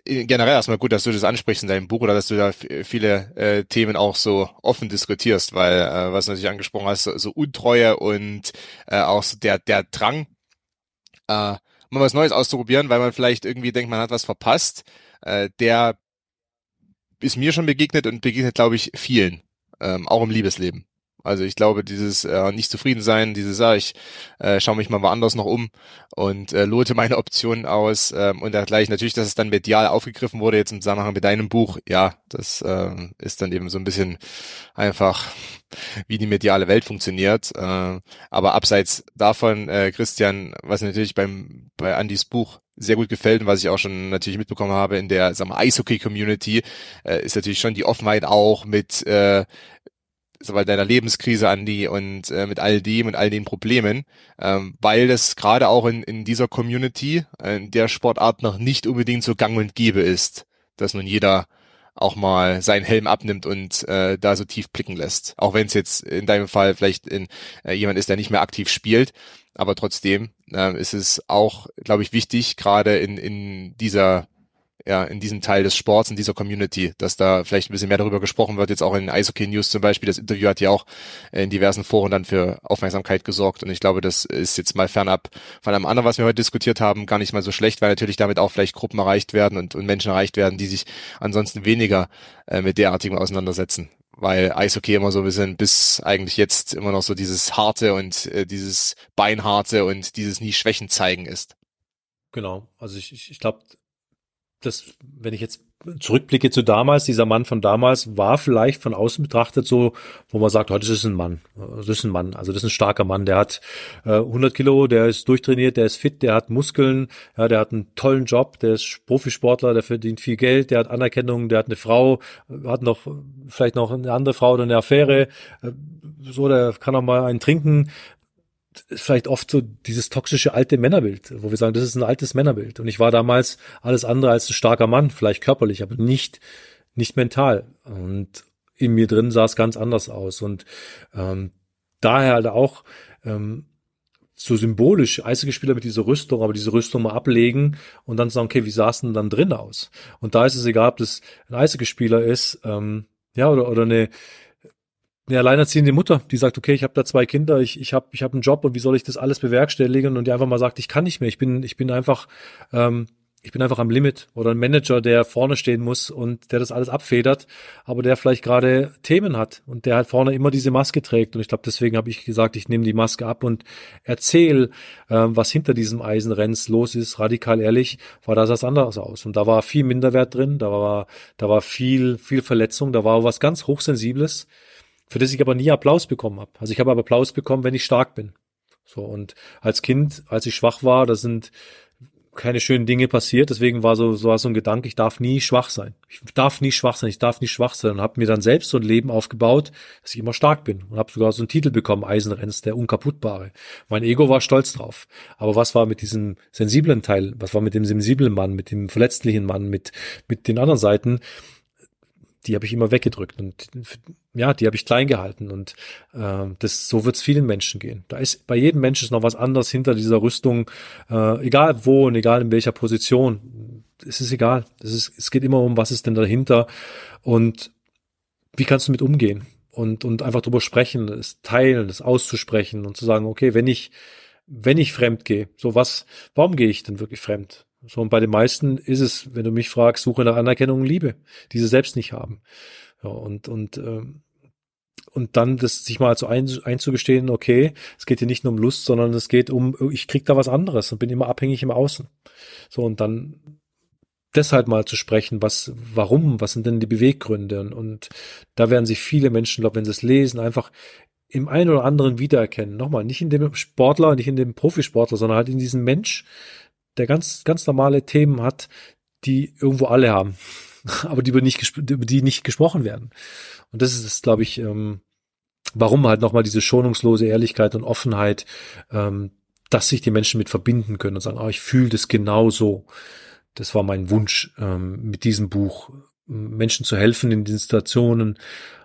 generell erstmal gut, dass du das ansprichst in deinem Buch oder dass du da viele äh, Themen auch so offen diskutierst, weil äh, was du natürlich angesprochen hast, so, so Untreue und äh, auch so der der Drang äh, mal was Neues auszuprobieren, weil man vielleicht irgendwie denkt, man hat was verpasst. Äh, der ist mir schon begegnet und begegnet, glaube ich, vielen, ähm, auch im Liebesleben. Also ich glaube, dieses äh, nicht zufrieden sein, dieses, ah, ich äh, schaue mich mal woanders noch um und äh, lote meine (laughs) Optionen aus ähm, und dergleichen. Natürlich, dass es dann medial aufgegriffen wurde, jetzt im Zusammenhang mit deinem Buch, ja, das äh, ist dann eben so ein bisschen einfach, wie die mediale Welt funktioniert. Äh, aber abseits davon, äh, Christian, was natürlich beim bei Andys Buch sehr gut gefällt und was ich auch schon natürlich mitbekommen habe in der Eishockey-Community, äh, ist natürlich schon die Offenheit auch mit äh, weil deiner Lebenskrise, Andi, und äh, mit all dem und all den Problemen, ähm, weil das gerade auch in, in dieser Community, äh, in der Sportart noch nicht unbedingt so gang und gäbe ist, dass nun jeder auch mal seinen Helm abnimmt und äh, da so tief blicken lässt. Auch wenn es jetzt in deinem Fall vielleicht in, äh, jemand ist, der nicht mehr aktiv spielt, aber trotzdem äh, ist es auch, glaube ich, wichtig, gerade in, in dieser ja, in diesem Teil des Sports, in dieser Community, dass da vielleicht ein bisschen mehr darüber gesprochen wird, jetzt auch in Eishockey News zum Beispiel. Das Interview hat ja auch in diversen Foren dann für Aufmerksamkeit gesorgt und ich glaube, das ist jetzt mal fernab von einem anderen, was wir heute diskutiert haben, gar nicht mal so schlecht, weil natürlich damit auch vielleicht Gruppen erreicht werden und, und Menschen erreicht werden, die sich ansonsten weniger äh, mit derartigem auseinandersetzen weil Eishockey immer so ein bisschen bis eigentlich jetzt immer noch so dieses harte und äh, dieses beinharte und dieses nie Schwächen zeigen ist. Genau, also ich, ich, ich glaube, das, wenn ich jetzt zurückblicke zu damals, dieser Mann von damals war vielleicht von außen betrachtet so, wo man sagt, oh, das ist ein Mann, das ist ein Mann, also das ist ein starker Mann, der hat äh, 100 Kilo, der ist durchtrainiert, der ist fit, der hat Muskeln, ja, der hat einen tollen Job, der ist Profisportler, der verdient viel Geld, der hat Anerkennung, der hat eine Frau, hat noch vielleicht noch eine andere Frau oder eine Affäre, äh, so, der kann auch mal einen trinken, ist vielleicht oft so dieses toxische alte Männerbild, wo wir sagen, das ist ein altes Männerbild. Und ich war damals alles andere als ein starker Mann, vielleicht körperlich, aber nicht, nicht mental. Und in mir drin sah es ganz anders aus. Und ähm, daher halt auch ähm, so symbolisch Eishockeyspieler mit dieser Rüstung, aber diese Rüstung mal ablegen und dann sagen, okay, wie sah es denn dann drin aus? Und da ist es egal, ob das ein Eishockeyspieler ist, ähm, ja, oder, oder eine, eine alleinerziehende Mutter, die sagt, okay, ich habe da zwei Kinder, ich, ich habe ich hab einen Job und wie soll ich das alles bewerkstelligen und die einfach mal sagt, ich kann nicht mehr, ich bin, ich bin einfach, ähm, ich bin einfach am Limit oder ein Manager, der vorne stehen muss und der das alles abfedert, aber der vielleicht gerade Themen hat und der halt vorne immer diese Maske trägt. Und ich glaube, deswegen habe ich gesagt, ich nehme die Maske ab und erzähle, ähm, was hinter diesem Eisenrenns los ist. Radikal ehrlich, war das was anderes aus. Und da war viel Minderwert drin, da war, da war viel, viel Verletzung, da war was ganz Hochsensibles für das ich aber nie Applaus bekommen habe. Also ich habe aber Applaus bekommen, wenn ich stark bin. So und als Kind, als ich schwach war, da sind keine schönen Dinge passiert. Deswegen war so, so war so ein Gedanke, ich darf nie schwach sein. Ich darf nie schwach sein, ich darf nie schwach sein. Und habe mir dann selbst so ein Leben aufgebaut, dass ich immer stark bin. Und habe sogar so einen Titel bekommen, Eisenrenns, der Unkaputtbare. Mein Ego war stolz drauf. Aber was war mit diesem sensiblen Teil? Was war mit dem sensiblen Mann, mit dem verletzlichen Mann, mit, mit den anderen Seiten? die habe ich immer weggedrückt und ja, die habe ich klein gehalten und äh, das so wird es vielen Menschen gehen. Da ist bei jedem Menschen ist noch was anderes hinter dieser Rüstung, äh, egal wo und egal in welcher Position. Es ist egal. Es ist, es geht immer um, was ist denn dahinter und wie kannst du mit umgehen und und einfach drüber sprechen, es teilen, es auszusprechen und zu sagen, okay, wenn ich wenn ich fremd gehe, so was, warum gehe ich denn wirklich fremd? So, und bei den meisten ist es, wenn du mich fragst, Suche nach Anerkennung und Liebe, die sie selbst nicht haben. Ja, und, und, ähm, und dann das sich mal so ein, einzugestehen, okay, es geht hier nicht nur um Lust, sondern es geht um, ich krieg da was anderes und bin immer abhängig im Außen. So, und dann deshalb mal zu sprechen, was, warum, was sind denn die Beweggründe? Und, und da werden sich viele Menschen, glaube wenn sie es lesen, einfach im einen oder anderen wiedererkennen. Nochmal, nicht in dem Sportler, nicht in dem Profisportler, sondern halt in diesem Mensch, der ganz, ganz normale Themen hat, die irgendwo alle haben, (laughs) aber die über, nicht, über die nicht gesprochen werden. Und das ist, glaube ich, ähm, warum halt nochmal diese schonungslose Ehrlichkeit und Offenheit, ähm, dass sich die Menschen mit verbinden können und sagen, ah, ich fühle das genau so. Das war mein Wunsch ähm, mit diesem Buch, Menschen zu helfen in den Situationen,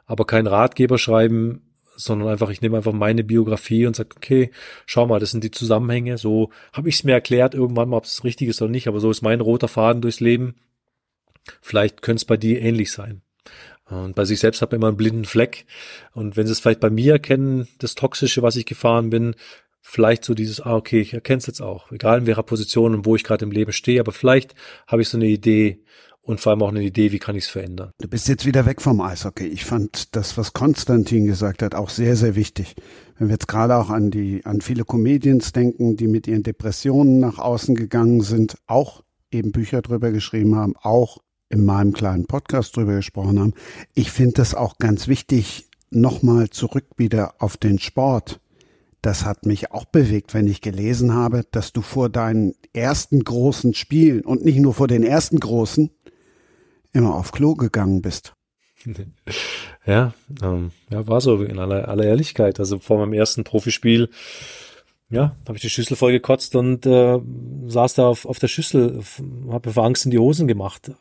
aber kein Ratgeber schreiben, sondern einfach, ich nehme einfach meine Biografie und sage, okay, schau mal, das sind die Zusammenhänge. So habe ich es mir erklärt irgendwann mal, ob es richtig ist oder nicht, aber so ist mein roter Faden durchs Leben. Vielleicht könnte es bei dir ähnlich sein. Und bei sich selbst hat man immer einen blinden Fleck. Und wenn sie es vielleicht bei mir erkennen, das Toxische, was ich gefahren bin, vielleicht so dieses, ah, okay, ich erkenne es jetzt auch, egal in welcher Position und wo ich gerade im Leben stehe, aber vielleicht habe ich so eine Idee, und vor allem auch eine Idee, wie kann ich es verändern. Du bist jetzt wieder weg vom Eishockey. Ich fand das, was Konstantin gesagt hat, auch sehr, sehr wichtig. Wenn wir jetzt gerade auch an die, an viele Comedians denken, die mit ihren Depressionen nach außen gegangen sind, auch eben Bücher drüber geschrieben haben, auch in meinem kleinen Podcast drüber gesprochen haben. Ich finde das auch ganz wichtig, nochmal zurück wieder auf den Sport. Das hat mich auch bewegt, wenn ich gelesen habe, dass du vor deinen ersten großen Spielen und nicht nur vor den ersten großen, immer auf Klo gegangen bist. (laughs) ja, ähm, ja, war so in aller, aller Ehrlichkeit. Also vor meinem ersten Profispiel, ja, habe ich die Schüssel voll gekotzt und äh, saß da auf, auf der Schüssel, habe vor Angst in die Hosen gemacht.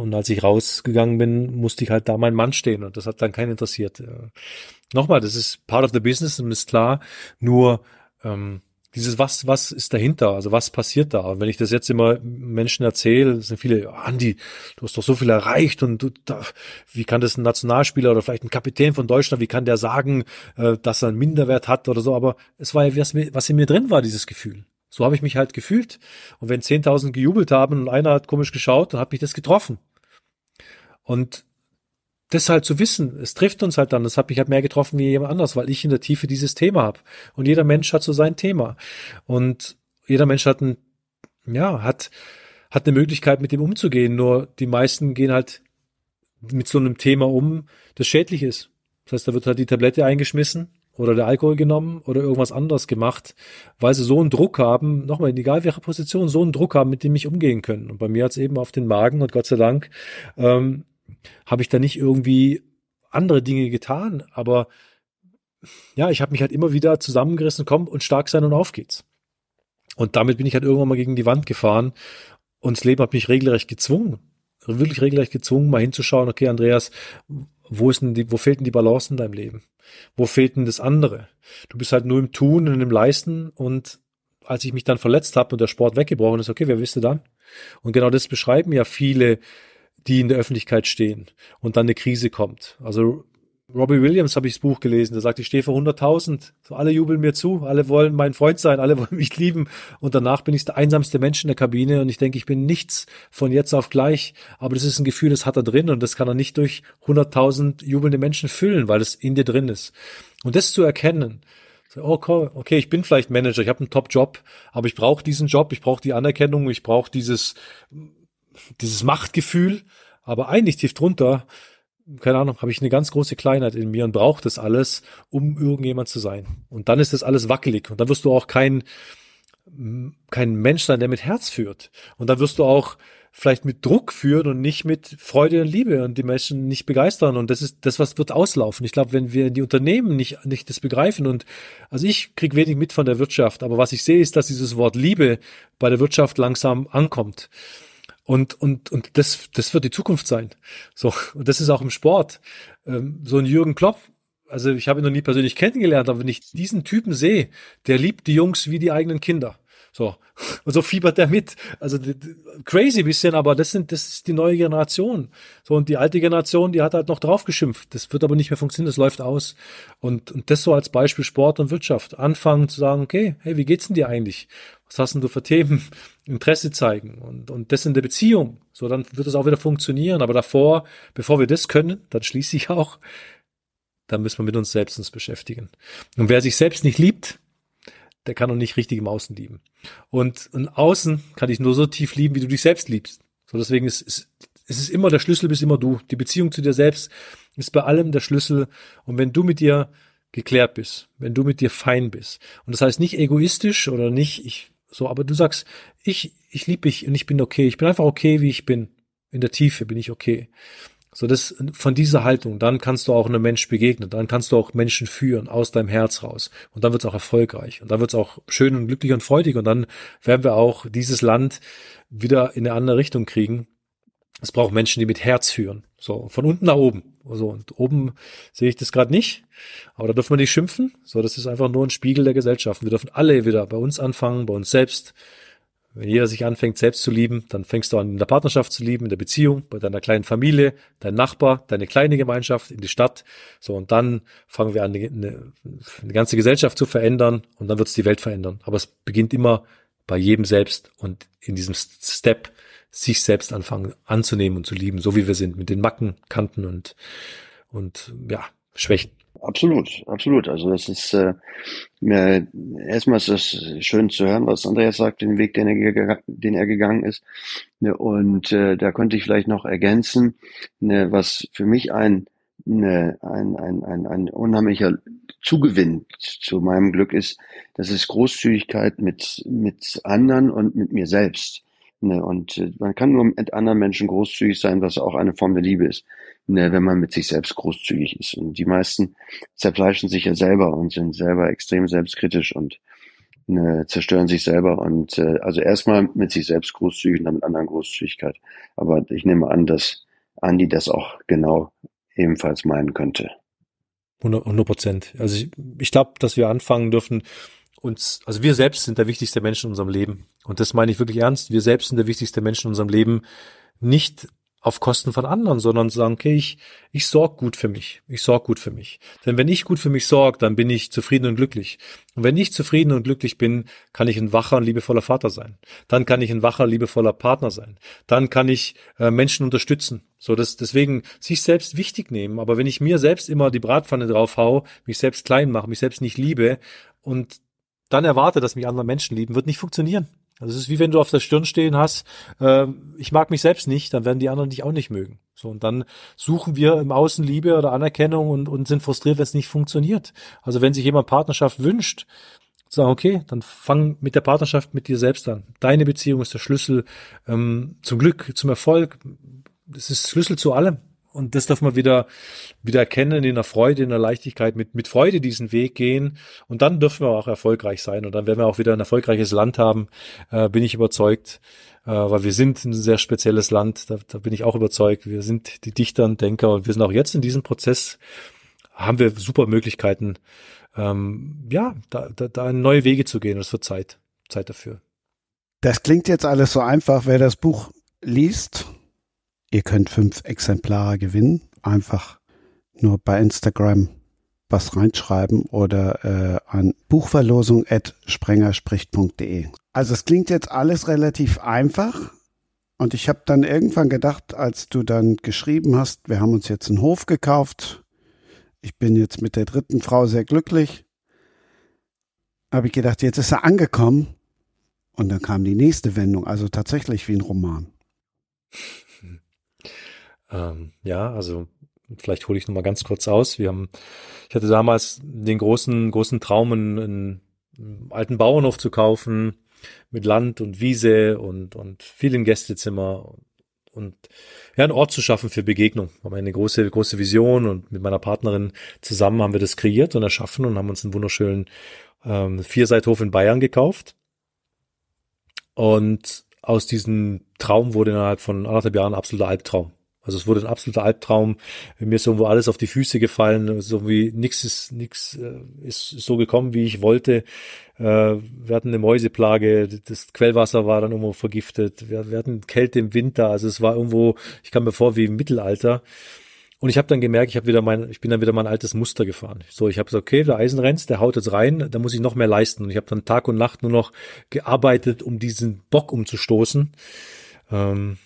Und als ich rausgegangen bin, musste ich halt da mein Mann stehen und das hat dann keinen interessiert. Äh, nochmal, das ist part of the business und ist klar, nur ähm, dieses was, was ist dahinter? Also was passiert da? Und wenn ich das jetzt immer Menschen erzähle, sind viele, Andi, du hast doch so viel erreicht und du, da, wie kann das ein Nationalspieler oder vielleicht ein Kapitän von Deutschland, wie kann der sagen, äh, dass er einen Minderwert hat oder so? Aber es war ja, was, was in mir drin war, dieses Gefühl. So habe ich mich halt gefühlt. Und wenn 10.000 gejubelt haben und einer hat komisch geschaut, dann hat mich das getroffen. Und das halt zu wissen, es trifft uns halt dann, das hat mich halt mehr getroffen wie jemand anders, weil ich in der Tiefe dieses Thema habe. Und jeder Mensch hat so sein Thema. Und jeder Mensch hat ein, ja, hat, hat eine Möglichkeit, mit dem umzugehen. Nur die meisten gehen halt mit so einem Thema um, das schädlich ist. Das heißt, da wird halt die Tablette eingeschmissen oder der Alkohol genommen oder irgendwas anderes gemacht, weil sie so einen Druck haben, nochmal, egal welche Position, so einen Druck haben, mit dem ich umgehen können. Und bei mir hat es eben auf den Magen und Gott sei Dank ähm, habe ich da nicht irgendwie andere Dinge getan, aber ja, ich habe mich halt immer wieder zusammengerissen, komm und stark sein und auf geht's. Und damit bin ich halt irgendwann mal gegen die Wand gefahren und das Leben hat mich regelrecht gezwungen, wirklich regelrecht gezwungen, mal hinzuschauen, okay, Andreas, wo ist denn die, wo fehlt denn die Balance in deinem Leben? Wo fehlt denn das andere? Du bist halt nur im Tun und im Leisten und als ich mich dann verletzt habe und der Sport weggebrochen ist, okay, wer bist du dann? Und genau das beschreiben ja viele die in der Öffentlichkeit stehen und dann eine Krise kommt. Also Robbie Williams habe ich das Buch gelesen, der sagt, ich stehe vor 100.000, so alle jubeln mir zu, alle wollen mein Freund sein, alle (laughs) wollen mich lieben und danach bin ich der einsamste Mensch in der Kabine und ich denke, ich bin nichts von jetzt auf gleich, aber das ist ein Gefühl, das hat er drin und das kann er nicht durch 100.000 jubelnde Menschen füllen, weil es in dir drin ist. Und das zu erkennen, okay, okay, ich bin vielleicht Manager, ich habe einen Top-Job, aber ich brauche diesen Job, ich brauche die Anerkennung, ich brauche dieses dieses Machtgefühl, aber eigentlich tief drunter, keine Ahnung, habe ich eine ganz große Kleinheit in mir und brauche das alles, um irgendjemand zu sein. Und dann ist das alles wackelig und dann wirst du auch kein, kein Mensch sein, der mit Herz führt. Und dann wirst du auch vielleicht mit Druck führen und nicht mit Freude und Liebe und die Menschen nicht begeistern. Und das ist das, was wird auslaufen. Ich glaube, wenn wir die Unternehmen nicht, nicht das begreifen und also ich krieg wenig mit von der Wirtschaft, aber was ich sehe, ist, dass dieses Wort Liebe bei der Wirtschaft langsam ankommt. Und, und, und das, das wird die Zukunft sein. So, und das ist auch im Sport. Ähm, so ein Jürgen Klopp, also ich habe ihn noch nie persönlich kennengelernt, aber wenn ich diesen Typen sehe, der liebt die Jungs wie die eigenen Kinder. So. (laughs) Und so fiebert der mit. Also crazy bisschen, aber das sind, das ist die neue Generation. So, und die alte Generation, die hat halt noch drauf geschimpft. Das wird aber nicht mehr funktionieren, das läuft aus. Und, und das so als Beispiel Sport und Wirtschaft. Anfangen zu sagen, okay, hey, wie geht's denn dir eigentlich? Was hast denn du für Themen? Interesse zeigen und, und das in der Beziehung. So, dann wird es auch wieder funktionieren. Aber davor, bevor wir das können, dann schließe ich auch, dann müssen wir mit uns selbst uns beschäftigen. Und wer sich selbst nicht liebt, der kann auch nicht richtig im Außen lieben. Und im Außen kann ich nur so tief lieben, wie du dich selbst liebst. So, deswegen ist, ist, ist es immer der Schlüssel, bist immer du. Die Beziehung zu dir selbst ist bei allem der Schlüssel. Und wenn du mit dir geklärt bist, wenn du mit dir fein bist. Und das heißt nicht egoistisch oder nicht, ich, so, aber du sagst, ich, ich liebe mich und ich bin okay. Ich bin einfach okay, wie ich bin. In der Tiefe bin ich okay. So, das, von dieser Haltung, dann kannst du auch einem Mensch begegnen, dann kannst du auch Menschen führen aus deinem Herz raus. Und dann wird es auch erfolgreich. Und dann wird es auch schön und glücklich und freudig. Und dann werden wir auch dieses Land wieder in eine andere Richtung kriegen. Es braucht Menschen, die mit Herz führen. So, von unten nach oben. So, und oben sehe ich das gerade nicht. Aber da dürfen wir nicht schimpfen. So, das ist einfach nur ein Spiegel der Gesellschaft. Wir dürfen alle wieder bei uns anfangen, bei uns selbst. Wenn jeder sich anfängt, selbst zu lieben, dann fängst du an, in der Partnerschaft zu lieben, in der Beziehung, bei deiner kleinen Familie, dein Nachbar, deine kleine Gemeinschaft, in die Stadt. So, und dann fangen wir an, eine, eine ganze Gesellschaft zu verändern und dann wird es die Welt verändern. Aber es beginnt immer bei jedem selbst und in diesem Step sich selbst anfangen anzunehmen und zu lieben, so wie wir sind, mit den Macken, Kanten und, und ja, Schwächen. Absolut, absolut. Also das ist äh, erstmal ist das schön zu hören, was Andreas sagt, den Weg, den er, den er gegangen ist. Ne, und äh, da könnte ich vielleicht noch ergänzen, ne, was für mich ein, ne, ein, ein, ein, ein unheimlicher Zugewinn zu meinem Glück ist, das ist Großzügigkeit mit, mit anderen und mit mir selbst. Ne, und äh, man kann nur mit anderen Menschen großzügig sein, was auch eine Form der Liebe ist. ne, wenn man mit sich selbst großzügig ist. Und die meisten zerfleischen sich ja selber und sind selber extrem selbstkritisch und ne, zerstören sich selber. Und äh, also erstmal mit sich selbst großzügig und dann mit anderen Großzügigkeit. Aber ich nehme an, dass Andi das auch genau ebenfalls meinen könnte. 100 Prozent. Also ich, ich glaube, dass wir anfangen dürfen, uns, also wir selbst sind der wichtigste Mensch in unserem Leben. Und das meine ich wirklich ernst. Wir selbst sind der wichtigste Mensch in unserem Leben. Nicht auf Kosten von anderen, sondern sagen, okay, ich, ich sorge gut für mich. Ich sorge gut für mich. Denn wenn ich gut für mich sorge, dann bin ich zufrieden und glücklich. Und wenn ich zufrieden und glücklich bin, kann ich ein wacher und liebevoller Vater sein. Dann kann ich ein wacher, liebevoller Partner sein. Dann kann ich äh, Menschen unterstützen. So, das, deswegen sich selbst wichtig nehmen. Aber wenn ich mir selbst immer die Bratpfanne drauf hau, mich selbst klein mache, mich selbst nicht liebe und dann erwarte, dass mich andere Menschen lieben, wird nicht funktionieren. Also es ist wie wenn du auf der Stirn stehen hast, äh, ich mag mich selbst nicht, dann werden die anderen dich auch nicht mögen. So, und dann suchen wir im Außen Liebe oder Anerkennung und, und sind frustriert, wenn es nicht funktioniert. Also wenn sich jemand Partnerschaft wünscht, sagen, okay, dann fang mit der Partnerschaft mit dir selbst an. Deine Beziehung ist der Schlüssel ähm, zum Glück, zum Erfolg. Das ist Schlüssel zu allem. Und das darf man wieder, wieder erkennen in der Freude, in der Leichtigkeit, mit, mit Freude diesen Weg gehen. Und dann dürfen wir auch erfolgreich sein. Und dann werden wir auch wieder ein erfolgreiches Land haben, äh, bin ich überzeugt. Äh, weil wir sind ein sehr spezielles Land, da, da bin ich auch überzeugt. Wir sind die Dichter und Denker und wir sind auch jetzt in diesem Prozess, haben wir super Möglichkeiten, ähm, ja, da, da, da neue Wege zu gehen. Und es wird Zeit, Zeit dafür. Das klingt jetzt alles so einfach. Wer das Buch liest, Ihr könnt fünf Exemplare gewinnen. Einfach nur bei Instagram was reinschreiben oder äh, an buchverlosung.sprengerspricht.de. Also es klingt jetzt alles relativ einfach. Und ich habe dann irgendwann gedacht, als du dann geschrieben hast, wir haben uns jetzt einen Hof gekauft, ich bin jetzt mit der dritten Frau sehr glücklich, habe ich gedacht, jetzt ist er angekommen. Und dann kam die nächste Wendung, also tatsächlich wie ein Roman. Ähm, ja, also vielleicht hole ich noch mal ganz kurz aus. Wir haben, ich hatte damals den großen, großen Traum, einen, einen alten Bauernhof zu kaufen mit Land und Wiese und, und vielen Gästezimmer und ja, einen Ort zu schaffen für Begegnung. Wir haben eine große, große Vision und mit meiner Partnerin zusammen haben wir das kreiert und erschaffen und haben uns einen wunderschönen ähm, Vierseithof in Bayern gekauft. Und aus diesem Traum wurde innerhalb von anderthalb Jahren ein absoluter Albtraum. Also es wurde ein absoluter Albtraum. Mir ist irgendwo alles auf die Füße gefallen. So wie nichts ist, nix äh, ist so gekommen, wie ich wollte. Äh, wir hatten eine Mäuseplage. Das Quellwasser war dann irgendwo vergiftet. Wir, wir hatten Kälte im Winter. Also es war irgendwo, ich kam mir vor wie im Mittelalter. Und ich habe dann gemerkt, ich habe wieder mein, ich bin dann wieder mein altes Muster gefahren. So, ich habe gesagt, okay, der Eisenrenz, der haut jetzt rein, da muss ich noch mehr leisten. Und ich habe dann Tag und Nacht nur noch gearbeitet, um diesen Bock umzustoßen. Ähm,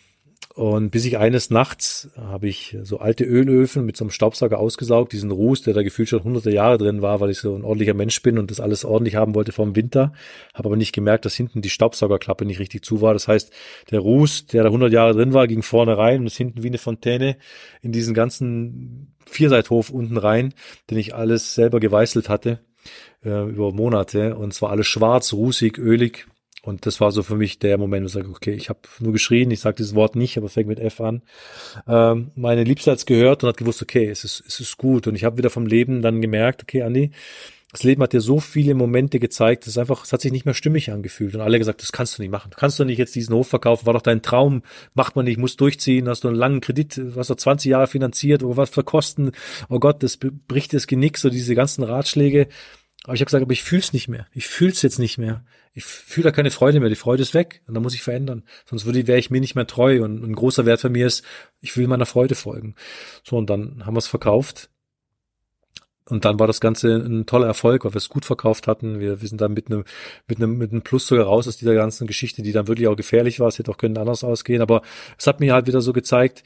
und bis ich eines Nachts habe ich so alte Ölöfen mit so einem Staubsauger ausgesaugt, diesen Ruß, der da gefühlt schon hunderte Jahre drin war, weil ich so ein ordentlicher Mensch bin und das alles ordentlich haben wollte vom Winter. Habe aber nicht gemerkt, dass hinten die Staubsaugerklappe nicht richtig zu war. Das heißt, der Ruß, der da hundert Jahre drin war, ging vorne rein und ist hinten wie eine Fontäne in diesen ganzen Vierseithof unten rein, den ich alles selber geweißelt hatte äh, über Monate. Und zwar alles schwarz, rußig, ölig, und das war so für mich der Moment, wo ich sage, okay, ich habe nur geschrien, ich sage dieses Wort nicht, aber fängt mit F an. Ähm, meine Liebste hat's gehört und hat gewusst, okay, es ist, es ist gut. Und ich habe wieder vom Leben dann gemerkt, okay, Andi, das Leben hat dir so viele Momente gezeigt, es einfach, es hat sich nicht mehr stimmig angefühlt. Und alle gesagt, das kannst du nicht machen. Du kannst doch nicht jetzt diesen Hof verkaufen, war doch dein Traum, macht man nicht, muss durchziehen, hast du einen langen Kredit, was du 20 Jahre finanziert, oder was für Kosten, oh Gott, das bricht das Genick, so diese ganzen Ratschläge. Aber ich habe gesagt, aber ich fühl's nicht mehr. Ich fühl's jetzt nicht mehr. Ich fühle da keine Freude mehr. Die Freude ist weg und da muss ich verändern. Sonst würde wäre ich mir nicht mehr treu. Und ein großer Wert für mir ist, ich will meiner Freude folgen. So und dann haben wir es verkauft. Und dann war das Ganze ein toller Erfolg, weil wir es gut verkauft hatten. Wir, wir sind dann mit einem, mit einem, mit einem Plus sogar raus aus dieser ganzen Geschichte, die dann wirklich auch gefährlich war. Es hätte auch können anders ausgehen. Aber es hat mir halt wieder so gezeigt,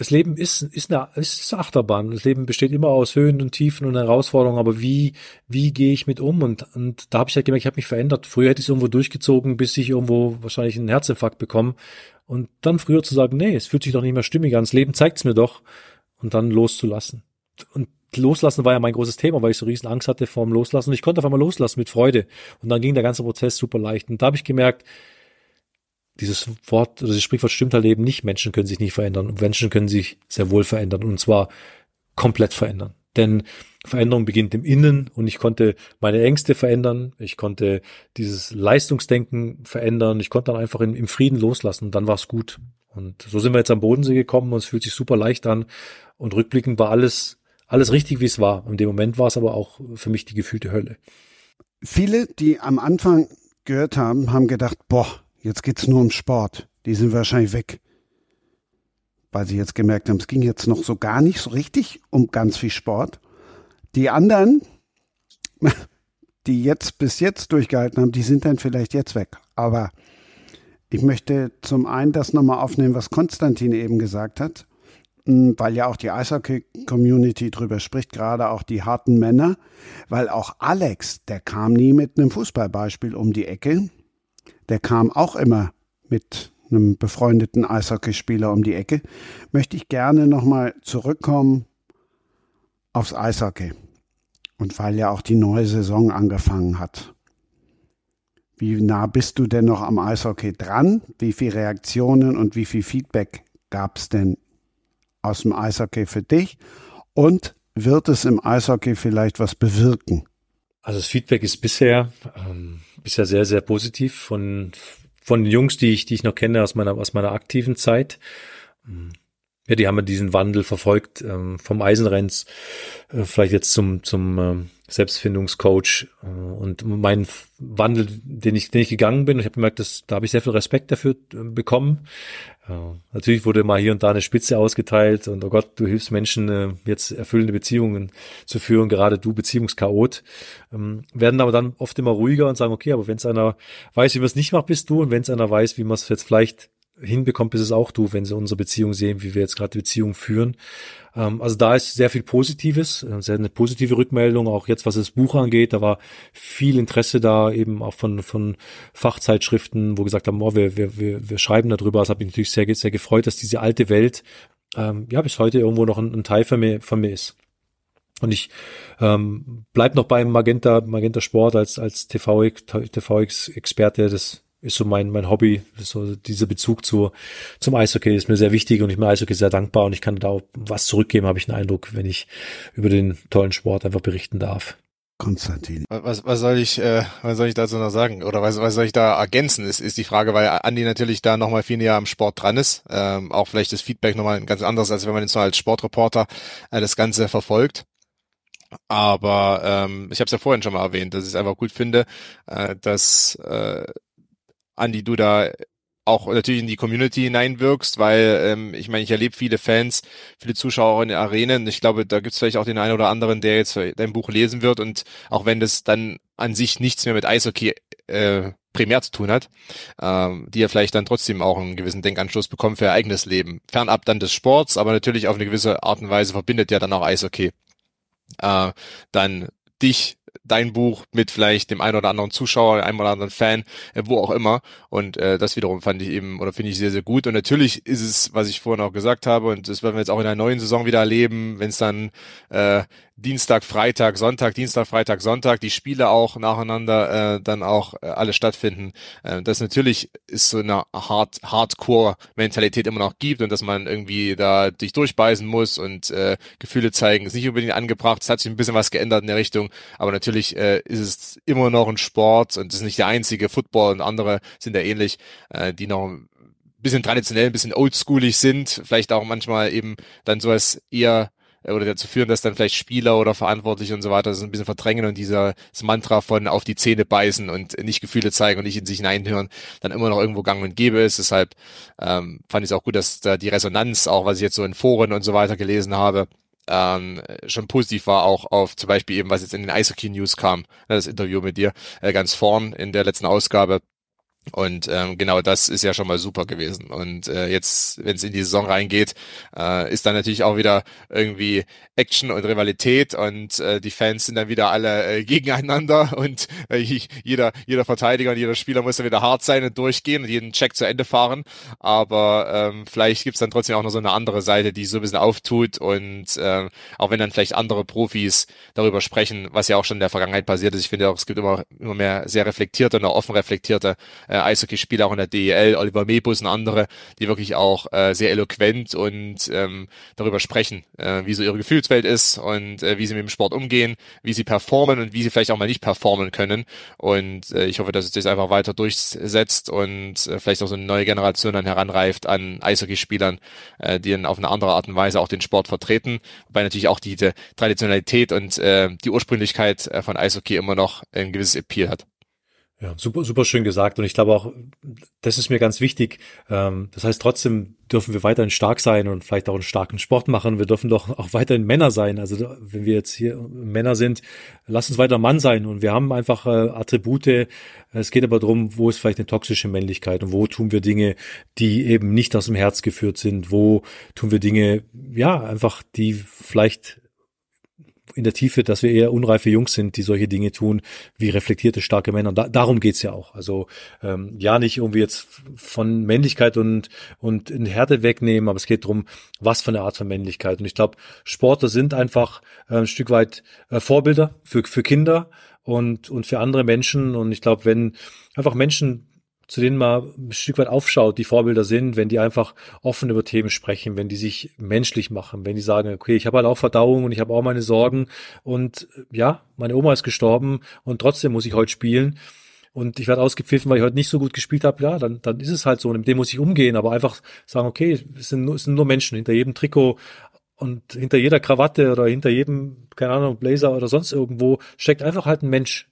das Leben ist, ist, eine, ist eine Achterbahn. Das Leben besteht immer aus Höhen und Tiefen und Herausforderungen, aber wie, wie gehe ich mit um? Und, und da habe ich halt gemerkt, ich habe mich verändert. Früher hätte ich es irgendwo durchgezogen, bis ich irgendwo wahrscheinlich einen Herzinfarkt bekomme. Und dann früher zu sagen, nee, es fühlt sich doch nicht mehr stimmig an. Das Leben zeigt es mir doch. Und dann loszulassen. Und Loslassen war ja mein großes Thema, weil ich so riesen Angst hatte vor dem Loslassen. Und ich konnte auf einmal loslassen mit Freude. Und dann ging der ganze Prozess super leicht. Und da habe ich gemerkt, dieses Wort oder dieses Sprichwort stimmt halt eben nicht. Menschen können sich nicht verändern und Menschen können sich sehr wohl verändern und zwar komplett verändern. Denn Veränderung beginnt im Innen und ich konnte meine Ängste verändern, ich konnte dieses Leistungsdenken verändern, ich konnte dann einfach im, im Frieden loslassen und dann war es gut. Und so sind wir jetzt am Bodensee gekommen und es fühlt sich super leicht an und rückblickend war alles, alles richtig, wie es war. In dem Moment war es aber auch für mich die gefühlte Hölle. Viele, die am Anfang gehört haben, haben gedacht, boah, jetzt geht's nur um Sport. Die sind wahrscheinlich weg. Weil sie jetzt gemerkt haben, es ging jetzt noch so gar nicht so richtig um ganz viel Sport. Die anderen, (laughs) die jetzt bis jetzt durchgehalten haben, die sind dann vielleicht jetzt weg. Aber ich möchte zum einen das nochmal aufnehmen, was Konstantin eben gesagt hat, weil ja auch die Eishockey-Community drüber spricht, gerade auch die harten Männer, weil auch Alex, der kam nie mit einem Fußballbeispiel um die Ecke, der kam auch immer mit einem befreundeten Eishockeyspieler um die Ecke, möchte ich gerne nochmal zurückkommen aufs Eishockey. Und weil ja auch die neue Saison angefangen hat. Wie nah bist du denn noch am Eishockey dran? Wie viele Reaktionen und wie viel Feedback gab es denn aus dem Eishockey für dich? Und wird es im Eishockey vielleicht was bewirken? Also das Feedback ist bisher ähm, bisher sehr sehr positiv von von den Jungs, die ich die ich noch kenne aus meiner aus meiner aktiven Zeit. Ja, die haben ja diesen Wandel verfolgt ähm, vom Eisenrenns äh, vielleicht jetzt zum zum ähm, Selbstfindungscoach äh, und mein Wandel, den ich den ich gegangen bin. Ich habe gemerkt, dass da habe ich sehr viel Respekt dafür äh, bekommen. Ja, natürlich wurde mal hier und da eine Spitze ausgeteilt und oh Gott, du hilfst Menschen, äh, jetzt erfüllende Beziehungen zu führen, gerade du Beziehungschaot, ähm, werden aber dann oft immer ruhiger und sagen, okay, aber wenn es einer weiß, wie man es nicht macht, bist du und wenn es einer weiß, wie man es jetzt vielleicht hinbekommt, bist es auch du, wenn sie unsere Beziehung sehen, wie wir jetzt gerade die Beziehung führen. Ähm, also da ist sehr viel Positives, äh, sehr eine positive Rückmeldung, auch jetzt was das Buch angeht. Da war viel Interesse da, eben auch von, von Fachzeitschriften, wo gesagt haben, oh, wir, wir, wir, wir schreiben darüber. Das hat mich natürlich sehr, sehr gefreut, dass diese alte Welt ähm, ja bis heute irgendwo noch ein, ein Teil von mir, von mir ist. Und ich ähm, bleib noch beim Magenta, Magenta Sport als, als TV-Experte. Das ist so mein, mein Hobby. So dieser Bezug zu, zum Eishockey ist mir sehr wichtig und ich bin Eishockey sehr dankbar und ich kann da auch was zurückgeben, habe ich einen Eindruck, wenn ich über den tollen Sport einfach berichten darf. Konstantin. Was, was soll ich, äh, was soll ich dazu noch sagen? Oder was, was soll ich da ergänzen? Ist, ist die Frage, weil Andi natürlich da nochmal viel näher am Sport dran ist. Ähm, auch vielleicht das Feedback nochmal ganz anderes, als wenn man jetzt nur als Sportreporter äh, das Ganze verfolgt. Aber ähm, ich habe es ja vorhin schon mal erwähnt, dass ich es einfach gut finde, äh, dass äh, Andi, du da auch natürlich in die Community hineinwirkst, weil ähm, ich meine, ich erlebe viele Fans, viele Zuschauer in den Arenen. Ich glaube, da gibt es vielleicht auch den einen oder anderen, der jetzt dein Buch lesen wird und auch wenn das dann an sich nichts mehr mit Eishockey äh, primär zu tun hat, ähm, die ja vielleicht dann trotzdem auch einen gewissen Denkanschluss bekommen für ihr eigenes Leben. Fernab dann des Sports, aber natürlich auf eine gewisse Art und Weise verbindet ja dann auch Eishockey. Äh, dann dich dein Buch mit vielleicht dem einen oder anderen Zuschauer, einem oder anderen Fan, äh, wo auch immer. Und äh, das wiederum fand ich eben oder finde ich sehr, sehr gut. Und natürlich ist es, was ich vorhin auch gesagt habe, und das werden wir jetzt auch in der neuen Saison wieder erleben, wenn es dann äh, Dienstag, Freitag, Sonntag, Dienstag, Freitag, Sonntag, die Spiele auch nacheinander äh, dann auch äh, alle stattfinden. Äh, das natürlich ist so eine Hard Hardcore-Mentalität immer noch gibt und dass man irgendwie da dich durchbeißen muss und äh, Gefühle zeigen, ist nicht unbedingt angebracht. Es hat sich ein bisschen was geändert in der Richtung, aber natürlich äh, ist es immer noch ein Sport und es ist nicht der einzige Football und andere sind da ähnlich, äh, die noch ein bisschen traditionell, ein bisschen oldschoolig sind, vielleicht auch manchmal eben dann sowas eher äh, oder dazu führen, dass dann vielleicht Spieler oder Verantwortliche und so weiter das ein bisschen verdrängen und dieser das Mantra von auf die Zähne beißen und nicht Gefühle zeigen und nicht in sich hineinhören, dann immer noch irgendwo gang und gäbe ist. Deshalb ähm, fand ich es auch gut, dass da die Resonanz, auch was ich jetzt so in Foren und so weiter gelesen habe, ähm, schon positiv war, auch auf zum Beispiel eben, was jetzt in den Eishockey News kam, das Interview mit dir, äh, ganz vorn in der letzten Ausgabe, und ähm, genau das ist ja schon mal super gewesen. Und äh, jetzt, wenn es in die Saison reingeht, äh, ist dann natürlich auch wieder irgendwie Action und Rivalität und äh, die Fans sind dann wieder alle äh, (laughs) gegeneinander und äh, jeder, jeder Verteidiger und jeder Spieler muss dann wieder hart sein und durchgehen und jeden Check zu Ende fahren. Aber ähm, vielleicht gibt's dann trotzdem auch noch so eine andere Seite, die so ein bisschen auftut und äh, auch wenn dann vielleicht andere Profis darüber sprechen, was ja auch schon in der Vergangenheit passiert ist. Ich finde auch, es gibt immer, immer mehr sehr reflektierte und auch offen reflektierte äh, Eishockeyspieler auch in der DEL, Oliver Mebus und andere, die wirklich auch äh, sehr eloquent und ähm, darüber sprechen, äh, wie so ihre Gefühlswelt ist und äh, wie sie mit dem Sport umgehen, wie sie performen und wie sie vielleicht auch mal nicht performen können. Und äh, ich hoffe, dass es sich einfach weiter durchsetzt und äh, vielleicht auch so eine neue Generation dann heranreift an Eishockeyspielern, äh, die dann auf eine andere Art und Weise auch den Sport vertreten, wobei natürlich auch die, die Traditionalität und äh, die Ursprünglichkeit äh, von Eishockey immer noch ein gewisses Appeal hat. Ja, super, super schön gesagt. Und ich glaube auch, das ist mir ganz wichtig. Ähm, das heißt, trotzdem dürfen wir weiterhin stark sein und vielleicht auch einen starken Sport machen. Wir dürfen doch auch weiterhin Männer sein. Also wenn wir jetzt hier Männer sind, lass uns weiter Mann sein. Und wir haben einfach äh, Attribute. Es geht aber darum, wo ist vielleicht eine toxische Männlichkeit und wo tun wir Dinge, die eben nicht aus dem Herz geführt sind. Wo tun wir Dinge, ja, einfach, die vielleicht in der Tiefe, dass wir eher unreife Jungs sind, die solche Dinge tun, wie reflektierte, starke Männer. Da, darum geht's ja auch. Also ähm, ja, nicht irgendwie jetzt von Männlichkeit und, und in Härte wegnehmen, aber es geht darum, was für eine Art von Männlichkeit. Und ich glaube, Sportler sind einfach äh, ein Stück weit äh, Vorbilder für, für Kinder und, und für andere Menschen. Und ich glaube, wenn einfach Menschen zu denen man ein Stück weit aufschaut, die Vorbilder sind, wenn die einfach offen über Themen sprechen, wenn die sich menschlich machen, wenn die sagen, okay, ich habe halt auch Verdauung und ich habe auch meine Sorgen und ja, meine Oma ist gestorben und trotzdem muss ich heute spielen und ich werde ausgepfiffen, weil ich heute nicht so gut gespielt habe, ja, dann, dann ist es halt so und mit dem muss ich umgehen, aber einfach sagen, okay, es sind, es sind nur Menschen, hinter jedem Trikot und hinter jeder Krawatte oder hinter jedem, keine Ahnung, Blazer oder sonst irgendwo steckt einfach halt ein Mensch,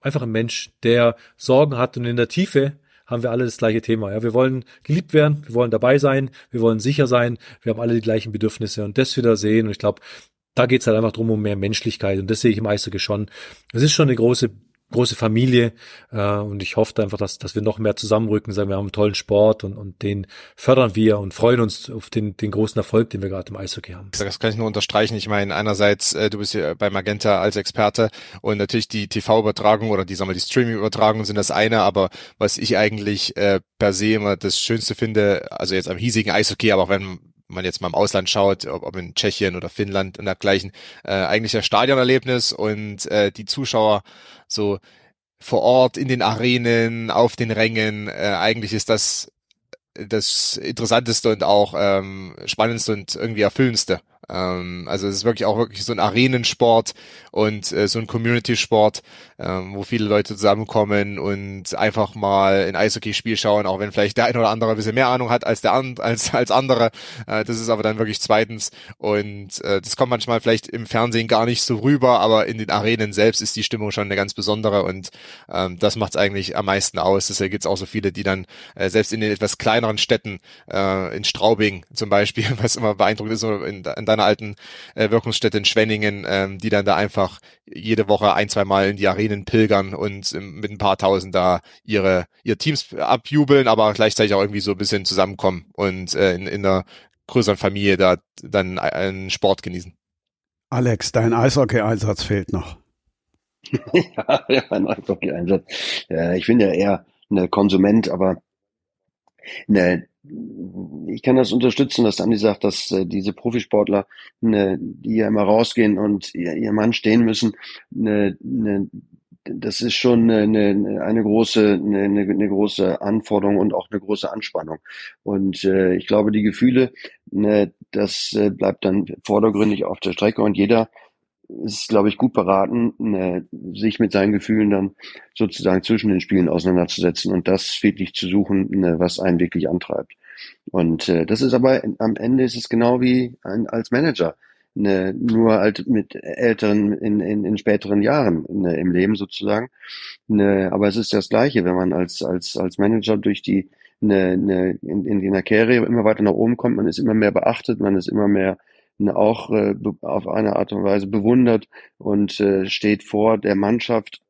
einfach ein Mensch, der Sorgen hat und in der Tiefe haben wir alle das gleiche Thema. Ja, wir wollen geliebt werden, wir wollen dabei sein, wir wollen sicher sein, wir haben alle die gleichen Bedürfnisse und das wieder sehen. Und ich glaube, da geht's halt einfach drum um mehr Menschlichkeit und das sehe ich im Eishockey schon. Es ist schon eine große große Familie äh, und ich hoffe einfach, dass, dass wir noch mehr zusammenrücken, sagen wir haben einen tollen Sport und, und den fördern wir und freuen uns auf den, den großen Erfolg, den wir gerade im Eishockey haben. Das kann ich nur unterstreichen. Ich meine, einerseits, äh, du bist hier bei Magenta als Experte und natürlich die TV-Übertragung oder die, sagen wir, die Streaming-Übertragung sind das eine, aber was ich eigentlich äh, per se immer das Schönste finde, also jetzt am hiesigen Eishockey, aber auch wenn man jetzt mal im Ausland schaut, ob, ob in Tschechien oder Finnland und dergleichen, äh, eigentlich das Stadionerlebnis und äh, die Zuschauer so vor Ort in den Arenen, auf den Rängen, äh, eigentlich ist das das interessanteste und auch ähm, spannendste und irgendwie erfüllendste ähm, also es ist wirklich auch wirklich so ein Arenensport und äh, so ein Community-Sport, ähm, wo viele Leute zusammenkommen und einfach mal ein Eishockey-Spiel schauen, auch wenn vielleicht der eine oder andere ein bisschen mehr Ahnung hat als der an, als als andere. Äh, das ist aber dann wirklich zweitens und äh, das kommt manchmal vielleicht im Fernsehen gar nicht so rüber, aber in den Arenen selbst ist die Stimmung schon eine ganz besondere und ähm, das macht es eigentlich am meisten aus. Deshalb gibt es auch so viele, die dann äh, selbst in den etwas kleineren Städten, äh, in Straubing zum Beispiel, (laughs) was immer beeindruckend ist, in, in deiner alten äh, Wirkungsstätte in Schwenningen, ähm, die dann da einfach jede Woche ein, zwei Mal in die Arenen pilgern und ähm, mit ein paar Tausend da ihre, ihre Teams abjubeln, aber gleichzeitig auch irgendwie so ein bisschen zusammenkommen und äh, in, in einer größeren Familie da dann einen Sport genießen. Alex, dein Eishockey-Einsatz fehlt noch. (laughs) ja, ja, mein Eishockey-Einsatz. Ja, ich bin ja eher eine Konsument, aber eine ich kann das unterstützen, dass Andi sagt, dass äh, diese Profisportler, ne, die ja immer rausgehen und ihr, ihr Mann stehen müssen, ne, ne, das ist schon eine, eine, große eine, eine große Anforderung und auch eine große Anspannung. Und äh, ich glaube, die Gefühle, ne, das äh, bleibt dann vordergründig auf der Strecke und jeder ist, glaube ich, gut beraten, ne, sich mit seinen Gefühlen dann sozusagen zwischen den Spielen auseinanderzusetzen und das wirklich zu suchen, ne, was einen wirklich antreibt. Und äh, das ist aber am Ende ist es genau wie ein, als Manager, ne, nur halt mit älteren in, in, in späteren Jahren ne, im Leben sozusagen. Ne, aber es ist das Gleiche, wenn man als als als Manager durch die ne, ne, in, in der Karriere immer weiter nach oben kommt, man ist immer mehr beachtet, man ist immer mehr auch äh, auf eine Art und Weise bewundert und äh, steht vor der Mannschaft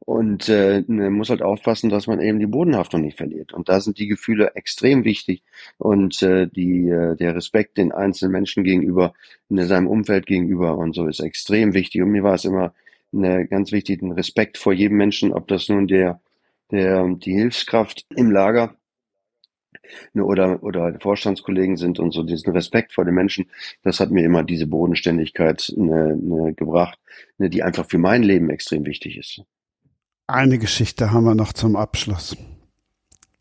und äh, muss halt aufpassen, dass man eben die Bodenhaftung nicht verliert. Und da sind die Gefühle extrem wichtig und äh, die, äh, der Respekt den einzelnen Menschen gegenüber, in seinem Umfeld gegenüber und so ist extrem wichtig. Und mir war es immer eine ganz wichtig, den Respekt vor jedem Menschen, ob das nun der, der die Hilfskraft im Lager ne, oder, oder Vorstandskollegen sind und so diesen Respekt vor den Menschen, das hat mir immer diese Bodenständigkeit ne, ne, gebracht, ne, die einfach für mein Leben extrem wichtig ist. Eine Geschichte haben wir noch zum Abschluss.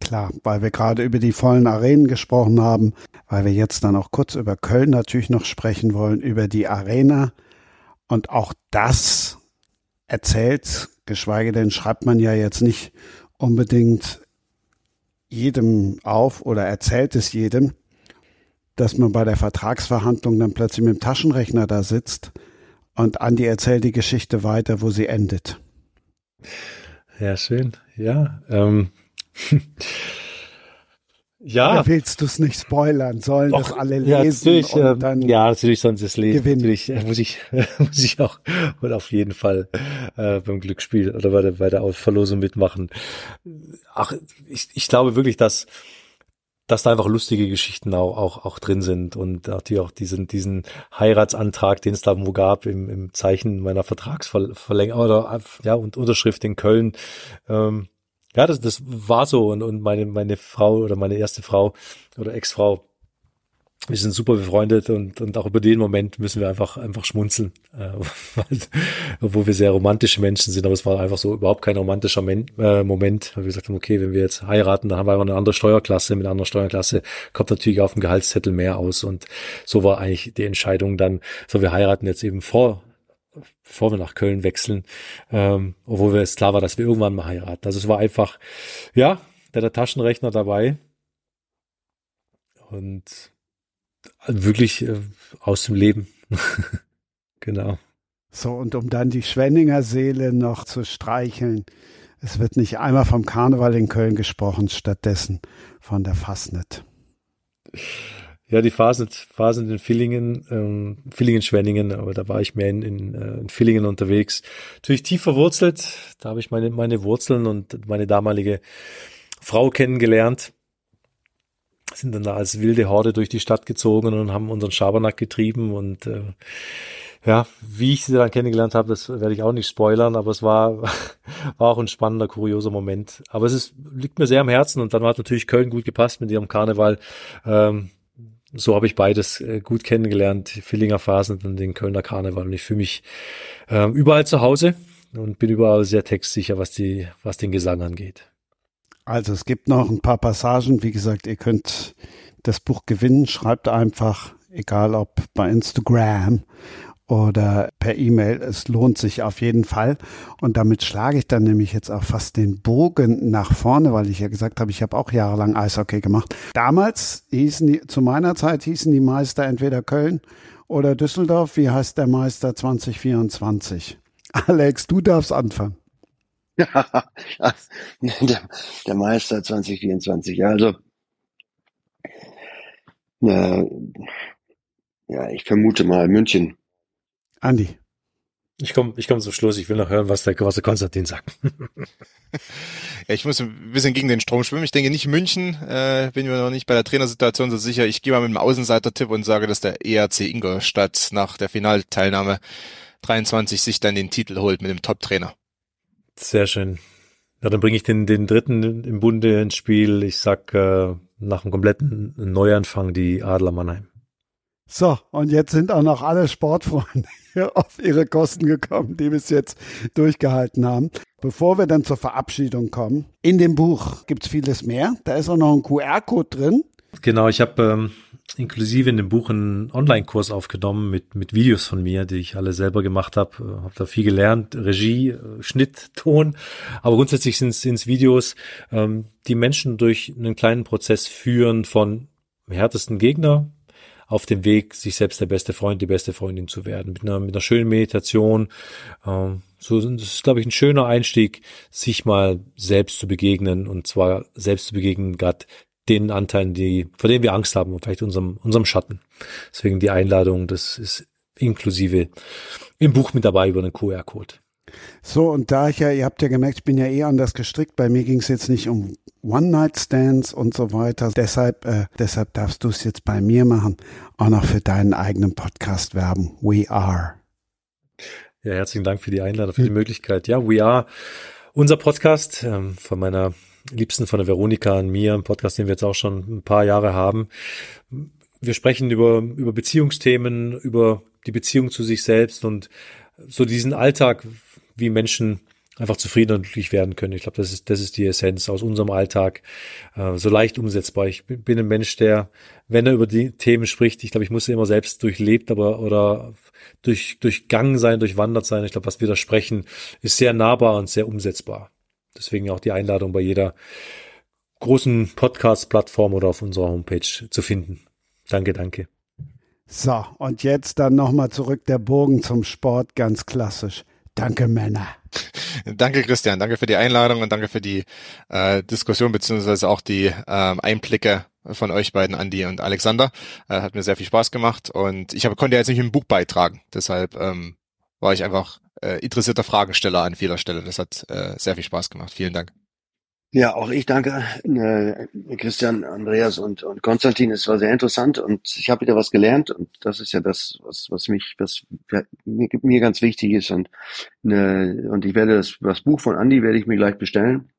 Klar, weil wir gerade über die vollen Arenen gesprochen haben, weil wir jetzt dann auch kurz über Köln natürlich noch sprechen wollen, über die Arena. Und auch das erzählt, geschweige denn schreibt man ja jetzt nicht unbedingt jedem auf oder erzählt es jedem, dass man bei der Vertragsverhandlung dann plötzlich mit dem Taschenrechner da sitzt und Andi erzählt die Geschichte weiter, wo sie endet. Ja, schön. Ja. Ähm. (laughs) ja. Oder willst du es nicht spoilern? Sollen Doch, das alle lesen? Ja, natürlich, und ähm, dann ja, natürlich sollen sie es lesen. Gewinnen. Natürlich äh, muss ich, (laughs) muss ich auch und auf jeden Fall äh, beim Glücksspiel oder bei der, bei der Verlosung mitmachen. Ach, ich, ich glaube wirklich, dass dass da einfach lustige Geschichten auch, auch, auch drin sind und natürlich auch diesen, diesen Heiratsantrag, den es da wo gab im, im Zeichen meiner Vertragsverlängerung oder ja und Unterschrift in Köln. Ähm, ja, das, das war so. Und, und meine, meine Frau oder meine erste Frau oder Ex-Frau wir sind super befreundet und, und auch über den Moment müssen wir einfach, einfach schmunzeln, äh, (laughs) obwohl wir sehr romantische Menschen sind, aber es war einfach so überhaupt kein romantischer Men äh, Moment, weil wir gesagt haben, okay, wenn wir jetzt heiraten, dann haben wir einfach eine andere Steuerklasse, mit einer anderen Steuerklasse kommt natürlich auf dem Gehaltszettel mehr aus. Und so war eigentlich die Entscheidung dann, so wir heiraten jetzt eben vor, bevor wir nach Köln wechseln, ähm, obwohl wir es klar war, dass wir irgendwann mal heiraten. Also es war einfach, ja, der, der Taschenrechner dabei und wirklich äh, aus dem Leben. (laughs) genau. So, und um dann die Schwenninger Seele noch zu streicheln, es wird nicht einmal vom Karneval in Köln gesprochen, stattdessen von der Fasnet. Ja, die Fasnet, Fasnet in Villingen, ähm, Villingen, Schwenningen, aber da war ich mehr in, in, äh, in Villingen unterwegs. Natürlich tief verwurzelt, da habe ich meine, meine Wurzeln und meine damalige Frau kennengelernt sind dann da als wilde Horde durch die Stadt gezogen und haben unseren Schabernack getrieben und äh, ja, wie ich sie dann kennengelernt habe, das werde ich auch nicht spoilern, aber es war, (laughs) war auch ein spannender, kurioser Moment. Aber es ist, liegt mir sehr am Herzen und dann hat natürlich Köln gut gepasst mit ihrem Karneval. Ähm, so habe ich beides äh, gut kennengelernt, Villinger Phasen und den Kölner Karneval. Und ich fühle mich äh, überall zu Hause und bin überall sehr textsicher, was die, was den Gesang angeht. Also es gibt noch ein paar Passagen. Wie gesagt, ihr könnt das Buch gewinnen. Schreibt einfach, egal ob bei Instagram oder per E-Mail. Es lohnt sich auf jeden Fall. Und damit schlage ich dann nämlich jetzt auch fast den Bogen nach vorne, weil ich ja gesagt habe, ich habe auch jahrelang Eishockey gemacht. Damals hießen die, zu meiner Zeit hießen die Meister entweder Köln oder Düsseldorf. Wie heißt der Meister 2024? (laughs) Alex, du darfst anfangen. Ja, (laughs) der, der Meister 2024. Ja, also, äh, ja, ich vermute mal München. Andi. Ich komme ich komm zum Schluss. Ich will noch hören, was der, der Konstantin sagt. (laughs) ja, ich muss ein bisschen gegen den Strom schwimmen. Ich denke nicht München. Äh, bin mir noch nicht bei der Trainersituation so sicher. Ich gehe mal mit dem Außenseiter-Tipp und sage, dass der ERC Ingolstadt nach der Finalteilnahme 23 sich dann den Titel holt mit dem Top-Trainer. Sehr schön. Ja, dann bringe ich den, den dritten im Bunde ins Spiel. Ich sag äh, nach einem kompletten Neuanfang die Adler Mannheim. So, und jetzt sind auch noch alle Sportfreunde (laughs) auf ihre Kosten gekommen, die bis jetzt durchgehalten haben. Bevor wir dann zur Verabschiedung kommen, in dem Buch gibt's vieles mehr. Da ist auch noch ein QR-Code drin. Genau, ich habe ähm, inklusive in dem Buch einen Online-Kurs aufgenommen mit, mit Videos von mir, die ich alle selber gemacht habe. Äh, habe da viel gelernt, Regie, äh, Schnitt, (laughs) Ton. Aber grundsätzlich sind es Videos, ähm, die Menschen durch einen kleinen Prozess führen von härtesten Gegner auf dem Weg, sich selbst der beste Freund, die beste Freundin zu werden. Mit einer, mit einer schönen Meditation. Ähm, so, das ist, glaube ich, ein schöner Einstieg, sich mal selbst zu begegnen und zwar selbst zu begegnen, gerade den Anteilen, die, vor denen wir Angst haben und vielleicht unserem, unserem Schatten. Deswegen die Einladung, das ist inklusive im Buch mit dabei über einen QR-Code. So, und da ich ja, ihr habt ja gemerkt, ich bin ja eh anders gestrickt. Bei mir ging es jetzt nicht um One-Night-Stands und so weiter. Deshalb, äh, deshalb darfst du es jetzt bei mir machen. Auch noch für deinen eigenen Podcast werben. We are. Ja, herzlichen Dank für die Einladung, für die. Möglichkeit. Ja, We are. Unser Podcast ähm, von meiner Liebsten von der Veronika und mir, ein Podcast, den wir jetzt auch schon ein paar Jahre haben. Wir sprechen über, über Beziehungsthemen, über die Beziehung zu sich selbst und so diesen Alltag, wie Menschen einfach zufrieden und glücklich werden können. Ich glaube, das ist, das ist die Essenz aus unserem Alltag, äh, so leicht umsetzbar. Ich bin ein Mensch, der, wenn er über die Themen spricht, ich glaube, ich muss immer selbst durchlebt, aber oder durch, durchgangen sein, durchwandert sein. Ich glaube, was wir da sprechen, ist sehr nahbar und sehr umsetzbar. Deswegen auch die Einladung bei jeder großen Podcast-Plattform oder auf unserer Homepage zu finden. Danke, danke. So, und jetzt dann nochmal zurück der Bogen zum Sport, ganz klassisch. Danke, Männer. Danke, Christian. Danke für die Einladung und danke für die äh, Diskussion beziehungsweise auch die ähm, Einblicke von euch beiden, Andi und Alexander. Äh, hat mir sehr viel Spaß gemacht und ich hab, konnte jetzt nicht im Buch beitragen. Deshalb ähm, war ich einfach äh, interessierter Fragensteller an vieler Stelle. Das hat äh, sehr viel Spaß gemacht. Vielen Dank. Ja, auch ich danke äh, Christian, Andreas und, und Konstantin. Es war sehr interessant und ich habe wieder was gelernt und das ist ja das, was, was mich, was mir, mir ganz wichtig ist und ne, und ich werde das, das Buch von Andy werde ich mir gleich bestellen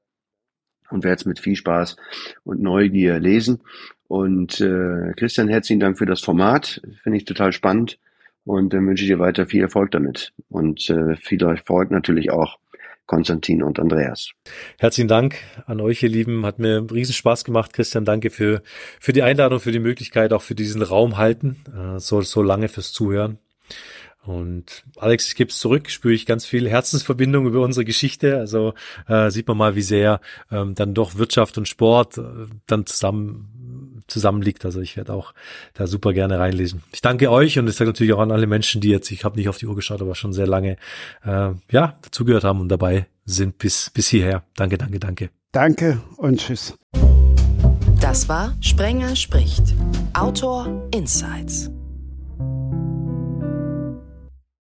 und werde es mit viel Spaß und Neugier lesen. Und äh, Christian, herzlichen Dank für das Format, finde ich total spannend und dann wünsche ich dir weiter viel Erfolg damit und äh, viel Erfolg natürlich auch Konstantin und Andreas. Herzlichen Dank an euch, ihr Lieben. Hat mir riesen Spaß gemacht. Christian, danke für, für die Einladung, für die Möglichkeit, auch für diesen Raum halten. Äh, so, so lange fürs Zuhören. Und Alex, ich gebe es zurück, spüre ich ganz viel Herzensverbindung über unsere Geschichte. Also äh, sieht man mal, wie sehr ähm, dann doch Wirtschaft und Sport äh, dann zusammen zusammenliegt. Also ich werde auch da super gerne reinlesen. Ich danke euch und ich sage natürlich auch an alle Menschen, die jetzt, ich habe nicht auf die Uhr geschaut, aber schon sehr lange äh, ja dazugehört haben und dabei sind bis bis hierher. Danke, danke, danke. Danke und tschüss. Das war Sprenger spricht. Autor Insights.